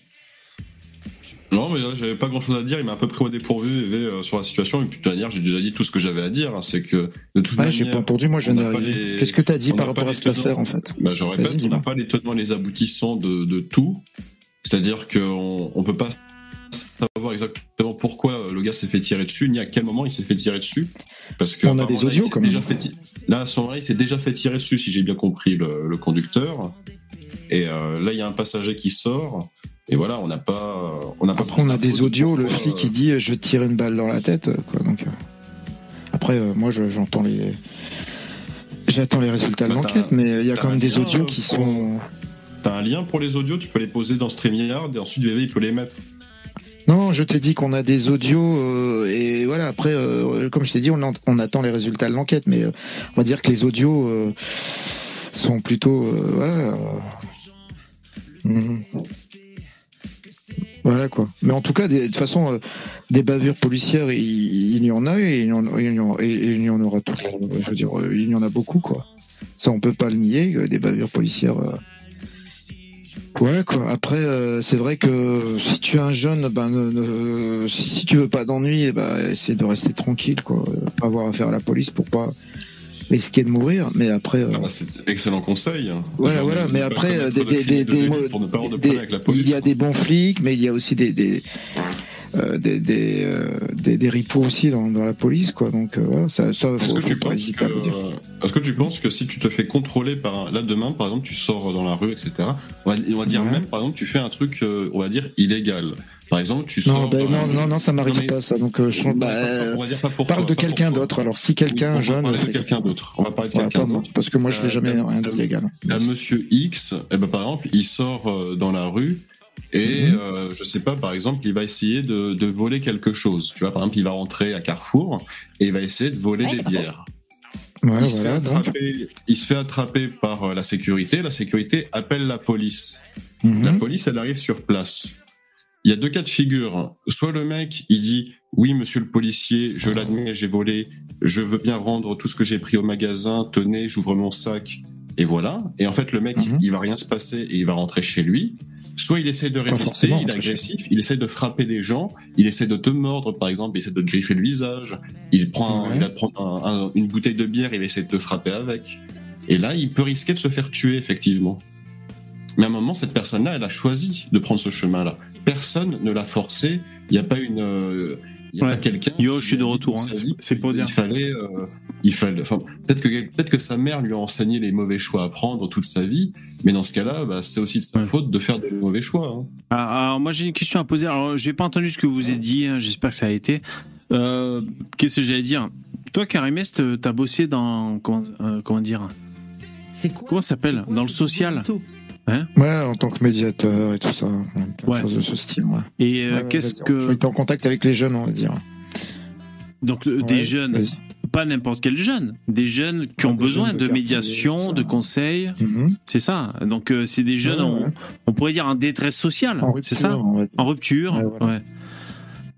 Non, mais là, j'avais pas grand chose à dire. Il m'a un peu pris au dépourvu EV, euh, sur la situation. Et puis, de toute manière, j'ai déjà dit tout ce que j'avais à dire. hein. C'est que, de toute Ouais, j'ai pas entendu, moi je viens d'arriver. les- Qu'est-ce que t'as dit on par rapport à cette affaire en fait Bah, je répète, on n'a pas les tenants et les aboutissants de, de tout. C'est-à-dire qu'on on peut pas savoir exactement pourquoi euh, le gars s'est fait tirer dessus, ni à quel moment il s'est fait tirer dessus. Parce que On a des là, il audios, ti- Là, il s'est déjà fait tirer dessus, si j'ai bien compris le, le conducteur. Et euh, là, il y a un passager qui sort. Et voilà, on n'a pas. On n'a pas Après, on a des audios, le flic euh, qui dit euh, je vais te tirer une balle dans la tête. euh, Quoi, donc, euh. Après, euh, moi je- j'entends les. J'attends les résultats de Bah, l'enquête, mais il y a quand même des audios euh, qui pour- sont. T'as un lien pour les audios, tu peux les poser dans StreamYard et ensuite VV il peut les mettre. Non, je t'ai dit qu'on a des audios euh, et voilà. Après, euh, comme je t'ai dit, on, en- on attend les résultats de l'enquête, mais euh, on va dire que les audios sont plutôt voilà. mhm. Voilà quoi. Mais en tout cas, de toute façon, des bavures policières, il, y en a et il y en, il y il y en aura tout. Je veux dire, il y en a beaucoup quoi. Ça, on peut pas le nier. Des bavures policières. Euh, Ouais quoi. Après, euh, c'est vrai que si tu es un jeune, ben ne- ne- si tu veux pas d'ennui, eh ben essaie de rester tranquille quoi. Euh, Pas avoir affaire à la police pour pas risquer de mourir. Mais après, euh, Ah bah, c'est excellent conseil. hein. voilà, Genre, voilà. Mais après, commettre des, de des, de des- des- il y a des bons flics, mais il y a aussi des des euh, des, des, euh, des, des ripoux aussi dans, dans la police quoi. Donc euh, voilà, ça, ça Est-ce que, hésiter que, tu penses que si tu te fais contrôler par un, là demain par exemple tu sors dans la rue etc on va, on va dire Ouais. même par exemple tu fais un truc on va dire illégal par exemple tu Non, sors ben, dans la non, rue- non, non, ça m'arrive Non, mais- pas ça. Donc euh, je, bah, on va dire pas pour parle toi, de quelqu'un d'autre. Alors si quelqu'un on va jeune, parler de quelqu'un d'autre on va parler de quelqu'un d'autre parce que moi je fais Euh, jamais euh, rien d'illégal. Monsieur X, eh ben, par exemple, il sort dans la rue et Mhm. euh, je sais pas, par exemple, il va essayer de, de voler quelque chose. Tu vois, par exemple, il va rentrer à Carrefour et il va essayer de voler Ouais, des bières. Ouais, il, se voilà, attraper, il se fait attraper par euh, la sécurité. La sécurité appelle la police. Mhm. La police, elle arrive sur place. Il y a deux cas de figure. Soit le mec, il dit oui, monsieur le policier, je l'admets, j'ai volé, je veux bien rendre tout ce que j'ai pris au magasin, tenez, j'ouvre mon sac, et voilà. Et en fait, le mec, Mhm. il va rien se passer et il va rentrer chez lui. Soit il essaie de résister, il est agressif, il essaie de frapper des gens, il essaie de te mordre, par exemple, il essaie de te griffer le visage, il prend, Ouais. il va te prendre un- un- une bouteille de bière, il va essayer de te frapper avec. Et là, il peut risquer de se faire tuer, effectivement. Mais à un moment, cette personne-là, elle a choisi de prendre ce chemin-là. Personne ne l'a forcé. Il n'y a pas une. euh, Il y a Ouais. pas quelqu'un. Yo, je suis de retour, hein. C'est pour dire. Il fallait. euh, il fallait. Enfin, peut-être que peut-être que sa mère lui a enseigné les mauvais choix à prendre toute sa vie. Mais dans ce cas-là, bah, c'est aussi de sa Ouais. faute de faire des mauvais choix. hein. Ah, Alors, moi j'ai une question à poser. Alors j'ai pas entendu ce que vous avez dit. hein, J'espère que ça a été. Euh, Qu'est-ce que j'allais dire? Toi, Karimest, t'as bossé dans comment, euh, comment dire? C'est quoi? Comment ça s'appelle? Dans le social. Bonito Ouais, en tant que médiateur et tout ça, plein de Ouais. choses de ce style. Ouais. Et euh, Ouais, qu'est-ce vas-y, Je que suis en contact avec les jeunes, on va dire. donc euh, des jeunes, pas n'importe quel jeune, des jeunes qui ont besoin de de quartier, médiation, de conseils. Mhm. C'est ça. Donc euh, c'est des jeunes, on, on pourrait dire en détresse sociale. C'est ça. En rupture, voilà.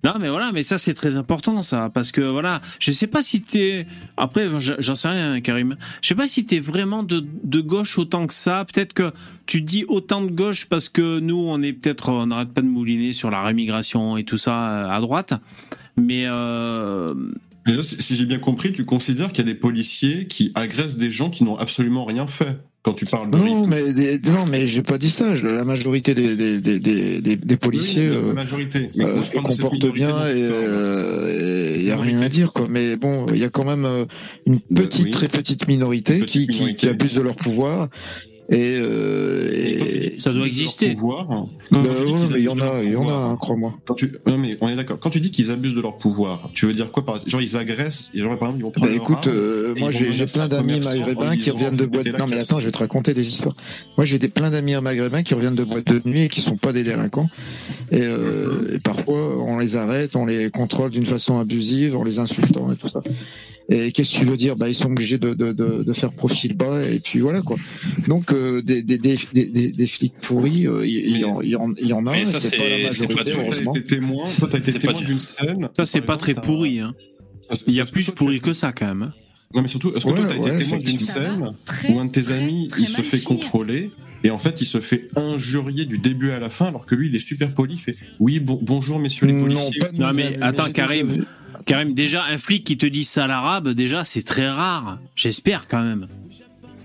Non, mais voilà, mais ça c'est très important, ça, parce que voilà, je sais pas si t'es. Après, je- j'en sais rien, Karim. Je sais pas si t'es vraiment de, de gauche autant que ça. Peut-être que tu dis autant de gauche parce que nous, on est peut-être, on n'arrête pas de mouliner sur la rémigration et tout ça euh, à droite. Mais euh, là, si si j'ai bien compris, tu considères qu'il y a des policiers qui agressent des gens qui n'ont absolument rien fait. Quand tu parles de Non, mais non, mais j'ai pas dit ça. Je- La majorité des, des, des, des, des- des policiers Oui, la euh, majorité. Mais euh, se comportent bien et il y a rien à dire quoi. Mais bon, il y a quand même euh, une Bah, petite, oui. très petite minorité, Petite qui, qui, minorité. qui abuse de leur pouvoir. Et, euh, et- ça doit exister. pouvoir. Bah, Quand tu dis ouais, mais il y en a, il y en a, hein, crois-moi. Quand tu... Non, mais on est d'accord. Quand tu dis qu'ils abusent de leur pouvoir, tu veux dire quoi par... Genre, ils agressent, et genre, par exemple, ils vont prendre Bah écoute, euh, moi j'ai plein d'amis maghrébins qui reviennent de boîtes. Non mais attends, je vais te raconter des histoires. Moi j'ai des plein d'amis maghrébins qui reviennent de boîtes de nuit et qui sont pas des délinquants. Et, euh, et parfois on les arrête, on les contrôle d'une façon abusive, en les insultant et tout ça. Et qu'est-ce que tu veux dire? Bah ils sont obligés de, de, de, de faire profil bas et puis voilà quoi. Donc euh, des, des, des, des, flics pourris, euh, il y, en- il y, en- il y en a, c'est pas la pas majorité. Toi, heureusement. t'as été témoin, toi, t'as été pas témoin du- d'une scène. ça c'est pas très pourri. Hein. Il y a plus toi, pourri que ça quand même. hein. Non, mais surtout, est-ce que Ouais, toi, t'as ouais, été témoin d'une scène où un de tes amis, il se fait contrôler et en fait, il se fait injurier du début à la fin alors que lui, il est super poli, il fait Oui, bon- bonjour, messieurs les Non, policiers. pas de Non, mais attends, Karim. Déjà vu. Karim, déjà, un flic qui te dit ça à l'arabe, déjà, c'est très rare. J'espère quand même.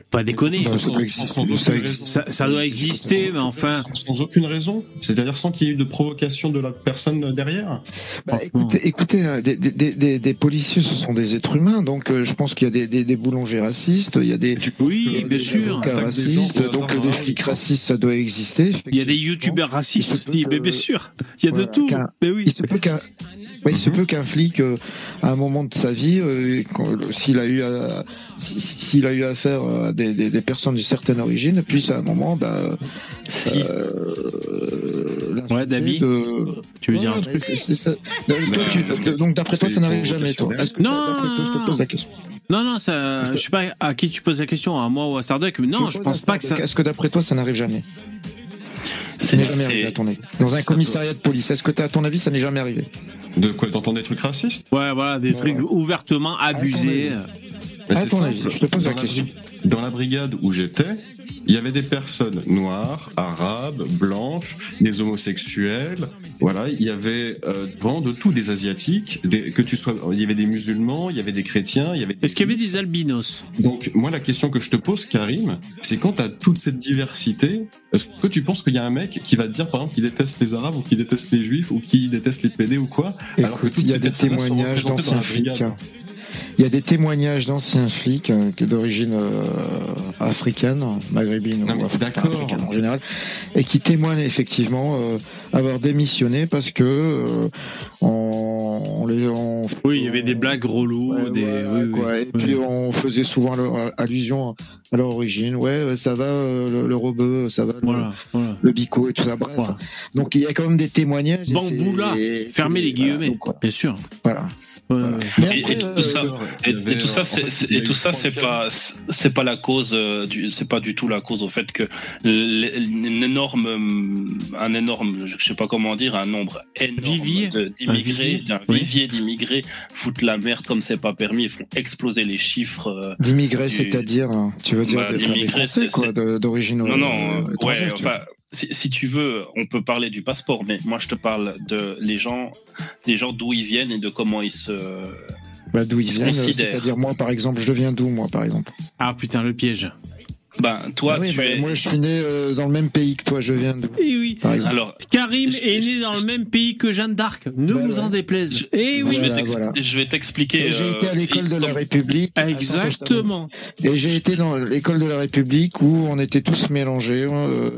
Pas déconner. Bah, ça Sans- doit exister, sans aucune ça raison. existe. Ça, ça doit exister, mais enfin. Sans, sans aucune raison C'est-à-dire sans qu'il y ait eu de provocation de la personne derrière Bah, écoutez, écoutez euh, des, des, des, des- des policiers, ce sont des êtres humains, donc euh, je pense qu'il y a des, des, des boulangers racistes, il y a des, Oui, des bien sûr. racistes, donc des hein. flics racistes, ça doit exister. Il y a des youtubeurs racistes aussi, mais bien sûr. Il y a de tout. Mais oui. Il se peut qu'un il se peut qu'un flic, euh, à un moment de sa vie, euh, s'il a eu à, si- si- s'il a eu affaire à des, des, des personnes d'une certaine origine, puisse à un moment, bah, Si. euh, Ouais, Dabi, de... Tu veux Ouais, dire un truc c'est- c'est ça. Donc, toi, tu- parce que- donc d'après toi, ça n'arrive jamais, toi. vocation Est-ce que Non, toi, je te pose la question? Non, non, ça, je sais pas à qui tu poses la question, à moi ou à Starduck, mais non, je pose pense pas que ça. Est-ce que d'après toi, ça n'arrive jamais? Ça n'est jamais arrivé à ton avis. Dans un commissariat de police, est-ce que à ton avis, ça n'est jamais arrivé? De quoi D'entendre des trucs racistes? Ouais, voilà, des trucs ouvertement abusés. Mais À c'est ton simple. avis, je te pose la question. Dans la brigade où j'étais, il y avait des personnes noires, arabes, blanches, des homosexuels. Voilà, il y avait euh, vraiment de tout, des asiatiques, des, que tu sois, il y avait des musulmans, il y avait des chrétiens, il y avait. Est-ce qu'il y avait des albinos Donc moi la question que je te pose, Karim, c'est quand tu as toute cette diversité, est-ce que tu penses qu'il y a un mec qui va te dire par exemple qu'il déteste les arabes ou qu'il déteste les juifs ou qu'il déteste les PD ou quoi alors que toutes il y a ces des témoignages dans d'anciens la flics. brigade. Il y a des témoignages d'anciens flics euh, d'origine euh, africaine, maghrébine Non, ou afri- enfin, d'accord. africaine en général, et qui témoignent effectivement euh, avoir démissionné parce que euh, on, on les on, Oui, il y avait des blagues reloues, Ouais, des. voilà, oui, oui, quoi. Et oui. puis on faisait souvent leur, allusion à leur origine. Ouais, ça va euh, le, le rebeu, ça va le, Voilà, voilà. le bico et tout ça. Bref. Voilà. Donc il y a quand même des témoignages. Bamboula, Fermez les voilà, guillemets, donc, bien sûr. Voilà. Et- tout ça, euh, euh, c'est, pas, c'est pas la cause euh, du, c'est pas du tout la cause au fait que une énorme, un énorme, je sais pas comment dire, un nombre énorme d'immigrés, d'un vivier d'immigrés foutent la merde comme c'est pas permis, ils font exploser les chiffres. euh, D'immigrés, c'est-à-dire, hein, tu veux dire Bah, des, Français, quoi, d'origine Non, euh, non, ouais, si, si tu veux, on peut parler du passeport, mais moi je te parle de les gens, des gens d'où ils viennent et de comment ils se. Bah, d'où ils Ils viennent, considèrent. c'est-à-dire moi par exemple, je viens d'où moi par exemple? Ah putain, le piège. Ben, toi, Ah oui, tu bah, es. Moi je suis né euh, dans le même pays que toi, je viens d'où Eh oui. Alors, Karim Je- est né dans le même pays que Jeanne d'Arc. Ne vous en déplaise. Je- Eh oui. je vais Voilà, t'ex- voilà. je vais t'expliquer. Et J'ai euh, été à l'école de la République. Exactement. Et j'ai été dans l'école de la République où on était tous mélangés, euh,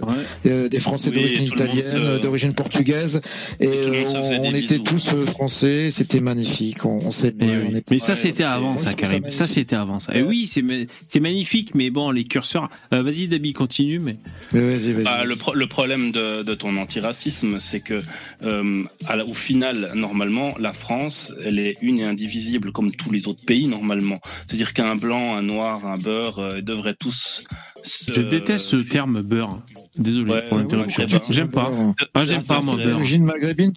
euh, des Français Oui, d'origine et italienne, euh, d'origine portugaise, et, on, était bisous. tous français, c'était magnifique, on, on s'aimait. Eh on oui. était- Mais ça, c'était avant, ça, Karim. Ça, c'était avant ça. Et oui, c'est magnifique, mais bon, les curseurs. Euh, vas-y, Dabi, continue. Mais Mais Vas-y, vas-y. Bah, le, pro- le problème de, de ton antiracisme, c'est que euh, à la- au final, normalement, la France, elle est une et indivisible comme tous les autres pays normalement. C'est-à-dire qu'un blanc, un noir, un beurre euh, devraient tous. se- je déteste ce terme beurre. Désolé Ouais, pour ouais, l'interruption. ouais, ouais, J'aime pas. Ah, j'aime pas, moi, beurre.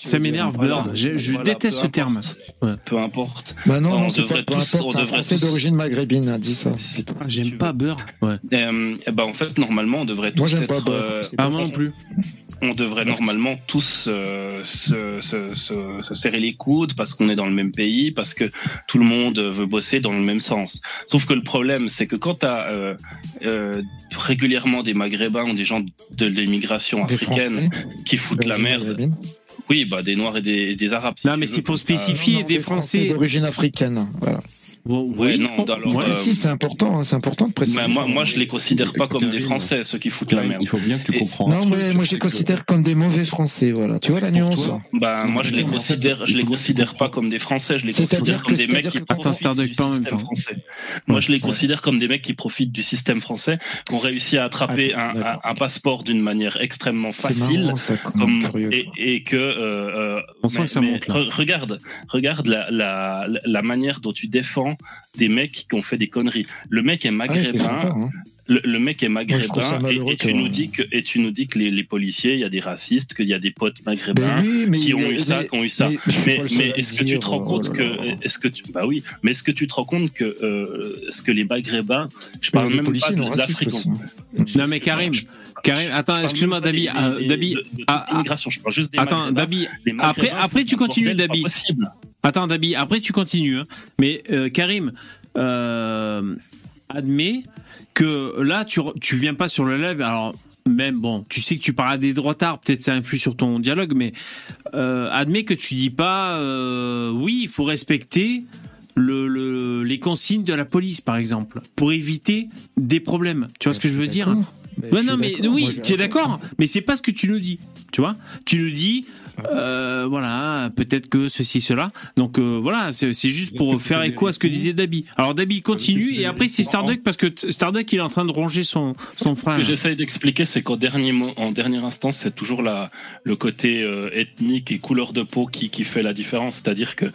Ça m'énerve, beurre. Je, je Voilà, déteste ce terme. importe. Peu importe. Bah non, On non, c'est devrait pas peu importe, c'est un français tous- d'origine maghrébine, hein, dis ça. Ah, J'aime pas beurre. Ouais. Euh, ben, en fait, normalement, on devrait tous Moi, j'aime pas beurre. euh, Ah, moi non plus. On devrait normalement tous euh, se, se- se- se serrer les coudes parce qu'on est dans le même pays, parce que tout le monde veut bosser dans le même sens. Sauf que le problème, c'est que quand tu as euh, euh, régulièrement des Maghrébins ou des gens de l'immigration africaine Français, qui foutent la merde, oui, bah des Noirs et des, Arabes. si Non, mais c'est pour ça. spécifier. Non, non, des Français- d'origine africaine. Voilà. Ouais, oui. non, alors, Ouais. euh, si, c'est important, hein, c'est important de préciser. Mais moi, moi, je les considère pas comme des Français, ceux qui foutent la merde. il faut bien que tu un non, mais moi, je les que- considère comme des mauvais Français, voilà. Tu vois la nuance toi, Bah, moi, je les Mais en fait, considère, je les considère pas comme des Français, je les considère comme des mecs qui profitent du système français. Moi, je les considère comme des mecs qui profitent du système français, qui ont réussi à attraper Ah, un, passeport d'une manière extrêmement facile. et, que euh, euh, On sent que ça monte, regarde regarde la, la, la manière dont tu défends des mecs qui ont fait des conneries le mec est Ah, maghrébin hein. le, le mec est Moi, maghrébin et, tu que- nous dis que et tu nous dis que les, les policiers, il y a des racistes, qu'il y a des potes Ben maghrébins oui, mais qui ont eu ça, mais- qui ont eu ça. mais est-ce que tu te rends oh compte là que est-ce que tu bah oui, mais est-ce que tu te rends compte que euh, ce que les maghrébins, je parle même pas de l'Afrique. Non mais Karim, Karim, attends, excuse-moi Dabi, euh, Dabi, ah, ah, attends, maghrébins. Dabi, après, après tu continues Dabi. Attends Dabi, après tu continues, hein. mais euh, Karim, euh, admets que là tu, tu viens pas sur le live, alors même bon, tu sais que tu parles à des droitards, peut-être ça influe sur ton dialogue, mais euh, admets que tu dis pas euh, oui, il faut respecter le, le- les consignes de la police par exemple, pour éviter des problèmes. Tu vois ce que je veux dire Ouais, je non, mais oui, tu es d'accord, mais c'est pas ce que tu nous dis, tu vois. Tu nous dis, euh, voilà, peut-être que ceci, cela. Donc euh, voilà, c'est c'est juste pour faire écho à ce que disait Dabi. Alors Dabi continue et après c'est Starduck parce que Starduck il est en train de ronger son son Ce frère. que j'essaye d'expliquer, c'est qu'en dernier, en dernière instance, c'est toujours la, le côté euh, ethnique et couleur de peau qui, qui fait la différence. C'est-à-dire que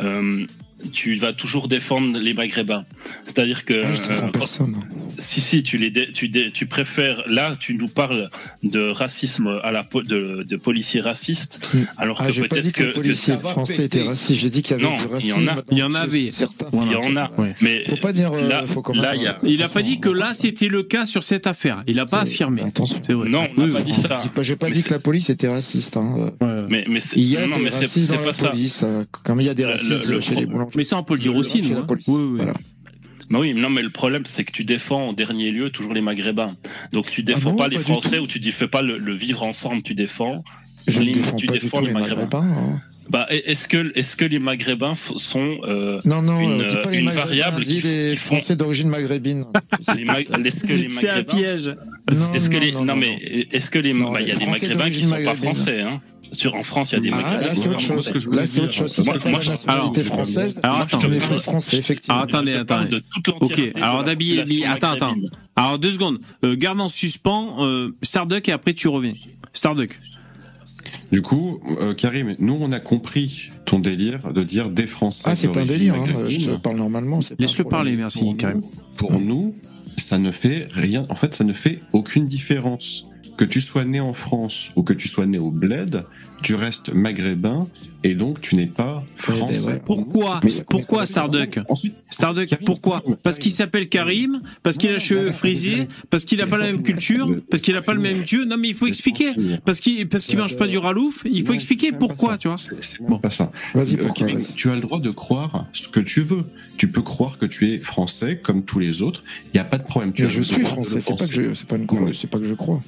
euh, tu vas toujours défendre les Maghrébins. C'est-à-dire que Ah, je défends euh, quand- personne. si si, tu les dé- tu, dé- tu préfères. Là, tu nous parles de racisme à la po- de, de policiers racistes, Mm. alors Ah, que j'ai pas peut-être dit que les que policiers français étaient racistes. J'ai dit qu'il y avait Non, du il y en racisme. a. Il y en. Certains. Il y en a. Ouais. Mais Faut pas dire. euh, Là- faut quand là, même. il y a- Il a pas dit que là c'était le cas sur cette affaire. Il a pas affirmé. Attention. C'est vrai. non, on n'a Oui, pas dit ça. J'ai pas, j'ai pas Mais dit que la police était raciste. Hein. Ouais. Mais mais Il y a non, des racistes dans la police, euh, comme il y a des racistes chez les pro- Mais ça on peut le dire aussi, la hein. police. Oui, oui. Voilà. Mais oui, non, mais le problème, c'est que tu défends en dernier lieu toujours les Maghrébins. Donc tu défends Ah non, pas les pas Français ou tu dis fais pas le, le vivre ensemble, tu défends. Je ne les- défends tu pas défends les les Maghrébins. Maghrébins. hein. Bah, est-ce que est-ce que les Maghrébins sont euh, Non, non, Une, euh, dis pas les une variable dis qui- les qui font- Français d'origine maghrébine. est-ce que les C'est un Maghrébins piège. Non, Est-ce que non, les non, non, non, mais est-ce que les Non, bah, il y a des Maghrébins qui d'origine sont pas français hein. Sur en France, il y a des Ah, là, c'est autre chose. que je voulais Là, c'est autre dire. chose. C'était moi, la je- nationalité alors, française, alors, attends. français, effectivement. Alors, attendez, attendez. de toute l'entièreté de alors, Dabi, attends, attends. Alors deux secondes. Euh, garde en suspens euh, Starduck et après tu reviens. Starduck. Du coup, euh, Karim, nous on a compris ton délire de dire des Français. Ah, c'est pas un délire, hein. je te parle normalement. Laisse-le parler, merci Pour Karim. nous- Pour nous, ça ne fait rien. En fait, ça ne fait aucune différence. Que tu sois né en France ou que tu sois né au Bled, tu restes maghrébin et donc tu n'es pas français. voilà. Pourquoi Mais Pourquoi Starduck Ensuite, Starduck, Karim, pourquoi Parce qu'il s'appelle Karim, parce qu'il a les cheveux frisés, parce qu'il n'a pas la même culture, parce qu'il n'a pas le même dieu. Non mais il faut expliquer. Parce qu'il parce qu'il mange pas du ralouf, il faut expliquer pourquoi, tu vois. C'est Bon. pas ça. Vas-y, Euh, Karim, tu as le droit de croire ce que tu veux. Tu peux croire que tu es français comme tous les autres. Il n'y a pas de problème. Tu Mais as je suis français, c'est pas que penser. je, c'est pas une croix, c'est pas que je crois.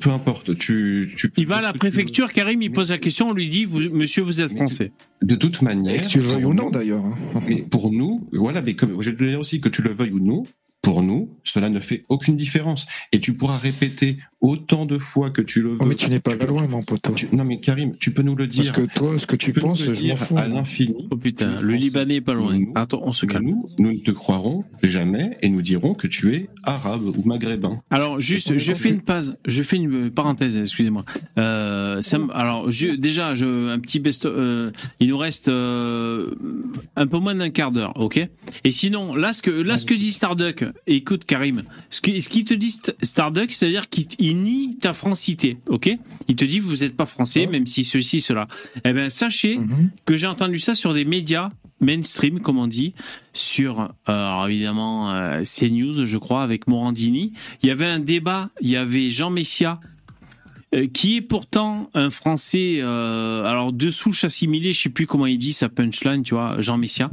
Peu importe. Tu, tu Il va à la tu préfecture, Karim, il pose la question, on lui dit, vous, monsieur, vous êtes français. De toute Et manière. que tu le veuilles ou non d'ailleurs. hein. Mais pour nous, voilà, mais comme je vais te dire aussi, que tu le veuilles ou non, pour nous, cela ne fait aucune différence. Et tu pourras répéter autant de fois que tu le veux. Oh, mais tu n'es pas peux- loin, mon poteau. tu- non, mais Karim, tu peux nous le Parce dire. que toi, ce que tu peux nous penses, le je m'en dire fous. à l'infini. Oh putain, Tu le. Libanais est pas loin. Nous- Attends, on se calme. Nous, nous ne te croirons jamais et nous dirons que tu es arabe ou maghrébin. Alors juste, je fais une pause, je fais une parenthèse, excusez-moi. Euh, alors je, déjà, je, un petit best, euh, il nous reste euh, un peu moins d'un quart d'heure, ok? Et sinon, là ce que là ce que dit Starduck, écoute Karim, ce que ce qu'il te dit St- Starduck, c'est-à-dire qu'il il nie ta francité, ok? Il te dit vous n'êtes pas français, même si ceci cela. Eh ben sachez Mhm. que j'ai entendu ça sur des médias mainstream, comme on dit, sur, euh, alors évidemment, euh, CNews, je crois, avec Morandini. Il y avait un débat, il y avait Jean Messia, euh, qui est pourtant un Français, alors de souche assimilée, je sais plus comment il dit sa punchline, tu vois, Jean Messia,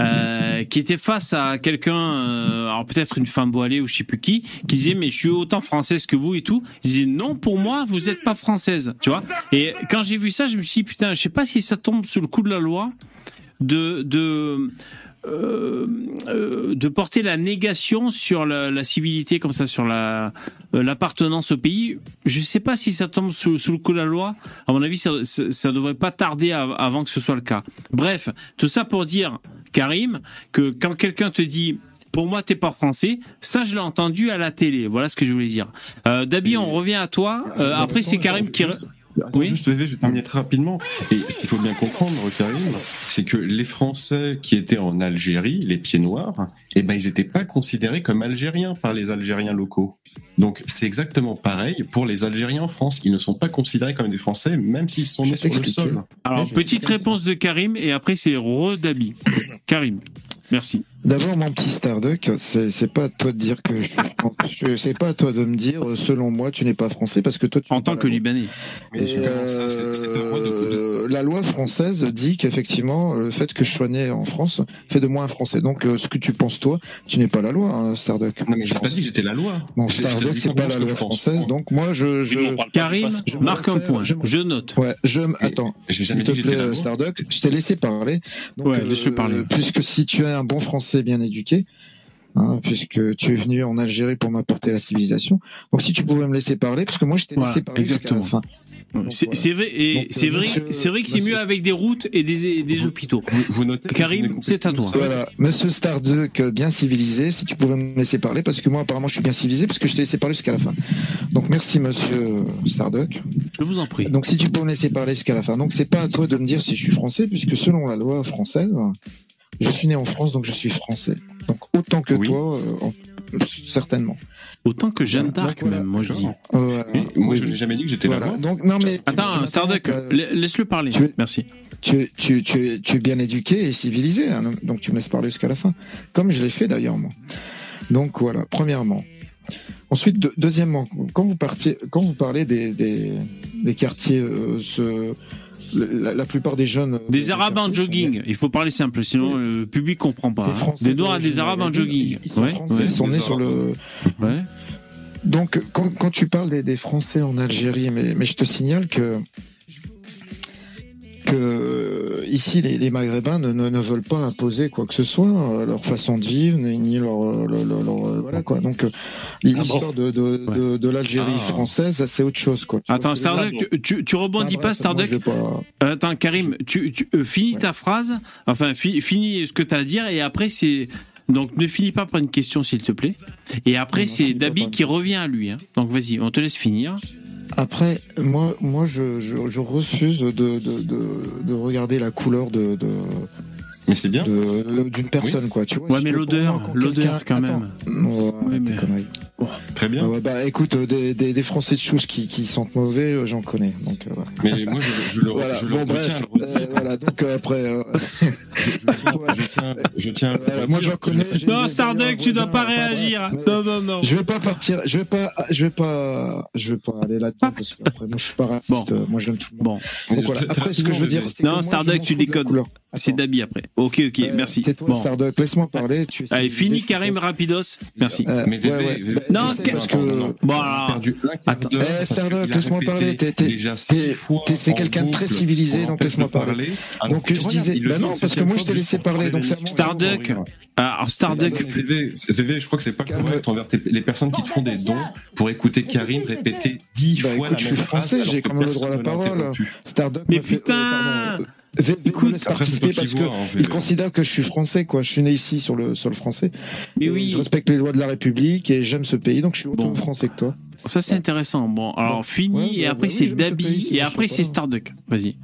euh, qui était face à quelqu'un, euh, alors peut-être une femme voilée ou je sais plus qui, qui disait mais je suis autant française que vous et tout. Il disait non pour moi vous êtes pas française, tu vois. Et quand j'ai vu ça, je me suis dit putain, je sais pas si ça tombe sous le coup de la loi de de euh, euh, de porter la négation sur la, la civilité comme ça sur la euh, l'appartenance au pays je sais pas si ça tombe sous, sous le coup de la loi à mon avis ça, ça devrait pas tarder av- avant que ce soit le cas bref tout ça pour dire Karim que quand quelqu'un te dit pour moi, t'es pas français. Ça, je l'ai entendu à la télé. Voilà ce que je voulais dire. Dabi, on revient à toi. Après, c'est Karim qui. Attends, Juste, VV, je vais terminer très rapidement. Et ce qu'il faut bien comprendre, Karim, c'est que les Français qui étaient en Algérie, les pieds noirs, eh ben, ils n'étaient pas considérés comme Algériens par les Algériens locaux. Donc, c'est exactement pareil pour les Algériens en France. Ils ne sont pas considérés comme des Français, même s'ils sont nés sur le sol. Alors, petite réponse de Karim, et après, c'est Rodabi. Karim. Merci. D'abord, mon petit Starduck, c'est c'est pas à toi de dire que je suis. C'est pas à toi de me dire, selon moi, tu n'es pas français parce que toi, tu En pas tant que. Libanais. Euh, la loi française dit qu'effectivement, le fait que je sois né en France fait de moi un Français. Donc, euh, ce que tu penses toi, tu n'es pas la loi, hein, Starduck. Non, mais j'ai pas dit que j'étais la loi. Bon, je dis c'est pas la loi je française. Donc, moi, je, je, Karim, je marque un point. je Je note. Ouais, je m- attends. S'il te plaît. Starduck, je t'ai laissé parler. Donc, Ouais, laisse-le parler. Puisque si tu es un bon Français bien éduqué, hein, puisque tu es venu en Algérie pour m'apporter la civilisation, donc si tu pouvais me laisser parler, parce que moi je t'ai Voilà, laissé parler jusqu'à la fin. C'est voilà. vrai, et c'est euh, vrai, c'est vrai que c'est mieux avec des routes et des, des hôpitaux. Vous, vous notez que Karim, c'est à toi. Voilà, Monsieur Starduck, euh, bien civilisé, si tu pouvais me laisser parler, parce que moi apparemment je suis bien civilisé, parce que je t'ai laissé parler jusqu'à la fin. Donc merci Monsieur Starduck. Je vous en prie. Donc si tu peux me laisser parler jusqu'à la fin. Donc c'est pas à toi de me dire si je suis français, puisque selon la loi française, je suis né en France, donc je suis français. Donc autant que Oui. toi, euh, en- certainement. Autant que Jeanne d'Arc, voilà. même, moi je dis. Voilà. Mais moi, Oui, je n'ai oui. jamais dit que j'étais la Voilà. loi. Donc non mais tu- Attends, tu- Starduck, euh, la- laisse-le parler. tu es- Merci. tu, tu, tu, es- tu es bien éduqué et civilisé, hein, donc tu me laisses parler jusqu'à la fin, comme je l'ai fait d'ailleurs moi. Donc voilà, premièrement. Ensuite, deux- deuxièmement, quand vous partiez, quand vous parlez des, des, des quartiers, euh, ce, la, la plupart des jeunes, euh, Des Arabes en jogging. Il faut parler simple, sinon le public comprend pas. Des hein. Français Des Noirs et des Arabes en maghrébine, jogging. Ils, Ouais, français, ouais, ils sont nés sur le. ouais. Donc, quand, quand tu parles des, des Français en Algérie, mais, mais je te signale que que ici les, les Maghrébins ne, ne, ne veulent pas imposer quoi que ce soit, euh, leur façon de vivre, ni ni leur, euh, leur, leur- leur- euh, voilà quoi. Donc euh, l'histoire de, de, de, de l'Algérie Ah. française, ça, c'est autre chose quoi. Attends, Starduck, tu, tu, tu rebondis Enfin, pas, Starduck pas- Attends, Karim, tu, tu euh, finis ta phrase, enfin, fi- finis ce que tu as à dire, et après, c'est. Donc, ne finis pas par une question, s'il te plaît. Et après, c'est Dabi qui revient à lui. hein. Donc, vas-y, on te laisse finir. Après, moi, moi, je, je, refuse de, de, de, de regarder la couleur de, de, Mais c'est bien. d'une personne, quoi. Tu vois, Ouais, si mais l'odeur, l'odeur, quand Attends. même. Oui, mais- conneries. Très bien. Ah bah écoute, euh, des, des, des Français de souche qui, qui sentent mauvais, euh, j'en connais. Donc euh, voilà. Mais moi, je, je le, Voilà, je le bon, bref, retiens. le euh, voilà, donc euh, après, euh, Je, je tiens, je tiens à moi j'en connais. Non, Starduck, tu dois pas réagir. bref, Non, non, non. Je vais pas partir, je vais pas, je vais pas, je vais pas aller là-dedans parce que après moi je suis pas raciste, euh, moi j'aime tout le monde. Bon, Donc voilà. Après ce que je veux dire, rapidement, c'est que Non, Starduck, tu couleur. c'est Dabi après. Ok, ok, Euh, merci. Tais-toi, Bon. Starduck, laisse-moi parler. Tu es Allez, fini, je suis Karim, pas- rapidos. Merci. Euh, Mais VV, ouais, ouais. VV, Bah, Non, je parce que. Bon, alors, attends. Eh, a laisse-moi parler, t'es- quelqu'un de très civilisé, donc laisse-moi parler. Donc, je disais- bah non, parce que moi, je t'ai laissé parler, donc Starduck. Alors, Starduck, VV, je crois que c'est pas correct envers les personnes qui te font des dons pour écouter Karim répéter dix Bah, fois écoute, la je même suis phrase français, alors j'ai que quand même le droit à la parole. Starduck Mais euh, putain Écoute, me laisse participer parce que hein, il VV. considère que je suis français, quoi. Je suis né ici sur le sol français. mais Et oui. Je respecte les lois de la République et j'aime ce pays, donc je suis autant Bon. français que toi. Ça, c'est intéressant. Bon, alors, Bon. fini, Ouais, et après, c'est Dabi, pays, et je après, c'est. Starduck. Vas-y.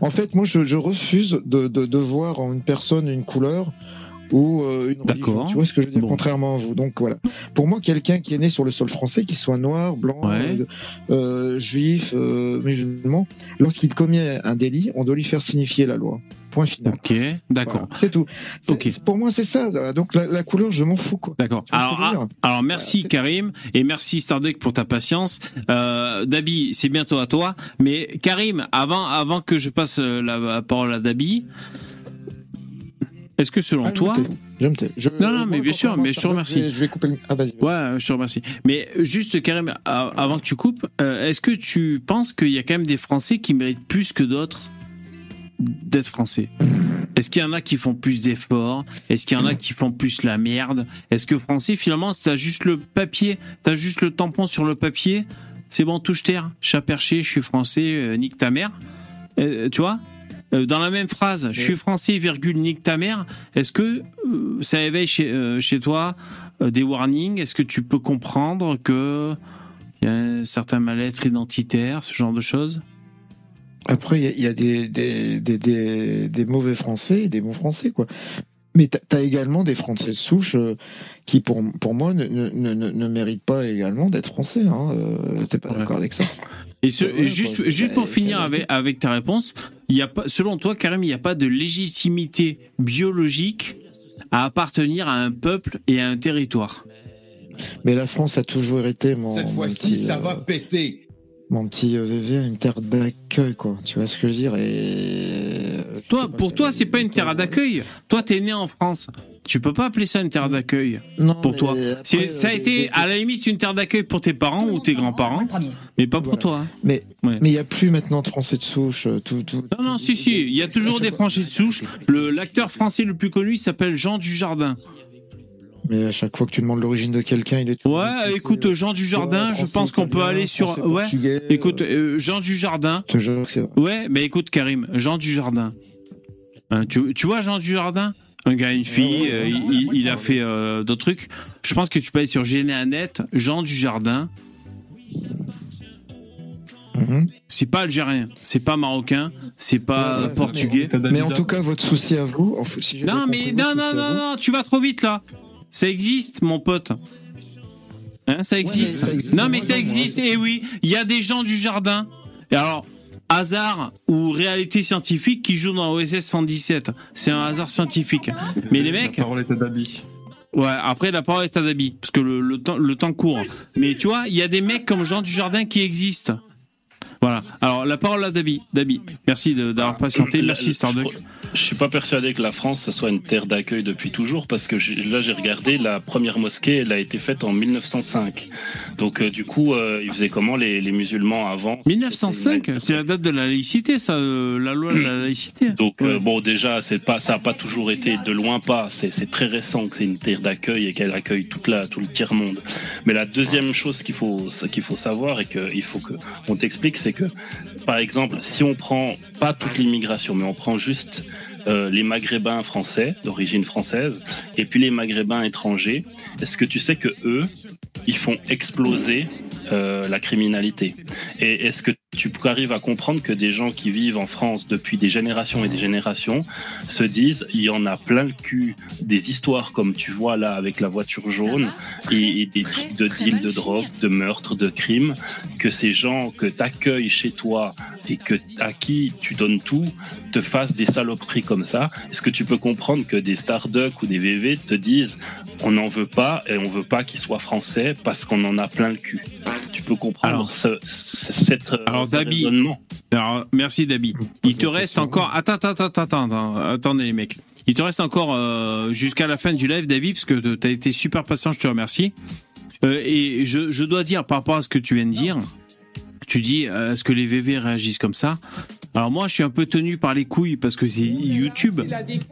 En fait, moi, je, je refuse de, de, de voir en une personne une couleur ou euh, une D'accord. religion. Tu vois ce que je veux dire Bon. Contrairement à vous. Donc voilà. Pour moi, quelqu'un qui est né sur le sol français, qu'il soit noir, blanc, Ouais. euh, euh, juif, euh, musulman, lorsqu'il commet un délit, on doit lui faire signifier la loi. Point final. Ok, d'accord. Voilà, c'est tout. C'est- Ok. c'est- Pour moi, c'est ça. Donc la, la couleur, je m'en fous quoi. D'accord. Alors, merci Karim et merci Starduck pour ta patience. Euh, Dabi, c'est bientôt à toi. Mais Karim, avant, avant que je passe euh, la, la parole à Dabi, est-ce que selon Ah, je toi. Je me tais. Je- Non, non, mais bien sûr, mais je te remercie. Je vais, couper le... Ah, vas-y. Ouais, je te remercie. Mais juste, Karim, avant que tu coupes, euh, est-ce que tu penses qu'il y a quand même des Français qui méritent plus que d'autres d'être Français? Est-ce qu'il y en a qui font plus d'efforts? Est-ce qu'il y en a qui font plus la merde? Est-ce que Français, finalement, t'as juste le papier, t'as juste le tampon sur le papier? C'est bon, touche terre, chat perché, je suis Français, euh, nique ta mère. Euh, tu vois? Euh, dans la même phrase, je suis français, virgule, nique ta mère, est-ce que euh, ça éveille chez, euh, chez toi euh, des warnings? Est-ce que tu peux comprendre que il y a un certain mal-être identitaire, ce genre de choses? Après, il y a, il y a des, des, des, des, des mauvais Français et des bons Français, quoi. Mais t'as as également des Français de souche euh, qui, pour, pour moi, ne, ne, ne, ne méritent pas également d'être Français. Hein. Euh, T'es pas Ouais. d'accord avec ça Et ce- Ouais, juste, pour finir avec, avec ta réponse, il y a pas, selon toi, Karim, il n'y a pas de légitimité biologique à appartenir à un peuple et à un territoire? Mais la France a toujours été mon, Cette fois-ci, ça euh, va péter. Mon petit euh, VV, une terre d'accueil, quoi. Tu vois ce que je veux dire? Et euh, Toi, pour toi, c'est pas une terre d'accueil. Toi, t'es né en France. Tu peux pas appeler ça une terre d'accueil Non, pour toi. après, ça a euh, été, à la limite, une terre d'accueil pour tes parents ou tes grands-parents, mais pas pour Voilà. toi. hein. Mais Ouais. mais il y a plus maintenant de Français de souche. Tout, tout, Non, non, si, si, il y a toujours des franchis de souche. Le, l'acteur français le plus connu il s'appelle Jean Dujardin. Mais à chaque fois que tu demandes l'origine de quelqu'un, il est toujours Ouais, écoute, euh, Jean Dujardin, je français, pense qu'on peut aller sur, ouais. portugais, Écoute, euh, euh, Jean Dujardin. je te jure que c'est vrai. Ouais, mais écoute, Karim, Jean Dujardin. Hein, tu, tu vois Jean Dujardin? Un gars, une fille, euh, il, il- il a fait euh, d'autres trucs. Je pense que tu peux aller sur Généanet, Jean Dujardin. Mhm. C'est pas algérien, c'est pas marocain, c'est pas Ouais, euh, portugais. Mais en tout cas, votre souci à vous, si Non, mais non, non, non, non, tu vas trop vite là. Ça existe, mon pote. Hein, ça existe. ça existe. Non, mais ça existe. Et oui, il y a des gens du jardin. Et alors, hasard ou réalité scientifique qui jouent dans OSS 117. C'est un hasard scientifique. Mais les mecs. La parole est à Dabi. Ouais, après la parole est à Dabi, parce que le, le temps, le temps court. Mais tu vois, il y a des mecs comme Jean Dujardin qui existent. Voilà. Alors la parole à Dabi. Dabi, merci de- d'avoir patienté. Merci Starduck. Je suis pas persuadé que la France ça soit une terre d'accueil depuis toujours parce que là j'ai regardé la première mosquée elle a été faite en 1905 donc euh, du coup euh, ils faisaient comment les, les musulmans avant? 1905, c'est la date de la laïcité, ça, euh, la loi de la laïcité. donc euh, bon déjà c'est pas ça a pas toujours été de loin pas. C'est c'est très récent que c'est une terre d'accueil et qu'elle accueille toute la tout le tiers monde. Mais la deuxième chose qu'il faut qu'il faut savoir et qu'il faut que on t'explique c'est que par exemple si on prend pas toute l'immigration mais on prend juste euh, les Maghrébins français d'origine française et puis les Maghrébins étrangers. Est-ce que tu sais que eux, ils font exploser euh, la criminalité? Et est-ce que tu arrives à comprendre que des gens qui vivent en France depuis des générations et des générations se disent il y en a plein le cul des histoires comme tu vois là avec la voiture jaune et, et des trucs de deal de drogue, de meurtre, de crimes, que ces gens que tu accueilles chez toi et que à qui tu donnes tout te fassent des saloperies comme ça. Est-ce que tu peux comprendre que des Starduck ou des VV te disent on n'en veut pas et on veut pas qu'ils soient français parce qu'on en a plein le cul? Tu peux comprendre Alors- ce, ce- cette, euh, Alors, Dabi, Alors, merci Dabi. Il te reste encore. Attends, attends, attends, attends, attends, attendez les mecs. Il te reste encore euh, jusqu'à la fin du live, Dabi, parce que t'as été super patient. Je te remercie. Euh, et je, je dois dire par rapport à ce que tu viens de dire, tu dis euh, est-ce que les VV réagissent comme ça? Alors moi, je suis un peu tenu par les couilles parce que c'est YouTube.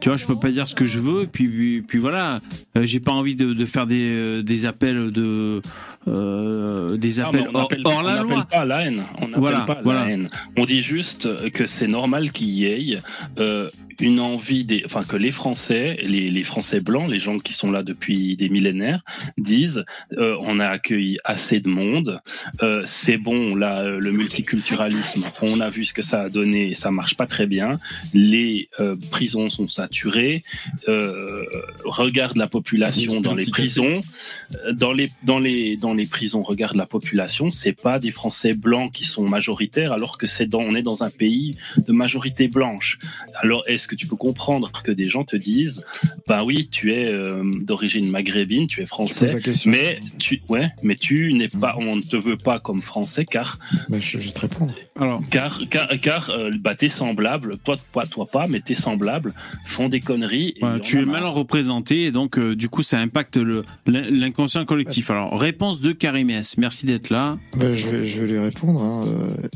Tu vois, je peux pas dire ce que je veux. Et puis, puis, puis voilà, Euh, j'ai pas envie de, de faire des, euh, des appels de euh, des appels on hors, appelle- hors on la loi. pas à la haine. On Voilà, pas à voilà. la haine. On dit juste que c'est normal qu'il y ait une envie des, enfin que les Français, les, les Français blancs, les gens qui sont là depuis des millénaires, disent euh, on a accueilli assez de monde, euh, c'est bon là euh, le multiculturalisme, on a vu ce que ça a donné, ça marche pas très bien, les euh, prisons sont saturées, euh, regarde la population dans les prisons, euh, dans les dans les dans les prisons, regarde la population, c'est pas des Français blancs qui sont majoritaires, alors que c'est dans on est dans un pays de majorité blanche. Alors est-ce que tu peux comprendre que des gens te disent, bah oui, tu es euh, d'origine maghrébine, tu es français, question. mais tu ouais, mais tu n'es pas, on ne te veut pas comme français car Bah, je, je vais te répondre. Alors, car car, car euh, bah, tes semblables, toi toi toi pas, mais tes semblables font des conneries. et y tu es mal représenté et donc euh, du coup ça impacte l'inconscient collectif. Alors réponse de Karim S. Merci d'être là. Bah, je, vais, je vais lui répondre. hein, euh.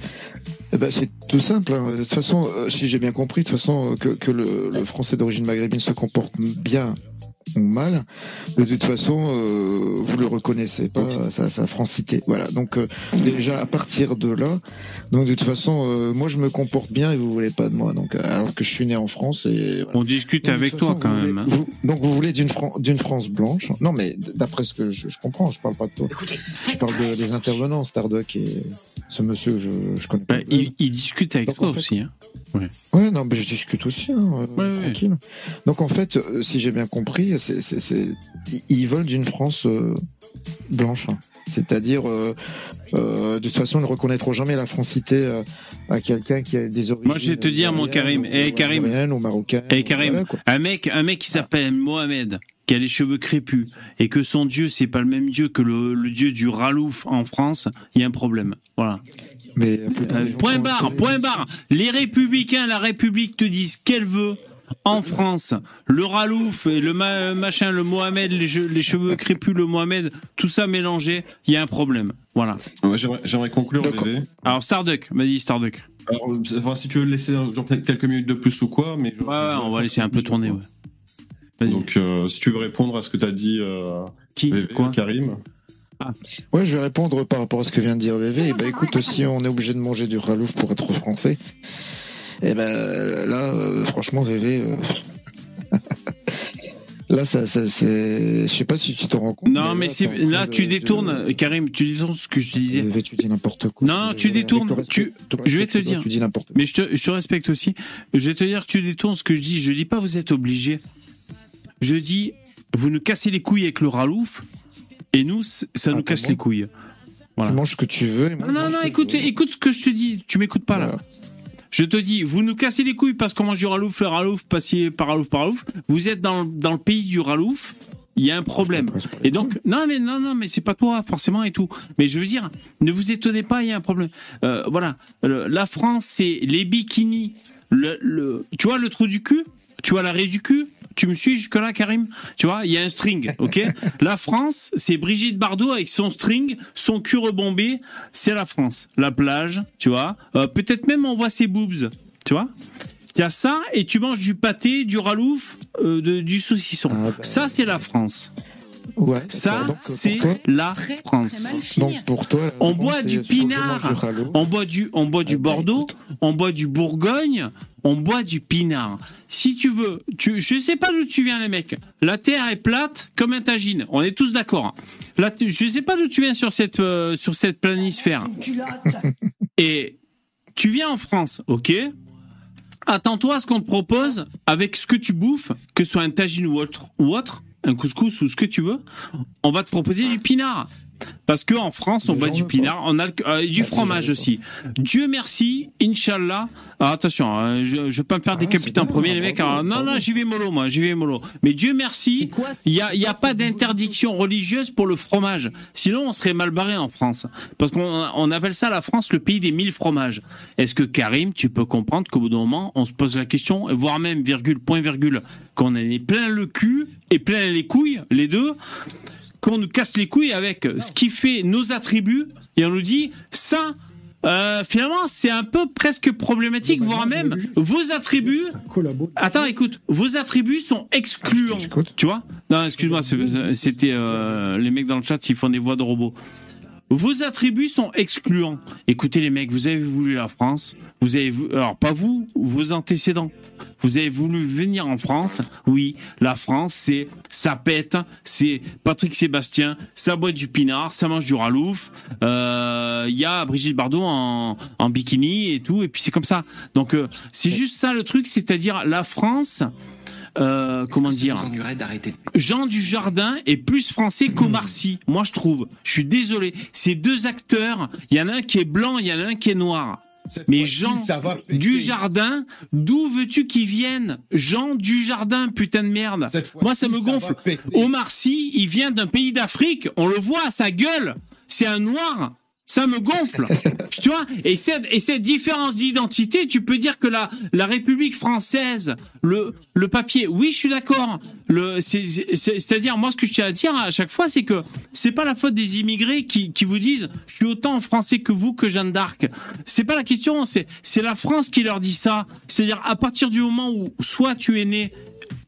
Eh ben, c'est tout simple. hein. De toute façon, si j'ai bien compris, de toute façon, que, que le, le français d'origine maghrébine se comporte bien ou mal, de toute façon, euh, vous le reconnaissez pas sa, sa francité. Voilà. Donc euh, déjà à partir de là, donc de toute façon, euh, moi je me comporte bien et vous voulez pas de moi. Donc euh, alors que je suis né en France et voilà. On discute Donc, avec toi façon, quand vous même. hein. vous- donc vous voulez d'une Fran- d'une France blanche Non, mais d'après ce que je, je comprends, je parle pas de toi. Je parle de- des intervenants, Stardock et ce monsieur, je, je connais pas. Bah, il, il discute avec Donc, toi en fait- aussi. Hein. Ouais, non, mais je discute aussi, hein, euh, ouais. tranquille. Donc en fait, euh, si j'ai bien compris, c'est, c'est, c'est- ils- veulent d'une France euh, blanche. hein. C'est-à-dire, euh, euh, de toute façon, ils ne reconnaîtront jamais la francité à quelqu'un qui a des origines. Moi, je vais te dire, mon Karim, ou- eh, Karim. ou. Et ou- Karim, voilà, un mec, un mec qui s'appelle Mohamed, qui a les cheveux crépus, et que son dieu, c'est pas le même dieu que le, le dieu du Ralouf en France, il y a un problème. Voilà. Mais Euh, gens point barre, point barre. Les républicains, la République te disent qu'elle veut. En France, le Ralouf et le ma- machin, le Mohamed, les, che- les cheveux crépus, le Mohamed, tout ça mélangé, il y a un problème. Voilà. J'aimerais conclure. VV. Alors Starduck, vas-y Starduck. Alors, euh, enfin, si tu veux laisser genre, quelques minutes de plus ou quoi, mais je- Ouais, on va laisser un peu tourner. Ouais. Donc, euh, si tu veux répondre à ce que tu as dit, euh, Qui Quoi Karim. Ouais, je vais répondre par rapport à ce que vient de dire VV. Et bah écoute, si on est obligé de manger du ralouf pour être français, et ben là, euh, franchement, VV. euh, Là, ça, ça, c'est. Je sais pas si tu te rends compte. Non, mais là, de- tu de- détournes, Karim, tu détournes ce que je disais. VV, tu dis n'importe quoi. Non, tu détournes, respect- tu- je vais te dire. Tu dis n'importe quoi. Mais je te, je te respecte aussi. Je vais te dire, tu détournes ce que je dis. Je dis pas vous êtes obligé. Je dis, vous nous cassez les couilles avec le ralouf, et nous, ça Ah, nous casse les couilles. Voilà. Tu manges ce que tu veux. Et moi, Non, non, non, écoute, écoute ce que je te dis. Tu m'écoutes pas là. Je te dis, vous nous cassez les couilles parce qu'on mange du ralouf, le ralouf, passé par ralouf, par ralouf. Vous êtes dans, dans le pays du ralouf. Il y a un problème. Et donc, non, mais non, non, mais c'est pas toi forcément et tout. Mais je veux dire, ne vous étonnez pas, il y a un problème. Euh, voilà, Le- la France, c'est les bikinis. Le, le, tu vois le trou du cul? Tu vois l'arrêt du cul? Tu me suis jusque là, Karim? Tu vois, il y a un string, ok? La France, c'est Brigitte Bardot avec son string, son cul rebombé. C'est la France. La plage, tu vois. Euh, Peut-être même on voit ses boobs, tu vois. Il y a ça et tu manges du pâté, du ralouf, euh, de- du saucisson. Ah, bah, ça, c'est la France. Ouais. Ça, c'est la Très, France. très. Donc pour toi, On France, boit du pinard. du. On boit du, on boit du Eh ben, Bordeaux, écoute. on boit du Bourgogne, on boit du pinard. Si tu veux, tu, je sais pas d'où tu viens les mecs. La terre est plate comme un tagine. On est tous d'accord. Là, je sais pas d'où tu viens sur cette, euh, sur cette planisphère. Et tu viens en France, ok Attends-toi à ce qu'on te propose avec ce que tu bouffes, que ce soit un tagine ou autre, ou autre, un couscous ou ce que tu veux. On va te proposer du pinard. Parce que en France, on Les boit du pinard, on a euh, du Ah, fromage aussi. Dieu merci, Inch'Allah. Alors, attention, hein, je, je vais pas me faire Ah, décapiter en premier, les bravo, mecs. Alors, non, non, j'y vais mollo, moi, j'y vais mollo. Mais Dieu merci, il y a, y a pas d'interdiction religieuse pour le fromage. Sinon, on serait mal barré en France. Parce qu'on on appelle ça la France le pays des mille fromages. Est-ce que Karim, tu peux comprendre qu'au bout d'un moment, on se pose la question, voire même virgule, point virgule, qu'on en est plein le cul et plein les couilles, les deux, qu'on nous casse les couilles avec ce qui fait nos attributs et on nous dit ça. euh, finalement, c'est un peu presque problématique, voire même vos attributs. Attends, écoute, vos attributs sont excluants. J'écoute. Tu vois? Non, excuse-moi, c'est- c'était euh, les mecs dans le chat, ils font des voix de robots. Vos attributs sont excluants. Écoutez les mecs, vous avez voulu la France, vous avez vou- alors pas vous, vos antécédents. Vous avez voulu venir en France. Oui, la France, c'est ça pète, c'est Patrick Sébastien, ça boit du pinard, ça mange du ralouf. euh, Il y a Brigitte Bardot en, en bikini et tout, et puis c'est comme ça. Donc euh, c'est juste ça le truc, c'est-à-dire la France. Euh, comment dire Jean Dujardin est plus français qu'Omar Sy, moi je trouve. Je suis désolé. Ces deux acteurs, il y en a un qui est blanc, il y en a un qui est noir. Mais Jean Dujardin, d'où veux-tu qu'ils viennent Jean Dujardin, putain de merde. Moi ça me gonfle. Omar Sy, il vient d'un pays d'Afrique, on le voit à sa gueule. C'est un noir. Ça me gonfle, tu vois. Et cette, et cette différence d'identité, tu peux dire que la, la République française, le, le papier, oui, je suis d'accord. C'est-à-dire, moi, ce que je tiens à dire à chaque fois, c'est que c'est pas la faute des immigrés qui, qui vous disent, je suis autant français que vous, que Jeanne d'Arc. C'est pas la question, c'est la France qui leur dit ça. C'est-à-dire, à partir du moment où soit tu es né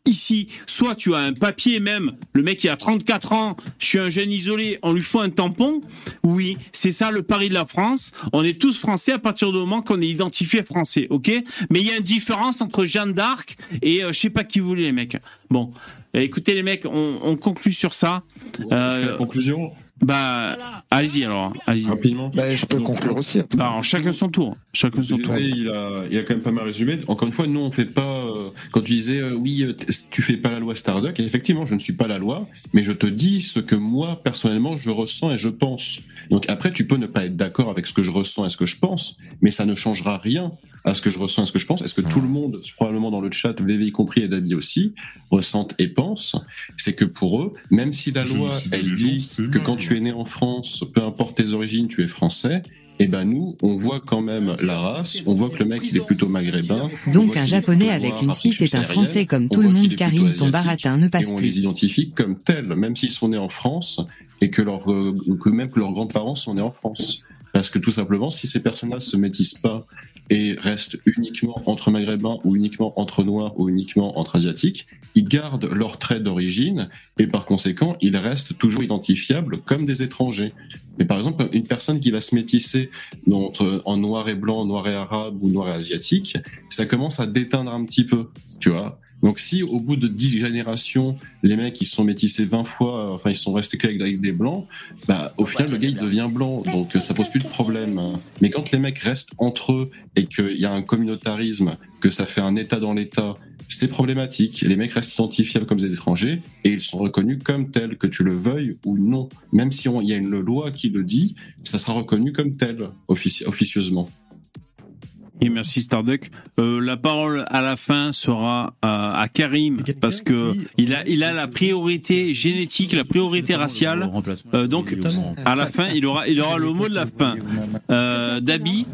Ici, soit tu as un papier même, le mec il a 34 ans, je suis un jeune isolé, on lui faut un tampon. Oui, c'est ça le pari de la France. On est tous français à partir du moment qu'on est identifié français, ok? Mais il y a une différence entre Jeanne d'Arc et euh, je sais pas qui vous voulez les mecs. Bon, euh, écoutez les mecs, on, on conclut sur ça. Euh, la conclusion bah, allez-y alors, allez-y. Rapidement. Bah, je peux conclure aussi. Alors, chacun son tour. Chacun son tour. Il a, il a quand même pas mal résumé. Encore une fois, nous, on fait pas. euh, quand tu disais, euh, oui, euh, tu fais pas la loi Starduck, effectivement, je ne suis pas la loi, mais je te dis ce que moi, personnellement, je ressens et je pense. Donc après, tu peux ne pas être d'accord avec ce que je ressens et ce que je pense, mais ça ne changera rien à ce que je ressens et ce que je pense. Est-ce que tout le monde, probablement dans le chat, VV y compris et Dabi aussi, ressentent et pensent C'est que pour eux, même si la loi, elle dit que quand tu es né en France, peu importe tes origines, tu es français, et ben nous, on voit quand même la race, on voit que le mec il est plutôt maghrébin. on Donc un japonais avec une Afrique 6 est un français comme on tout le monde, plutôt ton asiatique, baratin ne passe et on les plus. identifie comme tels, même s'ils sont nés en France et que, leur, euh, que même que leurs grands-parents sont nés en France. Parce que tout simplement, si ces personnes-là se métissent pas et restent uniquement entre maghrébins ou uniquement entre noirs ou uniquement entre asiatiques, ils gardent leurs traits d'origine et par conséquent, ils restent toujours identifiables comme des étrangers. Mais par exemple, une personne qui va se métisser entre, en noir et blanc, noir et arabe ou noir et asiatique, ça commence à déteindre un petit peu, tu vois. Donc si au bout de 10 générations, les mecs ils sont métissés 20 fois, enfin ils sont restés qu'avec avec des blancs, bah au final le gars il devient blanc, donc ça pose plus de problème. Mais quand les mecs restent entre eux et qu'il y a un communautarisme, que ça fait un état dans l'état, c'est problématique. Les mecs restent identifiables comme des étrangers et ils sont reconnus comme tels, que tu le veuilles ou non. Même si il y a une loi qui le dit, ça sera reconnu comme tel offici- officieusement. Et merci Starduck. Euh, la parole à la fin sera à, à Karim parce que il a il a la priorité génétique, la priorité raciale. Euh, donc à la fin, il aura il aura le mot de la fin. Euh, Dabi,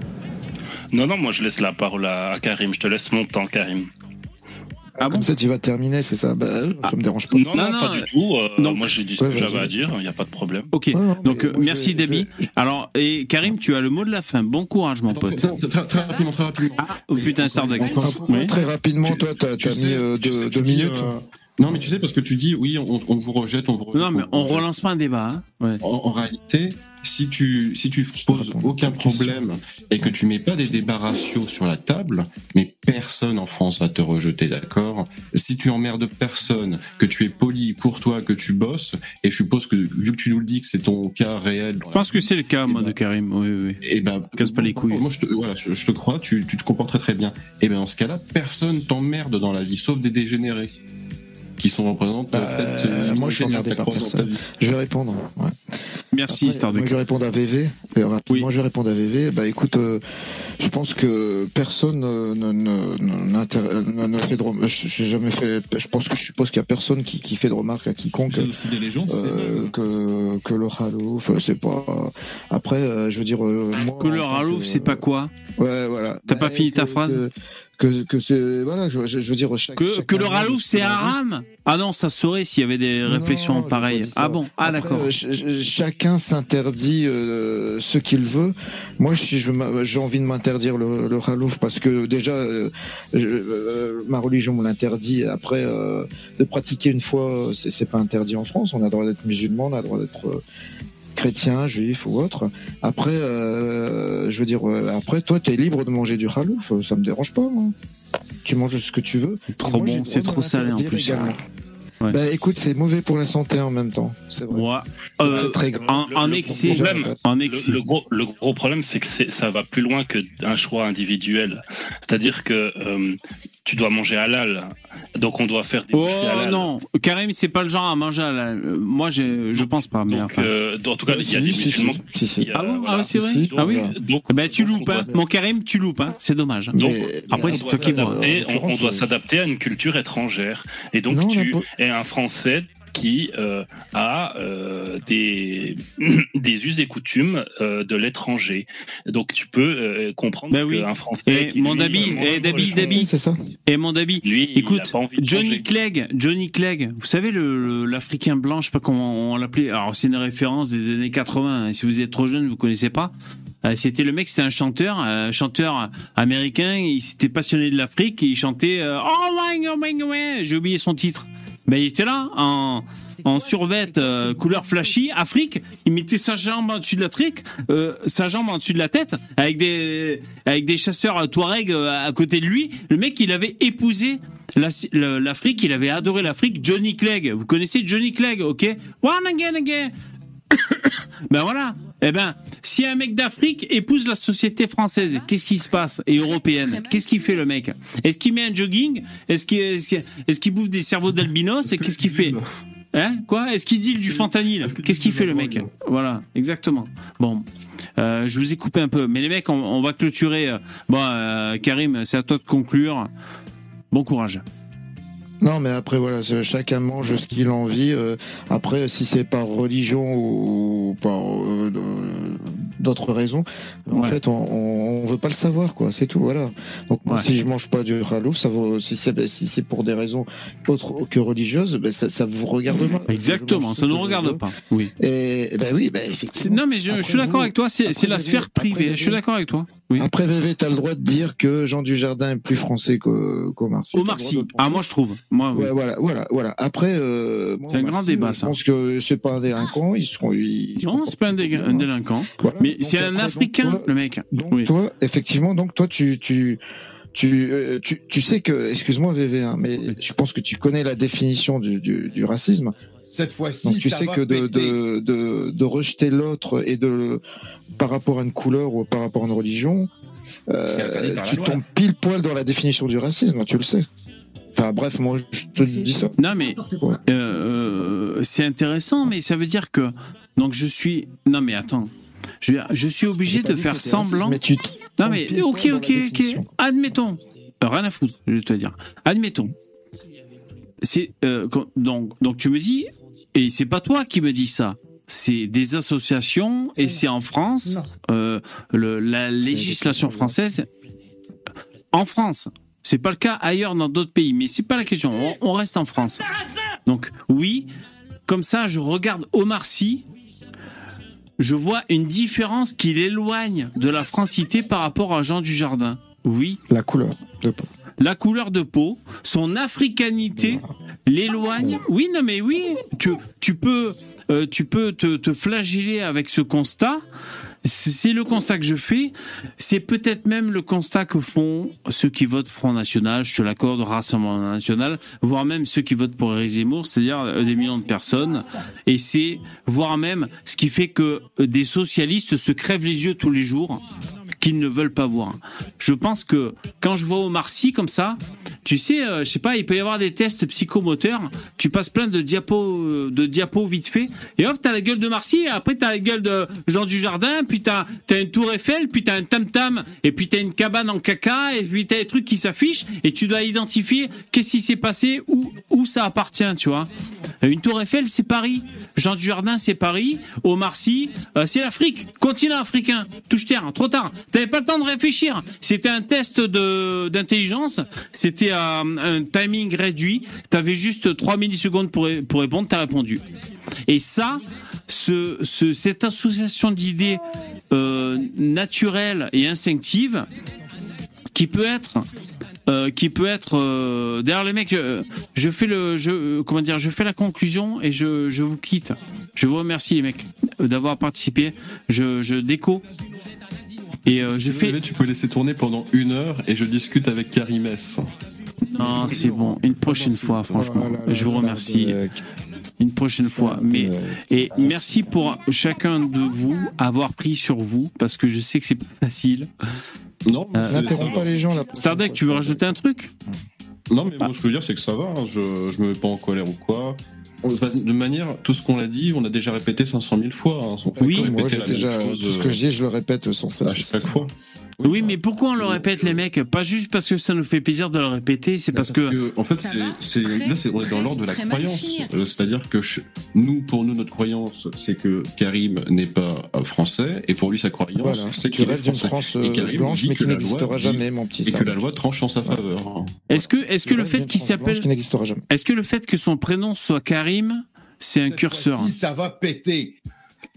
Non, non, moi je laisse la parole à à Karim. Je te laisse mon temps, Karim. Ah bon Comme ça, tu vas terminer, c'est ça? Bah, ça me dérange pas. Non, Non, non, non, pas euh, du tout. euh, donc- moi j'ai dit ce Ouais, que j'avais à dire, il n'y a pas de problème. ok. Ouais, non, mais Donc euh, moi, merci Dabi. Alors et Karim, tu as le mot de la fin. Bon courage mon pote. très, rapidement, très rapidement. Oh putain Oui. Très rapidement, toi, Tu sais- mis euh, deux, minutes. Non, mais tu sais, parce que tu dis, oui, on, on vous rejette, on vous rejette. Non mais on relance pas un débat. Hein. Ouais. En, en réalité, si tu, si tu poses aucun problème et que tu mets pas des débats raciaux sur la table, mais personne en France va te rejeter, d'accord? Si tu emmerdes personne, que tu es poli, courtois, que tu bosses, et je suppose que vu que tu nous le dis que c'est ton cas réel, Je pense que c'est le cas moi de Karim. Oui oui. et ben, Casse pas les couilles. Moi, je te, voilà, je, je te crois, tu, tu te comportes très très bien. Et ben, dans ce cas-là, personne t'emmerde dans la vie, sauf des dégénérés qui sont représentés Bah, peut-être. euh, moi, je suis par personne. Je vais répondre. ouais. Merci Après, Starduck. Moi, je vais répondre à VV. euh, rapidement, Oui. je vais répondre à VV. Bah, écoute, euh, je pense que personne euh, ne, fait de rem- je- J'ai jamais fait. Je pense que je suppose qu'il y a personne qui, qui fait de remarques à quiconque. C'est aussi des légendes, euh, que que le Halouf, euh, c'est pas. Après, euh, je veux dire. euh, moi, Que le que- c'est pas quoi Ouais, voilà. T'as pas Bah, fini ta phrase que, que, que c'est voilà, je, je, veux dire chaque, Que, le Ralouf ce c'est haram Ah non, ça se saurait s'il y avait des réflexions pareilles. Ah bon Ah Après, d'accord. euh, ch- ch- chacun s'interdit euh, ce qu'il veut. Moi, si j'ai envie de m'interdire le, le halouf parce que déjà, euh, je- ma religion me l'interdit. Après, de pratiquer une fois, c'est c'est pas interdit en France. On a le droit d'être musulman, on a le droit d'être euh, chrétien, juif ou autre. Après, euh, je veux dire, euh, après, toi, tu es libre de manger du halouf. Ça me dérange pas. moi. Tu manges ce que tu veux. C'est trop bon, c'est trop salé en plus. Ouais. Bah écoute, c'est mauvais pour la santé en même temps. C'est vrai. Moi, C'est euh, très, très grave. en, excès, problème, en excès. le gros, le gros problème, c'est que ça va plus loin que un choix individuel. C'est-à-dire que euh, tu dois manger halal, donc on doit faire des Oh halal. non, Karim, c'est pas le genre à manger à la... euh, Moi, je, je pense pas, mais Donc, enfin. euh, en tout cas, il y a des musulmans. si, si, si. il y a- Ah bon voilà. Ah, c'est vrai si. Ah oui Donc, Eh Ben, tu donc, loupes, hein. Mon Karim, tu loupes, hein. C'est dommage. Donc, Mais- Après, c'est toi qui vois. En on, on doit s'adapter à une culture étrangère. Et donc, Non, tu es un Français qui euh, a euh, des, des us et coutumes euh, de l'étranger. Donc, tu peux euh, comprendre Ben oui. qu'un Français. Et qui, mon Dabi. Français, C'est ça. Et mon Dabi, Lui, écoute, il a pas envie de Johnny. Clegg, Johnny Clegg, vous savez le le- l'Africain blanc, je sais pas comment on l'appelait. Alors c'est une référence des années 80. hein. Si vous êtes trop jeune, vous connaissez pas. C'était le mec, c'était un chanteur, un chanteur américain. Il s'était passionné de l'Afrique et il chantait euh, Oh my God, my God, my God. J'ai oublié son titre. Ben il était là en en survêt euh, couleur flashy Afrique. Il mettait sa jambe en dessus de la trique, euh, sa jambe en dessus de la tête, avec des avec des chasseurs euh, Touareg à côté de lui. Le mec, il avait épousé l'Afrique. Il avait adoré l'Afrique. Johnny Clegg. Vous connaissez Johnny Clegg, ok? One again again. Ben voilà. Eh ben, si un mec d'Afrique épouse la société française, qu'est-ce qui se passe Et européenne, qu'est-ce qu'il fait le mec? Est-ce qu'il met un jogging? Est-ce qu'il bouffe des cerveaux d'albinos? Qu'est-ce qu'il fait Hein? Quoi? Est-ce qu'il dit du fentanyl? Qu'est-ce qu'il fait le mec? Voilà, exactement. Bon, euh, je vous ai coupé un peu, mais les mecs, on, on va clôturer. euh, Bon, euh, Karim, c'est à toi de conclure. Bon courage. Non, mais après, voilà, chacun mange ce qu'il a envie. euh, après, si c'est par religion ou par euh, d'autres raisons, en Ouais. fait, on, on veut pas le savoir, quoi. C'est tout, voilà. Donc, Ouais. si je mange pas du ralouf, ça vaut, si c'est si pour des raisons autres que religieuses, ben, ça, ça vous regarde pas. Exactement, ça ne nous regarde pas. Oui. Et ben oui, ben effectivement. Non, mais je, suis d'accord avec toi. C'est la sphère privée. Je suis d'accord avec toi. Oui. Après VV, t'as le droit de dire que Jean Dujardin est plus français qu'O- qu'Omar Sy. Omar Sy. Ah, moi je trouve. Moi, oui. Ouais, voilà, voilà, voilà. Après, euh, C'est un Omar grand Sy, débat, ça. Je pense que c'est pas un délinquant. Ils se Non, comportent c'est pas un, dé- bien, un délinquant. Voilà. Mais Donc c'est un après, donc, Africain, toi- le mec. Donc Oui. toi, effectivement, donc toi, tu, tu, tu, euh, tu, tu sais que, excuse-moi VV, hein, mais je pense que tu connais la définition du, du, du racisme. Cette fois-ci, Donc tu ça sais va que de, de, de, de rejeter l'autre et de par rapport à une couleur ou par rapport à une religion, euh, tu loi. tombes pile poil dans la définition du racisme, tu le sais. Enfin bref, moi je te dis ça. Non, mais euh, euh, c'est intéressant, mais ça veut dire que. Donc je suis. Non, mais attends. Je, je suis obligé de faire semblant. mais tu Non, mais ok, ok, ok. Admettons. Rien à foutre, je vais te dire. Admettons. C'est euh, donc donc tu me dis et c'est pas toi qui me dis ça. C'est des associations et c'est en France euh, le, la législation française en France. C'est pas le cas ailleurs dans d'autres pays, mais c'est pas la question. On, on reste en France. Donc oui, comme ça, je regarde Omar Sy. Je vois une différence qui l'éloigne de la francité par rapport à Jean Dujardin. Oui, La couleur de peau. la couleur de peau, son africanité l'éloigne. Oui, non, mais oui, tu, tu peux, euh, tu peux te, te flageller avec ce constat. C'est le constat que je fais. C'est peut-être même le constat que font ceux qui votent Front National, je te l'accorde, Rassemblement National, voire même ceux qui votent pour Éric Zemmour, c'est-à-dire euh, des millions de personnes. Et c'est, voire même, ce qui fait que euh, des socialistes se crèvent les yeux tous les jours qu'ils ne veulent pas voir. Je pense que quand je vois Omar Sy comme ça, tu sais, euh, je sais pas, il peut y avoir des tests psychomoteurs. Tu passes plein de diapos, euh, de diapos vite fait, et hop, t'as la gueule de Marcy, et après t'as la gueule de Jean Dujardin, puis t'as as une tour Eiffel, puis t'as un tam tam, et puis t'as une cabane en caca, et puis t'as des trucs qui s'affichent, et tu dois identifier qu'est-ce qui s'est passé, où où ça appartient, tu vois. Une tour Eiffel, c'est Paris. Jean Dujardin, c'est Paris. Omar Sy, euh, c'est l'Afrique. Continent africain. Touche terre. Trop tard. T'avais pas le temps de réfléchir. C'était un test de d'intelligence. C'était à un timing réduit. T'avais juste 3 millisecondes pour, pour répondre. T'as répondu. Et ça, ce, ce- cette association d'idées euh, naturelles et instinctives qui peut être euh, qui peut être euh, d'ailleurs les mecs euh, je fais le je euh, comment dire je fais la conclusion et je, je vous quitte je vous remercie les mecs d'avoir participé je, je déco et euh, je fais Tu peux laisser tourner pendant une heure et je discute avec Karim S. non c'est bon une prochaine fois franchement Oh là là, je vous remercie une prochaine fois mais et merci pour chacun de vous avoir pris sur vous parce que je sais que c'est pas facile Non, Euh, N'interromps ça pas les gens là. Stardeck tu veux rajouter un truc? Non, mais moi, ce que je veux dire, c'est que ça va. hein. Je, je me mets pas en colère ou quoi. De manière, tout ce qu'on a dit, on a déjà répété 500 000 fois. hein. On peut Oui. Moi, la déjà chose, tout ce que euh, je dis, je le répète sans à chaque fois. oui mais pourquoi on le répète les mecs? Pas juste parce que ça nous fait plaisir de le répéter c'est parce que en fait, c'est, va c'est, très, là, c'est, on est dans l'ordre de la croyance. Euh, c'est-à-dire que je- nous, pour nous, notre croyance, c'est que Karim n'est pas euh, français, et pour lui, sa croyance, Voilà. c'est Tu qu'il est français. France Et euh, Karim blanche, dit mais que qui la loi n'existera dit- jamais, mon petit Et que la loi tranche en sa faveur. est-ce que est-ce que le fait qu'il s'appelle qui n'existera jamais. est-ce que le fait que son prénom soit Karim c'est un curseur ça va péter.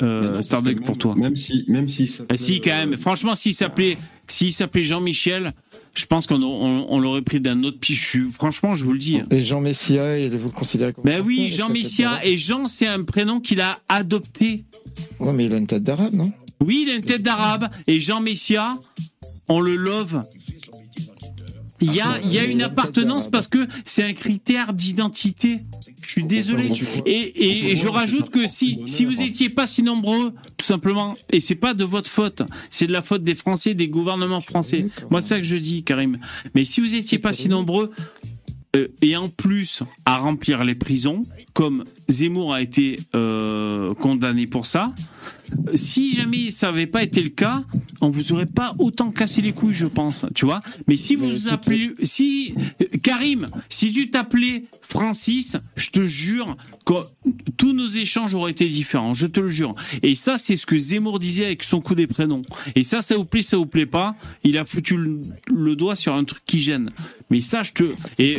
euh, Starduck pour toi. Même si, même si. ça Ah, si, quand même. euh, Franchement, s'il s'appelait, s'il s'appelait Jean-Michel, je pense qu'on on, on l'aurait pris d'un autre pichu. Franchement, je vous le dis. Et Jean Messia, il- vous le considérez comme Ben oui, Jean Messia. Et Jean, c'est un prénom qu'il a adopté. Ouais, mais il a une tête d'arabe, non? Oui, il a une tête d'arabe. Et Jean Messia, on le love. Il y a, une appartenance parce que c'est un critère d'identité. Je suis désolé. Et, je rajoute que si, vous étiez pas si nombreux, tout simplement, et c'est pas de votre faute, c'est de la faute des Français, des gouvernements français. Moi, c'est ça que je dis, Karim. Mais si vous étiez pas si nombreux, euh, et en plus à remplir les prisons, comme Zemmour a été euh, condamné pour ça, si jamais ça n'avait pas été le cas, on vous aurait pas autant cassé les couilles, je pense, tu vois. Mais si vous vous appelez, si euh, Karim, si tu t'appelais Francis, je te jure que tous nos échanges auraient été différents, je te le jure. Et ça, c'est ce que Zemmour disait avec son coup des prénoms. Et ça, ça vous plaît, ça vous plaît pas, il a foutu le, le doigt sur un truc qui gêne. Mais ça, je te et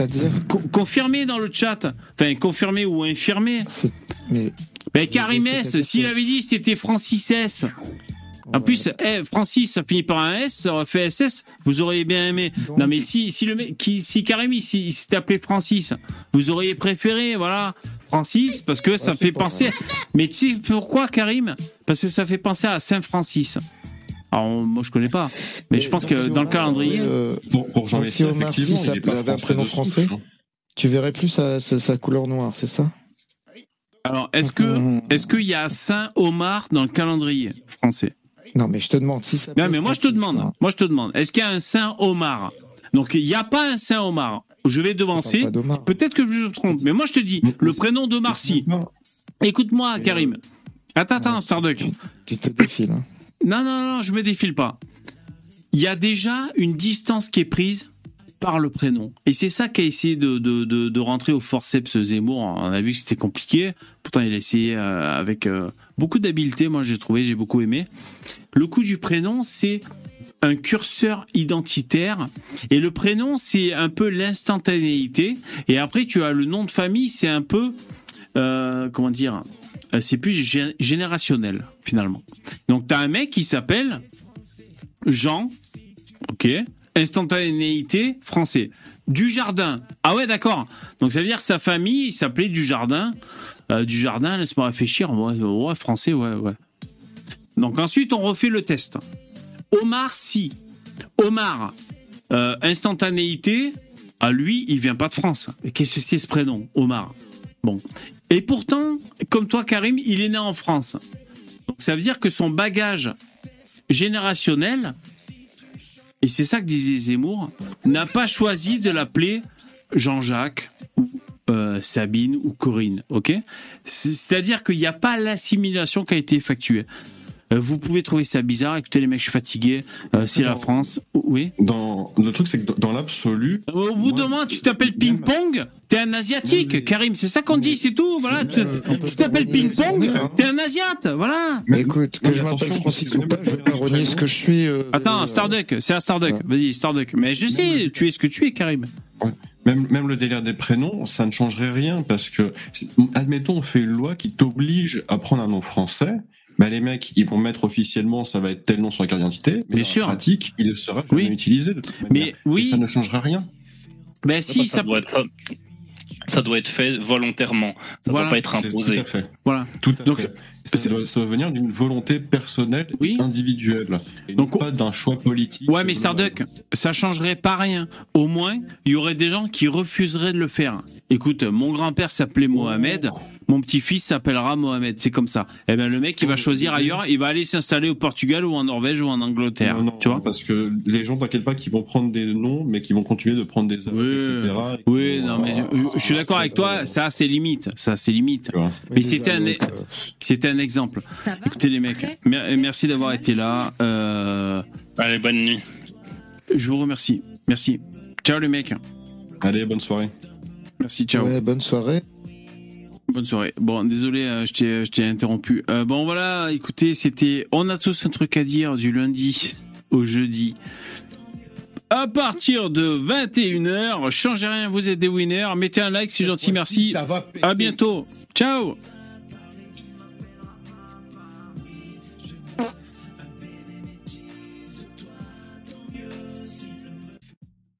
confirmé dans le chat, enfin confirmé ou infirmé. C'est- Mais Karim S, s'il avait dit c'était Francis S. En plus, eh, Francis, ça finit par un S, ça aurait fait SS, vous auriez bien aimé. Non mais si, si le qui, si Karim, il, il s'était appelé Francis, vous auriez préféré, voilà, Francis, parce que ça fait pas penser. Mais tu sais pourquoi Karim? Parce que ça fait penser à Saint Francis. Alors moi je connais pas, mais je pense que si dans le calendrier. euh, Pour, pour Jean Donc, si Omar pas avait un français prénom français, hein. tu verrais plus sa, sa, sa couleur noire, c'est ça? Alors est-ce que est-ce qu'il y a Saint Omar dans le calendrier français? Non, mais je te demande si ça. Non, mais moi je te demande, moi je te demande, est-ce qu'il y a un Saint Omar? Donc il n'y a pas un Saint Omar. Je vais devancer. Peut-être que je me trompe, mais moi je te dis le prénom de Marcy. Écoute-moi, Karim. Attends, attends, Starduck. Tu te défiles. Hein. Non, non, non, je me défile pas. Il y a déjà une distance qui est prise par le prénom. Et c'est ça qu'a essayé de, de, de, rentrer au forceps Zemmour. On a vu que c'était compliqué. Pourtant, il a essayé euh, avec euh, beaucoup d'habileté. Moi, j'ai trouvé, j'ai beaucoup aimé. Le coup du prénom, c'est un curseur identitaire. Et le prénom, c'est un peu l'instantanéité. Et après, tu as le nom de famille, c'est un peu, euh, comment dire, c'est plus gé- générationnel, finalement. Donc, tu as un mec qui s'appelle Jean, ok, instantanéité français. Du jardin. Ah ouais, d'accord. Donc ça veut dire que sa famille il s'appelait du jardin. Euh, du jardin, laisse-moi réfléchir. Ouais, français, ouais, ouais. Donc ensuite, on refait le test. Omar, si. Omar, euh, instantanéité, à lui, il vient pas de France. Qu'est-ce que c'est ce prénom, Omar? Bon. Et pourtant, comme toi, Karim, il est né en France. Donc ça veut dire que son bagage générationnel, et c'est ça que disait Zemmour, n'a pas choisi de l'appeler Jean-Jacques ou euh, Sabine ou Corinne, C'est-à-dire qu'il n'y a pas l'assimilation qui a été effectuée. Euh, Vous pouvez trouver ça bizarre. Écoutez, les mecs, je suis fatigué. Euh, c'est la France. Oui. Dans, le truc, c'est que dans l'absolu. Au bout d'un moment, tu t'appelles ping-pong, t'es un asiatique, Karim. C'est ça qu'on dit, c'est tout. Voilà. Tu tu t'appelles ping-pong, t'es un asiate. Voilà. Mais écoute, que mais je m'appelle attention, Francis ou pas, je vais pas renier ce que je suis. euh, Attends, euh, Starduck, c'est un Starduck. Vas-y, Starduck. Mais je sais, tu es ce que tu es, Karim. Même, même le délire des prénoms, ça ne changerait rien parce que, admettons, on fait une loi qui t'oblige à prendre un nom français. Bah, les mecs, ils vont mettre officiellement, ça va être tel nom sur la carte d'identité, mais dans sûr. la pratique, il ne sera jamais Oui. utilisé de toute. Mais oui. Et ça ne changera rien. Ben Ça, si, ça, ça. doit être, ça, ça doit être fait volontairement. Ça Voilà. doit pas être C'est- imposé. Tout à fait. Voilà. Tout à Donc, fait. Ça doit, ça doit venir d'une volonté personnelle, Oui. individuelle, et Donc, non pas d'un choix politique. Ouais, mais Starduck, ça changerait pas rien. Au moins, il y aurait des gens qui refuseraient de le faire. Écoute, mon grand-père s'appelait Mohamed, mon petit-fils s'appellera Mohamed. C'est comme ça. Eh ben, le mec, il va choisir ailleurs, il va aller s'installer au Portugal ou en Norvège ou en Angleterre. Non, non, tu vois parce que les gens, t'inquiète pas, qui vont prendre des noms, mais qui vont continuer de prendre des œuvres, Oui. etc. et Oui, non, mais je suis d'accord avec toi, ça, c'est limite. Ça, c'est limite. Tu vois. Mais c'était un, donc, euh, c'était un exemple. Ça Écoutez, les mecs, mer- merci d'avoir été là. Euh, Allez, bonne nuit. je vous remercie. Merci. Ciao, les mecs. Allez, bonne soirée. Merci, ciao. Ouais, bonne soirée. Bonne soirée. Bon, désolé, euh, je t'ai, je t'ai interrompu. Euh, bon, voilà, écoutez, c'était On a tous un truc à dire du lundi au jeudi. À partir de 21h, changez rien, vous êtes des winners. Mettez un like, c'est gentil, merci. À bientôt. Ciao